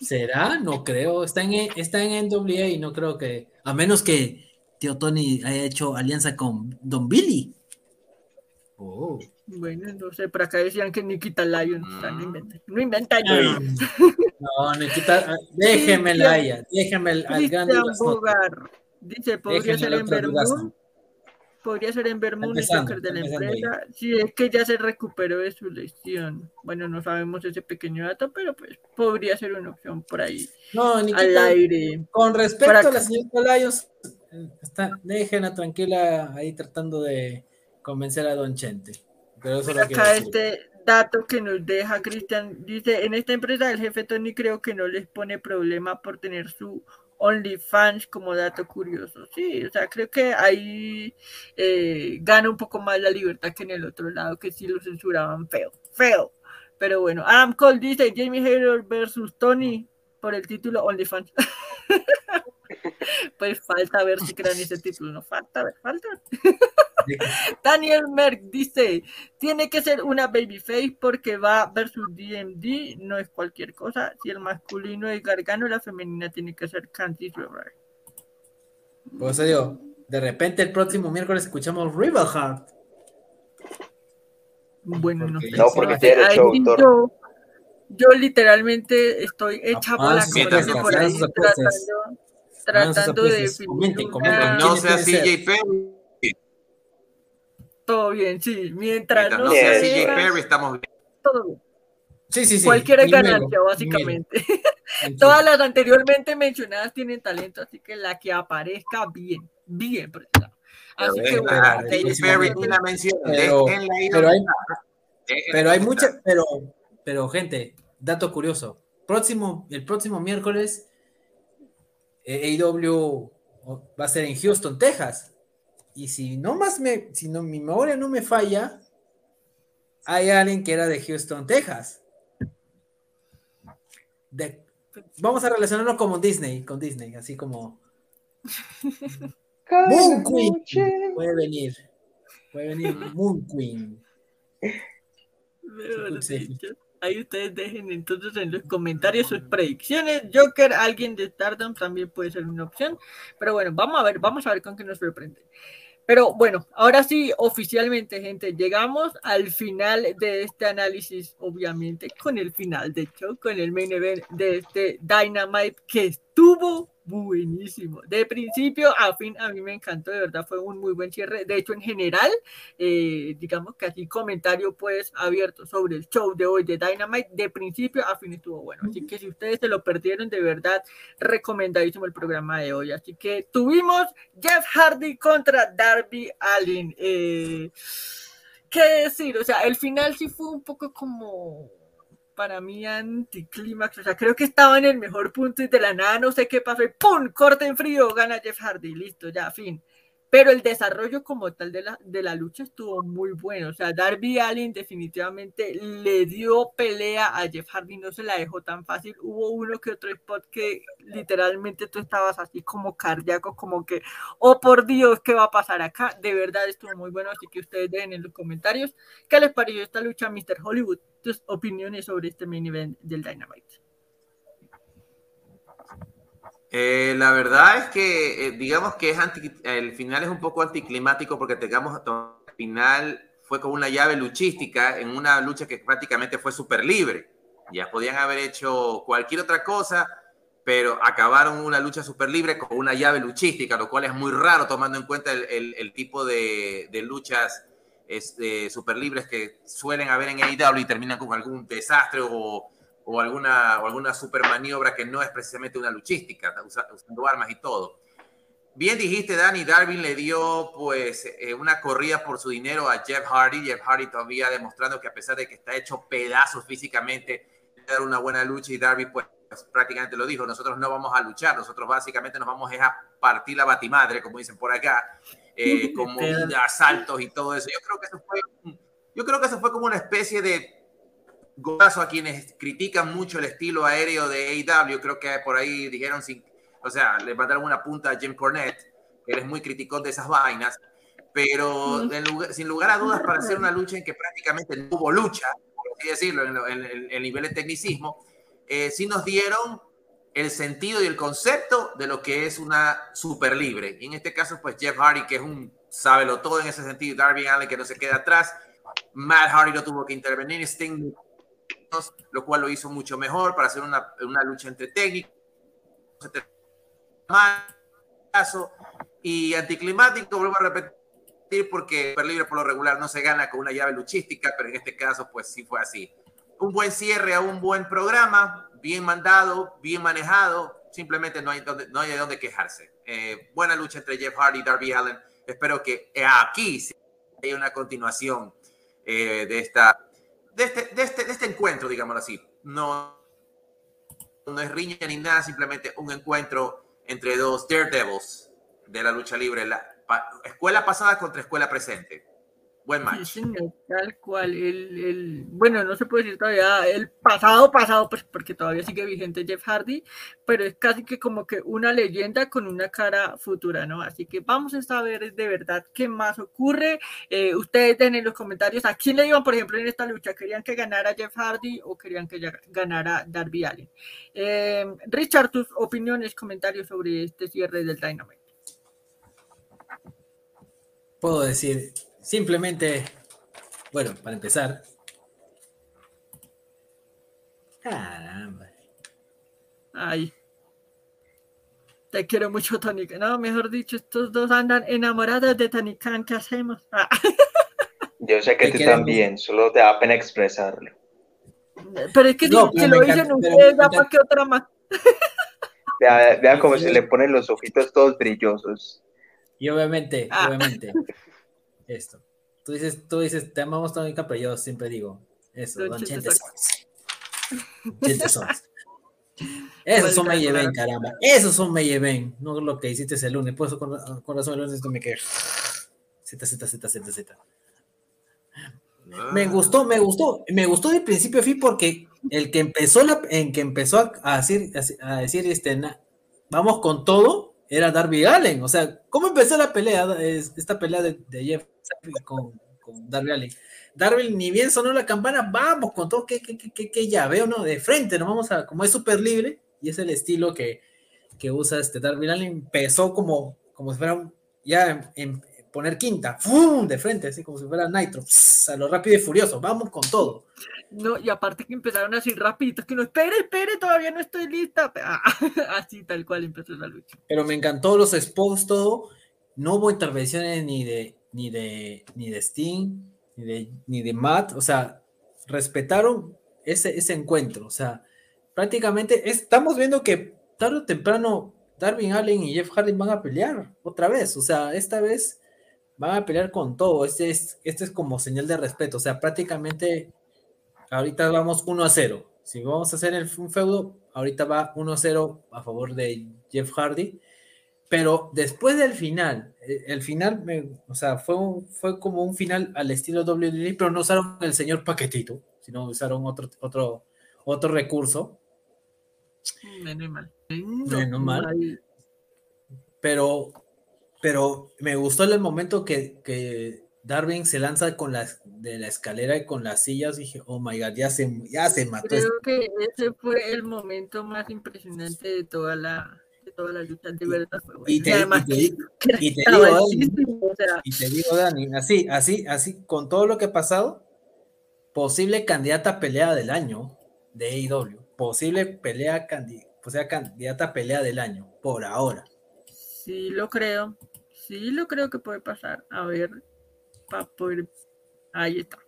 ¿Será? No creo, está en, está en NWA y no creo que, a menos que tío Tony haya hecho alianza con Don Billy. Oh. Bueno, no sé, por acá decían que Nikita Lyon. o sea, no Mm. inventen. No inventan. No, Nikita, ah, déjemela a ella, déjeme al, grande dice, podría Déjenme ser en durazno. Podría ser en Joker de la empresa, si es que ya se recuperó de su lesión. Bueno, no sabemos ese pequeño dato, pero pues podría ser una opción por ahí No, al Nikita, aire. con respecto Para a la Lyons, eh, está, déjenla tranquila ahí tratando de convencer a Don Chente. Pero eso lo acá decir. este dato que nos deja Cristian, dice, en esta empresa el jefe Tony creo que no les pone problema por tener su OnlyFans como dato curioso. Sí, o sea, creo que ahí eh, gana un poco más la libertad que en el otro lado, que sí lo censuraban feo, feo. Pero bueno, Adam Cole dice Jamie Hayter versus Tony por el título OnlyFans. pues falta ver si crean ese título, no falta ver, falta. Daniel Merck dice, tiene que ser una babyface porque va versus DMD, no es cualquier cosa. Si el masculino es Gargano, la femenina tiene que ser Candice LeRae. Por eso digo, de repente el próximo miércoles escuchamos Rebel Heart. Bueno, no sé. No, si porque tiene derecho autor. yo, yo literalmente estoy hecha Ah, sus apuestas. tratando, tratando de Comenten, comenten. No ¿Quiénes sea quieren ser? Todo bien, sí. Mientras Mientras no no sea CJ. Perry, estamos bien. todo bien. Sí, sí, sí. Cualquiera es ganancia, básicamente. Todas las anteriormente mencionadas tienen talento, así que la que aparezca bien, bien. Así que bueno, pero- Perry la hay- Pero hay mucha, pero, pero gente, dato curioso. Próximo, el próximo miércoles, eh, AEW va a ser en Houston, Texas. Y si no más me, si no, mi memoria no me falla, hay alguien que era de Houston, Texas. De- vamos a relacionarlo como Disney, con Disney, así como Moon Queen puede venir. Puede venir Moon Queen. Sí. Ahí ustedes dejen entonces en los comentarios sus predicciones. Joker, alguien de Stardom también puede ser una opción. Pero bueno, vamos a ver, vamos a ver con qué nos sorprende. Pero bueno, ahora sí, oficialmente, gente, llegamos al final de este análisis, obviamente, con el final de show, con el main event de este Dynamite que estuvo buenísimo. De principio a fin, a mí me encantó, de verdad, fue un muy buen cierre. De hecho, en general, eh, digamos que así comentario pues abierto sobre el show de hoy de Dynamite, de principio a fin estuvo bueno. Así que si ustedes se lo perdieron, de verdad, recomendadísimo el programa de hoy. Así que tuvimos Jeff Hardy contra Darby Allin. Eh, ¿Qué decir? O sea, el final sí fue un poco como para mí anticlímax, o sea, creo que estaba en el mejor punto y de la nada no sé qué pasó y ¡pum! corte en frío, gana Jeff Hardy, listo, ya, fin. Pero el desarrollo como tal de la, de la lucha estuvo muy bueno, o sea, Darby Allin definitivamente le dio pelea a Jeff Hardy, no se la dejó tan fácil, hubo uno que otro spot que literalmente tú estabas así como cardíaco, como que, oh por Dios, ¿qué va a pasar acá? De verdad estuvo muy bueno, así que ustedes dejen en los comentarios qué les pareció esta lucha, Mr. Hollywood, tus opiniones sobre este main event del Dynamite. Eh, la verdad es que, eh, digamos que es anti, el final es un poco anticlimático porque tengamos el final fue con una llave luchística en una lucha que prácticamente fue súper libre. Ya podían haber hecho cualquier otra cosa, pero acabaron una lucha súper libre con una llave luchística, lo cual es muy raro tomando en cuenta el, el, el tipo de, de luchas este, súper libres que suelen haber en AEW y terminan con algún desastre o o alguna, o alguna super maniobra que no es precisamente una luchística, usa, usando armas y todo. Bien dijiste, Danny, Darwin le dio pues eh, una corrida por su dinero a Jeff Hardy. Jeff Hardy todavía demostrando que a pesar de que está hecho pedazos físicamente, dar una buena lucha y Darby pues, pues, prácticamente lo dijo, nosotros no vamos a luchar, nosotros básicamente nos vamos a partir la batimadre, como dicen por acá, eh, con movidas, saltos y todo eso. Yo creo que eso fue, yo creo que eso fue como una especie de gozazo a quienes critican mucho el estilo aéreo de AEW. Creo que por ahí dijeron, sin, o sea, le mandaron una punta a Jim Cornette, que él es muy criticón de esas vainas, pero lugar, sin lugar a dudas para hacer una lucha en que prácticamente no hubo lucha, por así decirlo, en, el nivel de tecnicismo, eh, sí nos dieron el sentido y el concepto de lo que es una super libre. Y en este caso, pues Jeff Hardy, que es un sábelo todo en ese sentido, Darby Allin, que no se queda atrás, Matt Hardy no tuvo que intervenir, Sting lo cual lo hizo mucho mejor para hacer una, una lucha entre técnicos y anticlimático, vuelvo a repetir, porque Super Libre por lo regular no se gana con una llave luchística, pero en este caso pues sí fue así. Un buen cierre a un buen programa, bien mandado, bien manejado, simplemente no hay, donde, no hay de dónde quejarse. Eh, buena lucha entre Jeff Hardy y Darby Allen. Espero que aquí haya una continuación eh, de esta de este, de, este, de este, encuentro, digámoslo así. No, no es riña ni nada, simplemente un encuentro entre dos Daredevils de la lucha libre, escuela pasada contra escuela presente. Buen match. Sí, señor, tal cual. El, el, bueno, no se puede decir todavía el pasado, pasado, pues porque todavía sigue vigente Jeff Hardy, pero es casi que como que una leyenda con una cara futura, ¿no? Así que vamos a saber de verdad qué más ocurre. Eh, ustedes den en los comentarios a quién le iban, por ejemplo, en esta lucha. ¿Querían que ganara Jeff Hardy o querían que ganara Darby Allin? Eh, Richard, tus opiniones, comentarios sobre este cierre del Dynamite. Puedo decir, simplemente, bueno, para empezar. Caramba. Ay. Te quiero mucho, Tony. No, mejor dicho, estos dos andan enamorados de Tony Khan. ¿Qué hacemos? Ah. Yo sé que tú también, solo te da pena expresarlo. Pero es que No, si, lo dicen ustedes, me ¿ya encanta- para qué otra más? Vea, vea cómo se le ponen los ojitos todos brillosos. Y obviamente, Ah. obviamente, esto. Tú dices, tú dices, te amamos Tónica, pero yo siempre digo, eso, Don Don Chente Sons. Chente Sons. Esos son sea. caramba. Esos son Meyeven, no lo que hiciste el lunes. Por eso con, con razón el lunes esto me quedé. Z, Z, Z, Z, Z. Me Ah. gustó, me gustó, me gustó de principio a fin porque el que empezó la, en que empezó a, decir, a decir este, na- vamos con todo, era Darby Allen. O sea, ¿cómo empezó la pelea? Es- Esta pelea de, de Jeff con, con Darby Allen. Darby ni bien sonó la campana, vamos con todo, que, que, que, que, que ya veo, ¿no? De frente, no vamos a, como es súper libre, y es el estilo que, que usa este Darby Allen, empezó como, como si fuera un- ya en, en poner quinta, ¡fum! de frente, así como si fuera Nitro, pss, a lo rápido y furioso, vamos con todo. No, y aparte que empezaron así rapiditos, que no, espere, espere, todavía no estoy lista. Ah, así tal cual empezó la lucha. Pero me encantó los spots, todo. No hubo intervenciones ni de, ni de, ni de Sting, ni de, ni de Matt. O sea, respetaron ese, ese encuentro. O sea, prácticamente estamos viendo que tarde o temprano Darwin Allen y Jeff Hardy van a pelear otra vez. O sea, esta vez van a pelear con todo. Este es, este es como señal de respeto. O sea, prácticamente ahorita vamos 1 a 0. Si vamos a hacer el, un feudo, ahorita va 1 a 0 a favor de Jeff Hardy. Pero después del final, el final, me- o sea, fue, un- fue como un final al estilo WWE, pero no usaron el señor paquetito, sino usaron otro, otro, otro recurso. Menos mal. Menos mal. Pero, pero me gustó el momento que, que Darwin se lanza con las de la escalera y con las sillas. Dije, oh my god, ya se, ya se mató. este Creo que ese fue el momento más impresionante de toda la, toda la lucha. De verdad fue bueno. Y te- además y te- que- que y te estaba digo, o sea, Y te digo, Dani, así, así, así, con todo lo que ha pasado, posible candidata a pelea del año de AEW. Posible pelea, o sea, candidata a pelea del año, por ahora. Sí, lo creo. Sí, lo creo que puede pasar. A ver, para poder. Ahí está.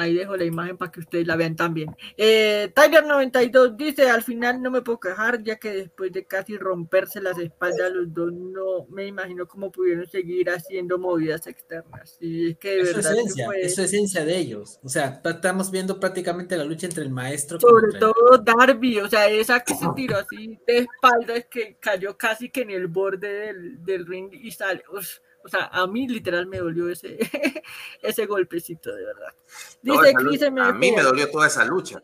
Ahí dejo la imagen para que ustedes la vean también. Eh, Tiger92 dice: Al final no me puedo quejar, ya que después de casi romperse las espaldas, los dos no me imagino cómo pudieron seguir haciendo movidas externas. Y es que de Es verdad. esencia, fue- es su esencia de ellos. O sea, ta- estamos viendo prácticamente la lucha entre el maestro Sobre el- todo Darby, o sea, esa que se tiró así de espaldas que cayó casi que en el borde del, del ring y sale. uf, o sea, a mí literal me dolió ese, ese golpecito, de verdad. No, Dice esa Chris lucha- a mí me dolió toda esa lucha.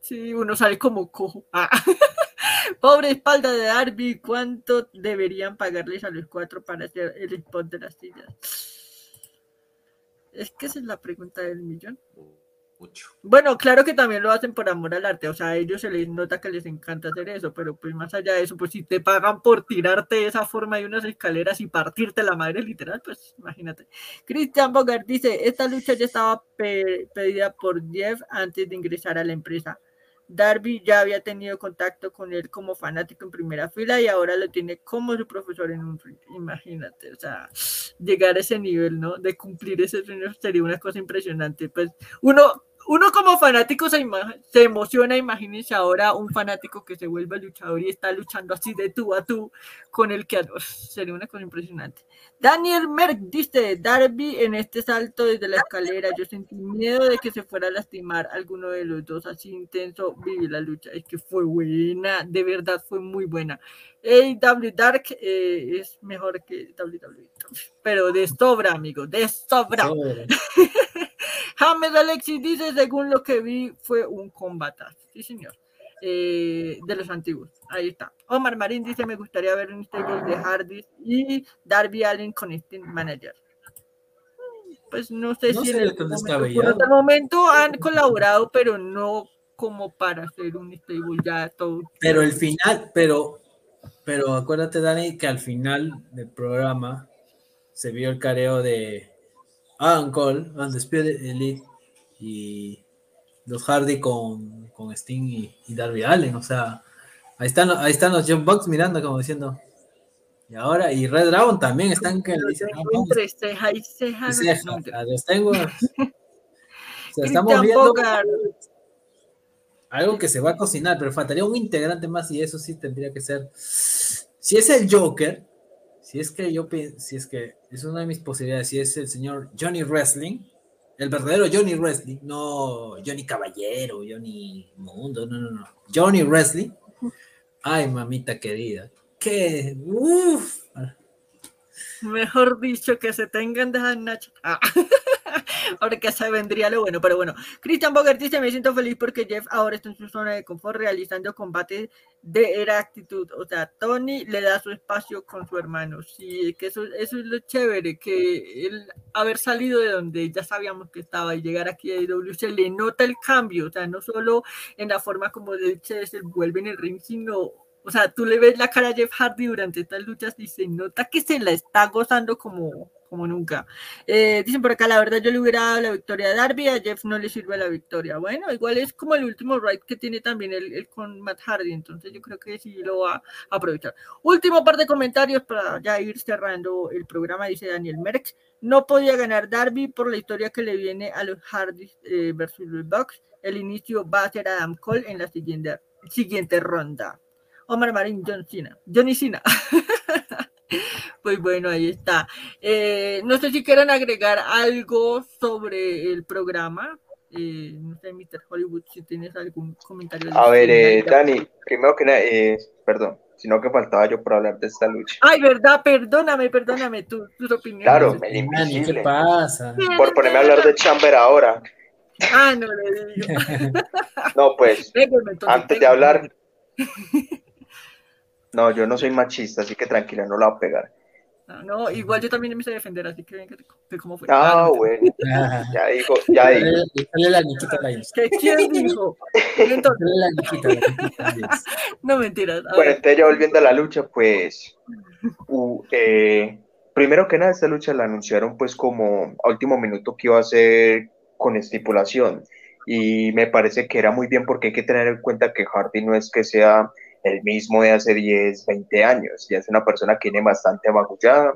Sí, uno sale como cojo. Ah. Pobre espalda de Darby, ¿cuánto deberían pagarles a los cuatro para hacer el spot de las sillas? Es que esa es la pregunta del millón. Mucho. Bueno, claro que también lo hacen por amor al arte, o sea, a ellos se les nota que les encanta hacer eso, pero pues más allá de eso, pues si te pagan por tirarte de esa forma de unas escaleras y partirte la madre literal, pues imagínate. Christian Bogart dice, esta lucha ya estaba pe- pedida por Jeff antes de ingresar a la empresa. Darby ya había tenido contacto con él como fanático en primera fila y ahora lo tiene como su profesor en un ring. Imagínate, o sea, llegar a ese nivel, ¿no? De cumplir ese sueño sería una cosa impresionante. Pues uno, uno como fanático se, se emociona, imagínense ahora un fanático que se vuelve luchador y está luchando así de tú a tú con el que uf, sería una cosa impresionante. Daniel Merck dice, Darby en este salto desde la escalera, yo sentí miedo de que se fuera a lastimar alguno de los dos, así intenso viví la lucha, es que fue buena, de verdad fue muy buena. AW Dark eh, es mejor que WWE, pero de sobra, amigo, de sobra. Sobre. James Alexis dice, según lo que vi, fue un combatazo. Sí, señor. Eh, de los antiguos. Ahí está. Omar Marín dice, me gustaría ver un stable de Hardy y Darby Allen con este manager. Pues no sé No si en el momento, por el momento han colaborado, pero no como para hacer un stable ya todo. Pero el final, pero, pero acuérdate, Dani, que al final del programa se vio el careo de Adam Cole, Undisputed Elite y los Hardy con, con Sting y, y Darby Allen. O sea, ahí están, ahí están los John Bucks mirando, como diciendo. Y ahora, y Red Dragon también están que "Ah, vamos, entre ceja y ceja. y no, ceja". no, Ah, los tengo. sea, estamos viendo Bogart. algo que se va a cocinar, pero faltaría un integrante más y eso sí tendría que ser. Si es el Joker, si es que yo si es que es una de mis posibilidades, si es el señor Johnny Wrestling, el verdadero Johnny Wrestling, no Johnny Caballero, Johnny Mundo, no, no, no. Johnny Wrestling. Ay, mamita querida. Que, uff. Mejor dicho, que se tengan de nachas. Ah, Porque se vendría lo bueno, pero bueno. Christian Bogart dice, me siento feliz porque Jeff ahora está en su zona de confort realizando combates de era actitud. O sea, Tony le da su espacio con su hermano. Sí, que eso, eso es lo chévere, que él haber salido de donde ya sabíamos que estaba y llegar aquí a IW se le nota el cambio. O sea, no solo en la forma como él se desenvuelve en el ring, sino o sea, tú le ves la cara a Jeff Hardy durante estas luchas y se nota que se la está gozando como, como nunca. Eh, dicen por acá, la verdad yo le hubiera dado la victoria a Darby, a Jeff no le sirve la victoria. Bueno, igual es como el último ride que tiene también el, el con Matt Hardy, entonces yo creo que sí lo va a aprovechar. Último par de comentarios para ya ir cerrando el programa, dice Daniel Merckx. No podía ganar Darby por la historia que le viene a los Hardy eh, versus los Bucks. El inicio va a ser Adam Cole en la siguiente, siguiente ronda. Omar Marín, John Cena. Johnny Cena. pues bueno, ahí está. Eh, no sé si quieran agregar algo sobre el programa. Eh, no sé, Mr. Hollywood, si tienes algún comentario. A ver, eh. Dani, primero que nada, eh, perdón, sino que faltaba yo por hablar de esta lucha. Ay, verdad, perdóname, perdóname, tu- tus opiniones. Claro, el Dani, ¿qué invisible. pasa? Por ponerme a hablar de Chamber ahora. Ah, no le digo. No, pues, Pégame, entonces, antes de hablar. No, yo no soy machista, así que tranquila, no la voy a pegar. Ah, No, igual yo también me sé defender, así que ven que, cómo fue. Ah, no, bueno, Ah, ya digo, ya digo. Sale sale la Nikita Lyons. ¿Que ¿Quién dijo? Entonces, Sale la Lyons. no mentiras. A Bueno, entonces ya volviendo a la lucha, pues, eh, primero que nada, esta lucha la anunciaron pues como a último minuto que iba a ser con estipulación y me parece que era muy bien porque hay que tener en cuenta que Hardy no es que sea el mismo de hace 10, 20 años, ya es una persona que viene bastante amagullada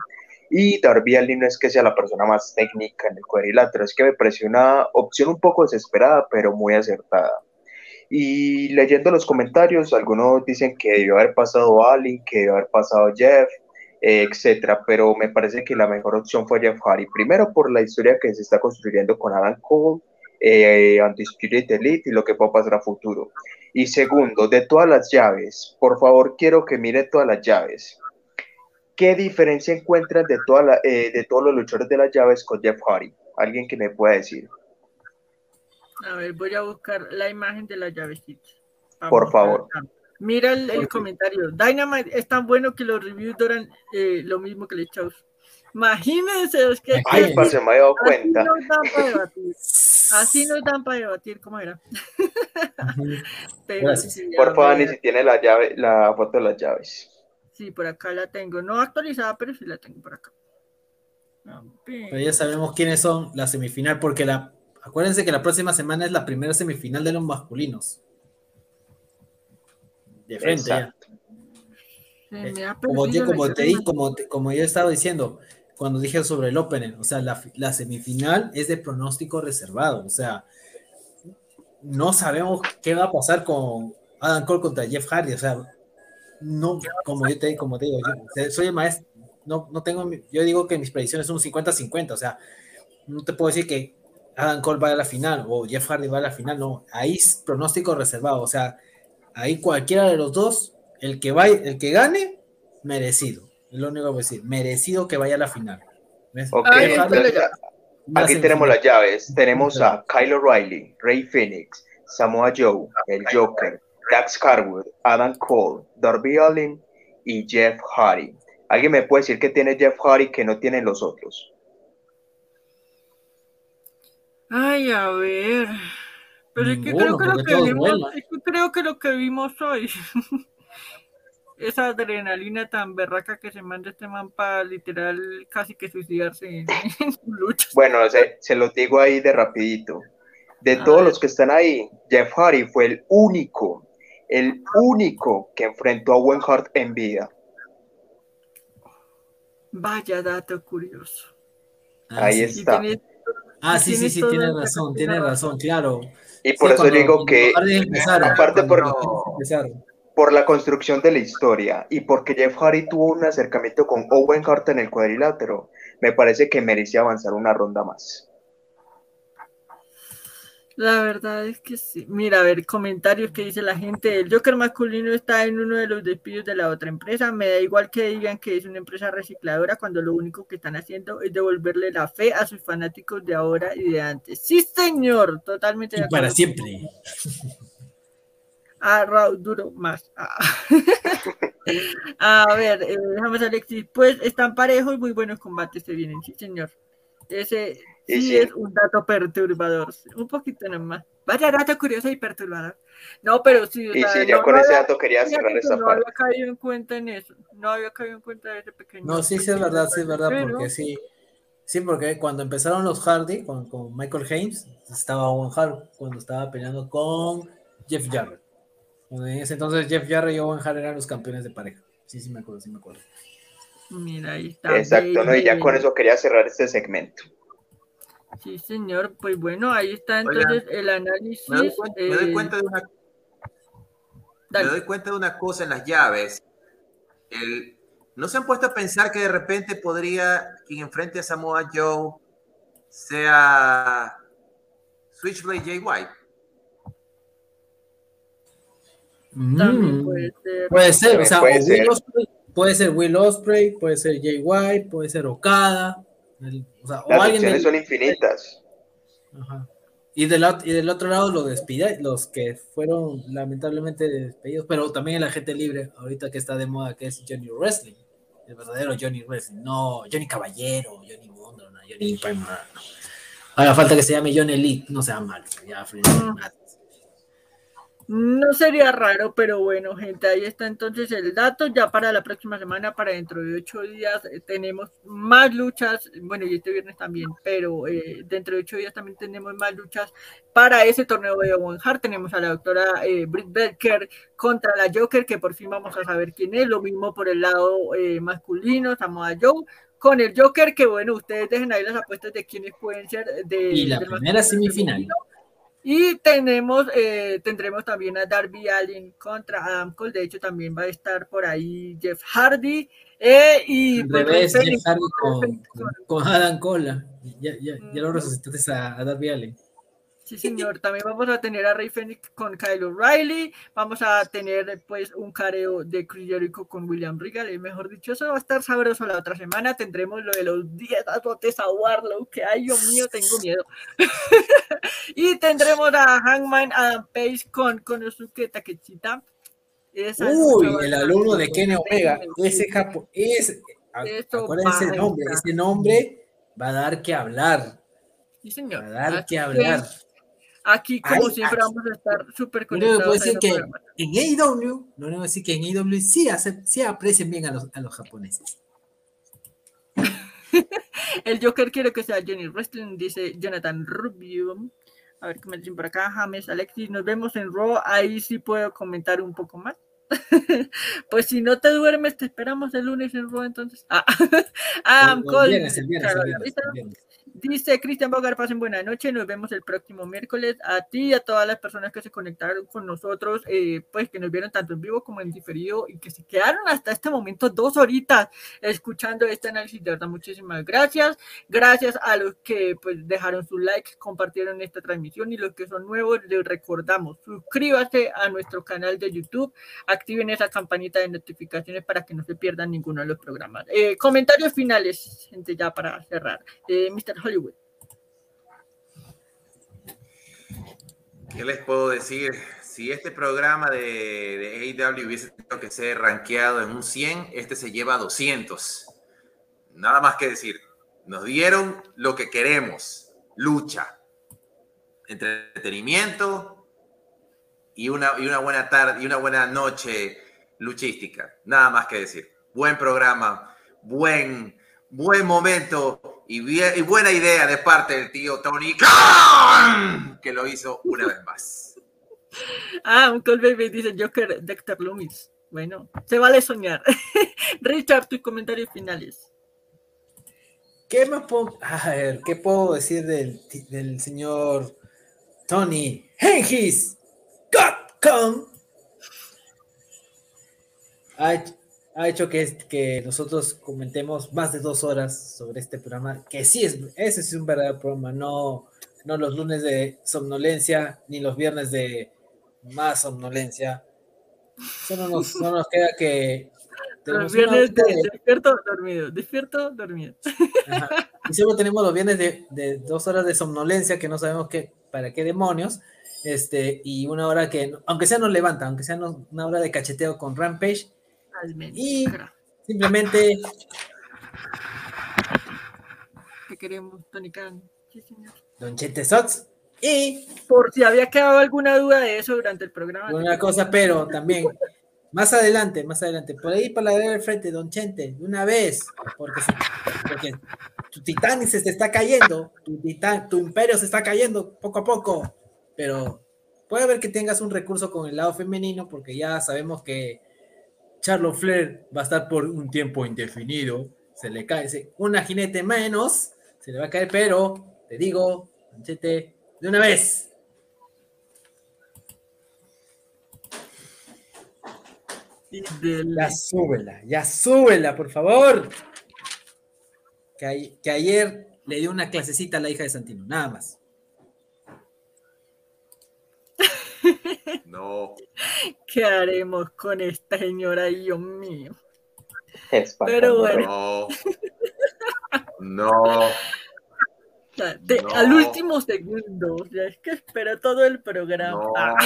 y Darby Allin no es que sea la persona más técnica en el cuadrilátero, es que me pareció una opción un poco desesperada, pero muy acertada. Y leyendo los comentarios, algunos dicen que debió haber pasado Allen, que debió haber pasado Jeff, eh, etcétera, pero me parece que la mejor opción fue Jeff Hardy. Primero por la historia que se está construyendo con Adam Cole, eh, Undisputed Elite y lo que pueda pasar a futuro. Y segundo, de todas las llaves, por favor quiero que mire todas las llaves. ¿Qué diferencia encuentran de, toda la- eh, de todos los luchadores de las llaves con Jeff Hardy? Alguien que me pueda decir. A ver, voy a buscar la imagen de la llavecita. Por favor. Mira el, el comentario. Dynamite es tan bueno que los reviews duran eh, lo mismo que los shows. Imagínense, es que Ay, Ay, parce, me he dado así nos dan para debatir. Así nos dan para debatir, ¿cómo era? Pero sí, a Por favor, Dani, si tiene la llave, la foto de las llaves. Sí, por acá la tengo. No actualizada, pero sí la tengo por acá. Pero ya sabemos quiénes son la semifinal, porque la, acuérdense que la próxima semana es la primera semifinal de los masculinos. De frente ya. Como yo, como te como, te- como yo estaba diciendo cuando dije sobre el opener, o sea, la, la semifinal es de pronóstico reservado, o sea, no sabemos qué va a pasar con Adam Cole contra Jeff Hardy, o sea, no, como yo te, como te digo, yo soy el maestro, no, no tengo, yo digo que mis predicciones son un 50-50, o sea, no te puedo decir que Adam Cole va a la final o Jeff Hardy va a la final, no, ahí es pronóstico reservado, o sea, ahí cualquiera de los dos, el que vaya, el que gane, merecido, es lo único que voy a decir, merecido que vaya a la final. Aquí tenemos las llaves. Tenemos a Kyle O'Reilly, Ray Phoenix, Samoa Joe, el Joker, Dax Carwood, Adam Cole, Darby Allin y Jeff Hardy. ¿Alguien me puede decir que tiene Jeff Hardy que no tienen los otros? Ay, a ver. Pero es que creo que lo que vimos, es que creo que lo que vimos hoy, esa adrenalina tan berraca que se manda este man para literal casi que suicidarse en, en su lucha. Bueno, se, se los digo ahí de rapidito. De todos los que están ahí, Jeff Hardy fue el único, el único que enfrentó a Owen Hart en vida. Vaya dato curioso. Ah, Ahí sí. Está. Ah, sí, sí, sí, tiene razón, tiene razón, claro. Y por eso digo que, aparte por, empezaron. Por la construcción de la historia y porque Jeff Hardy tuvo un acercamiento con Owen Hart en el cuadrilátero, me parece que merecía avanzar una ronda más. La verdad es que sí. Mira, a ver, comentarios que dice la gente. El Joker masculino está en uno de los despidos de la otra empresa. Me da igual que digan que es una empresa recicladora cuando lo único que están haciendo es devolverle la fe a sus fanáticos de ahora y de antes. Sí, señor, totalmente. Y para siempre. Ah, Raúl, duro más. Ah. a ver, eh, déjame Alexis. Pues están parejos, muy buenos combates se vienen, sí, señor. Ese, Sí, es un dato perturbador, un poquito nomás. Vaya dato curioso y perturbador. No, pero sí. O y sí, yo con ese dato quería cerrar esta no parte. No había caído en cuenta en eso. No había caído en cuenta de ese pequeño. No, sí, sí, es verdad, sí, es verdad, porque sí. Sí, porque cuando empezaron los Hardy con, con Michael Haynes, estaba Owen Hart cuando estaba peleando con Jeff Jarrett. En ese entonces Jeff Jarrett y Owen Hart eran los campeones de pareja. Sí, sí, me acuerdo, sí, me acuerdo. Mira, ahí está. Exacto, ¿no? y ya con eso quería cerrar este segmento. Sí, señor. Pues bueno, ahí está entonces el análisis. Me doy, cuenta, de una, me doy cuenta de una cosa en las llaves. El, ¿No se han puesto a pensar que de repente podría quien enfrente a Samoa Joe sea Switchblade Jay White? Mm. puede ser. Puede ser, o sea, puede, ser. Will Osprey, puede ser Will Osprey, puede ser Jay White, puede ser Okada. Las opciones son infinitas. Y del, y del otro lado los despide, los que fueron lamentablemente despedidos, pero también la gente libre, ahorita que está de moda, que es Johnny Wrestling, el verdadero Johnny Wrestling, no Johnny Caballero, Johnny Wonder, no, Johnny falta que se llame Johnny Elite, no sea mal, ya, no sería raro, pero bueno, gente, ahí está entonces el dato. Ya para la próxima semana, para dentro de ocho días, eh, tenemos más luchas. Bueno, y este viernes también, pero eh, dentro de ocho días también tenemos más luchas para ese torneo de Owen Hart. Tenemos a la doctora eh, Britt Becker contra la Joker, que por fin vamos a saber quién es. Lo mismo por el lado masculino, Samoa Joe con el Joker, que bueno, ustedes dejen ahí las apuestas de quiénes pueden ser de. Y la primera semifinal. Y tenemos, eh, tendremos también a Darby Allin contra Adam Cole. De hecho, también va a estar por ahí Jeff Hardy. Eh, y pues, revés, Jeff Hardy con, con, Adam Cole. Ya, ya, ya lo resucitaste a, a Darby Allin. Sí, señor. También vamos a tener a Rey Fenix con Kyle O'Reilly. Vamos a tener, pues, un careo de Chris Jericho con William Regal. Y mejor dicho, eso va a estar sabroso la otra semana. Tendremos lo de los 10 azotes a Warlow, que ay, Dios mío, tengo miedo. y tendremos a Hangman Adam Page con Konosuke Takechita. Uy, el alumno de Kenny Omega. Ese capo, es, acuérdense el nombre. Ese nombre va a dar que hablar. Sí, señor. Va a dar que hablar. Aquí, como siempre, vamos a estar súper conectados. No decir que en AEW, no le voy a decir que en AEW sí, hace, sí aprecian bien a los, a los japoneses. el Joker quiere que sea Johnny Wrestling, dice Jonathan Rubio. A ver qué me dicen por acá. James, Alexis, nos vemos en Raw. Ahí sí puedo comentar un poco más. pues si no te duermes, te esperamos el lunes en Raw entonces. Ah, el viernes. Dice Cristian Bogar, pasen buena noche, nos vemos el próximo miércoles. A ti y a todas las personas que se conectaron con nosotros, eh, pues que nos vieron tanto en vivo como en diferido y que se quedaron hasta este momento dos horitas escuchando este análisis. Verdad, muchísimas gracias. Gracias a los que pues dejaron su like, compartieron esta transmisión y los que son nuevos, les recordamos, suscríbase a nuestro canal de YouTube, activen esa campanita de notificaciones para que no se pierdan ninguno de los programas. Eh, comentarios finales, gente, ya para cerrar. Eh, Mr. Hollywood. ¿Qué les puedo decir? Si este programa de, de AEW hubiese tenido que ser rankeado en un 100, este se lleva a 200. Nada más que decir. Nos dieron lo que queremos. Lucha. Entretenimiento y una, y una buena tarde y una buena noche luchística. Nada más que decir. Buen programa, buen, buen momento y, buena idea de parte del tío Tony Khan, que lo hizo una vez más. Ah, un Baby dice Joker Dexter Loomis. Bueno, se vale soñar. Richard, tus comentarios finales. ¿Qué más puedo, a ver, ¿qué puedo decir del, del señor Tony Hengis Gotcom? Ha, ha hecho que, que nosotros comentemos más de dos horas sobre este programa, que sí es, ese es un verdadero programa, no, no los lunes de somnolencia, ni los viernes de más somnolencia. Solo nos, no nos queda que los viernes de, despierto, dormido, despierto, dormido. Y solo tenemos los viernes de, de, dos horas de somnolencia que no sabemos qué, para qué demonios, este, y una hora que, aunque sea nos levanta, aunque sea una hora de cacheteo con Rampage, y simplemente... ¿Qué queremos, Tony Khan? Sí, señor. Don Chete Sots. Y por si había quedado alguna duda de eso durante el programa. Una cosa, pero también más adelante, más adelante, por ahí para la del frente, don Chente, de una vez, porque, porque tu Titanic se te está cayendo, tu, titán, tu imperio se está cayendo poco a poco, pero puede haber que tengas un recurso con el lado femenino, porque ya sabemos que Charlotte Flair va a estar por un tiempo indefinido, se le cae, una jinete menos, se le va a caer, pero te digo, don Chente, de una vez, Ya súbela, ya súbela, por favor. Que, que, ayer le dio una clasecita a la hija de Santino, nada más. No. ¿Qué haremos con esta señora, Dios mío? Pero bueno. No. Al último segundo, ya es que espera todo el programa.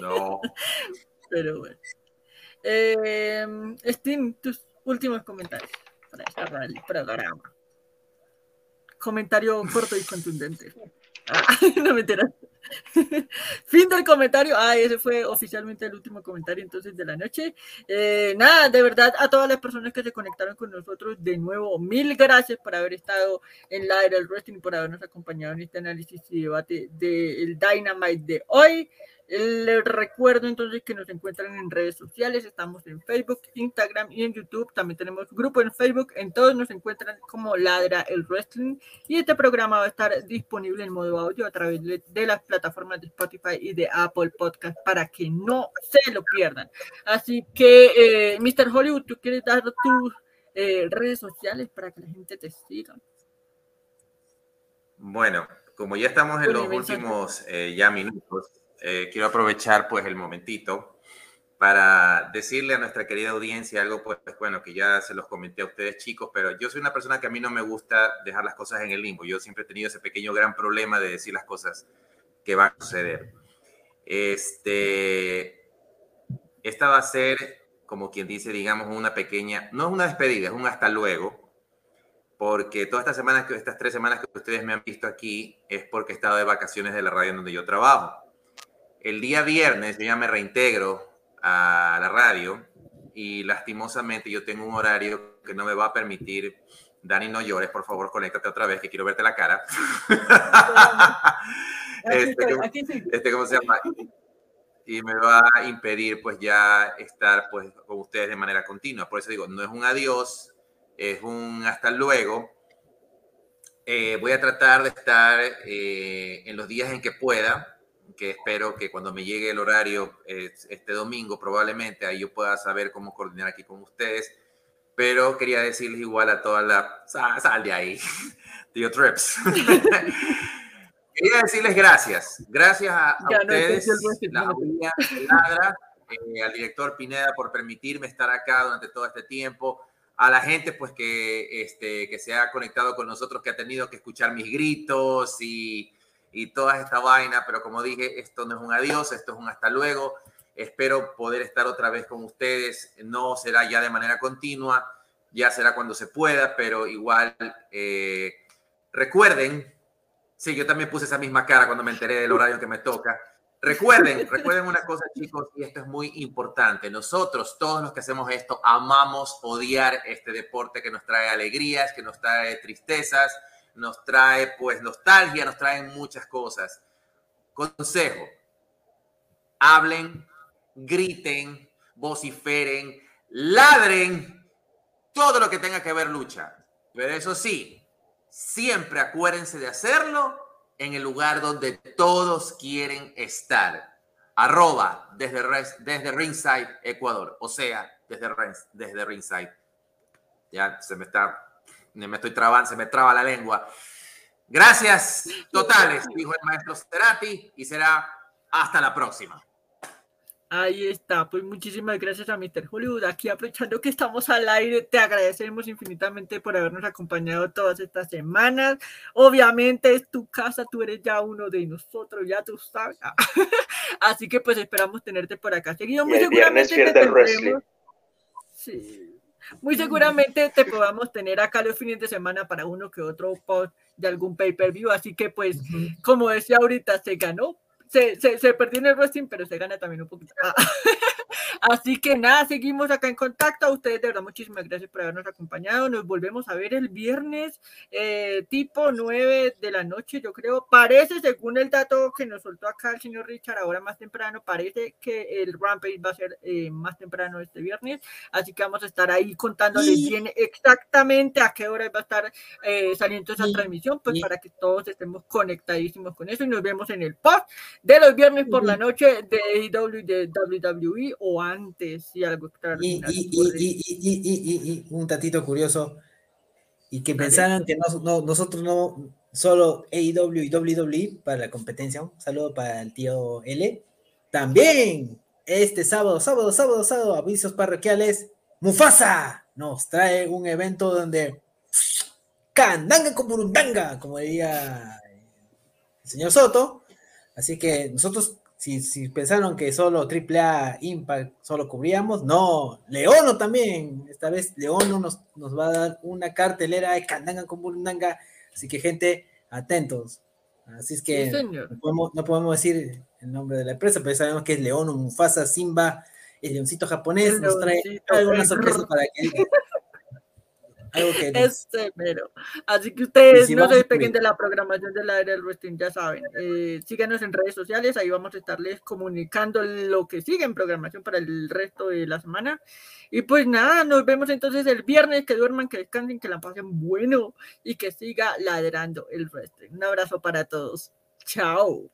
No. Pero bueno. Eh, Steam, tus últimos comentarios para cerrar el programa. Comentario corto y contundente. Ah, no me enteras. fin del comentario. Ah, ese fue oficialmente el último comentario entonces de la noche. Eh, nada, de verdad, a todas las personas que se conectaron con nosotros, de nuevo, mil gracias por haber estado en la era del wrestling, por habernos acompañado en este análisis y debate del Dynamite de hoy. Les recuerdo entonces que nos encuentran en redes sociales, estamos en Facebook, Instagram y en YouTube. También tenemos grupo en Facebook, en todos nos encuentran como Ladra el Wrestling. Y este programa va a estar disponible en modo audio a través de, las plataformas de Spotify y de Apple Podcast para que no se lo pierdan. Así que, eh, Mr. Hollywood, ¿tú quieres dar tus eh, redes sociales para que la gente te siga? Bueno, como ya estamos en los últimos eh, ya minutos, eh, quiero aprovechar pues el momentito para decirle a nuestra querida audiencia algo, pues, pues, bueno, que ya se los comenté a ustedes chicos, pero yo soy una persona que a mí no me gusta dejar las cosas en el limbo. Yo siempre he tenido ese pequeño gran problema de decir las cosas que van a suceder. Este, esta va a ser, como quien dice, digamos, una pequeña, no es una despedida, es un hasta luego, porque todas estas semanas, estas tres semanas que ustedes me han visto aquí, es porque he estado de vacaciones de la radio en donde yo trabajo. El día viernes yo ya me reintegro a la radio y lastimosamente yo tengo un horario que no me va a permitir. Dani, no llores, por favor, conéctate otra vez, que quiero verte la cara. este, este, ¿cómo se llama? Y me va a impedir pues ya estar pues con ustedes de manera continua. Por eso digo, no es un adiós, es un hasta luego. Eh, voy a tratar de estar eh, en los días en que pueda, que espero que cuando me llegue el horario este domingo probablemente ahí yo pueda saber cómo coordinar aquí con ustedes. Pero quería decirles igual a toda la... Sal, de ahí, tío Trips. quería decirles gracias. Gracias a, ustedes, la Ladra, eh, al director Pineda por permitirme estar acá durante todo este tiempo a la gente pues que, este, que se ha conectado con nosotros, que ha tenido que escuchar mis gritos y y toda esta vaina, pero como dije, esto no es un adiós, esto es un hasta luego. Espero poder estar otra vez con ustedes. No será ya de manera continua, ya será cuando se pueda, pero igual eh, recuerden, sí, yo también puse esa misma cara cuando me enteré del horario que me toca. Recuerden, recuerden una cosa, chicos, y esto es muy importante. Nosotros, todos los que hacemos esto, amamos odiar este deporte que nos trae alegrías, que nos trae tristezas, nos trae pues nostalgia, nos traen muchas cosas. Consejo, hablen, griten, vociferen, ladren todo lo que tenga que ver lucha. Pero eso sí, siempre acuérdense de hacerlo en el lugar donde todos quieren estar. Arroba desde, desde Ringside, Ecuador. O sea, desde, desde Ringside. Ya se me está, me estoy trabando, se me traba la lengua. Gracias totales, dijo el maestro Sterati, y será hasta la próxima. Ahí está, pues muchísimas gracias a Mr. Hollywood. Aquí aprovechando que estamos al aire, te agradecemos infinitamente por habernos acompañado todas estas semanas. Obviamente es tu casa, tú eres ya uno de nosotros, ya tú sabes. Así que pues esperamos tenerte por acá seguido. Muy seguramente te Sí. Muy seguramente te podamos tener acá los fines de semana para uno que otro post de algún pay-per-view. Así que pues, como decía ahorita, se ganó se, se, se, perdió en el wrestling, pero se gana también un poquito. Ah. Así que nada, seguimos acá en contacto. A ustedes, de verdad, muchísimas gracias por habernos acompañado. Nos volvemos a ver el viernes, eh, tipo 9 de la noche, yo creo. Parece, según el dato que nos soltó acá el señor Richard, ahora más temprano, parece que el Rampage va a ser eh, más temprano este viernes. Así que vamos a estar ahí contándoles bien exactamente a qué hora va a estar eh, saliendo esa transmisión, pues para que todos estemos conectadísimos con eso. Y nos vemos en el post de los viernes por la noche de AEW de WWE o antes y algo y, y, un tatito curioso y que pensaran que no, nosotros no solo AEW y WWE para la competencia un saludo para el tío L. También este sábado sábado sábado sábado avisos parroquiales Mufasa nos trae un evento donde Candanga con Burundanga como diría el señor Soto Así que nosotros, si, si pensaron que solo AAA Impact solo cubríamos, no, Leono también. Esta vez Leono nos, nos va a dar una cartelera de Candanga con Burundanga. Así que, gente, atentos. Así es que no, podemos, decir el nombre de la empresa, pero sabemos que es Leono, Mufasa, Simba, el leoncito japonés. nos trae alguna sorpresa para que este mero. Así que ustedes no se despeguen de la programación de la era del wrestling, ya saben. Eh, síganos en redes sociales, ahí vamos a estarles comunicando lo que sigue en programación para el resto de la semana. Y pues nada, nos vemos entonces el viernes, que duerman, que descansen, que la pasen bueno y que siga ladrando el wrestling. Un abrazo para todos. Chao.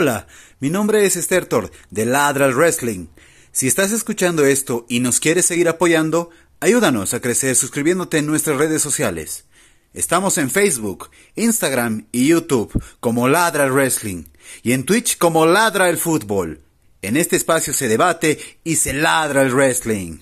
Hola, mi nombre es Esther Thor de Ladral Wrestling. Si estás escuchando esto y nos quieres seguir apoyando, ayúdanos a crecer suscribiéndote en nuestras redes sociales. Estamos en Facebook, Instagram y YouTube como Ladra Wrestling y en Twitch como Ladra el Fútbol. En este espacio se debate y se ladra el wrestling.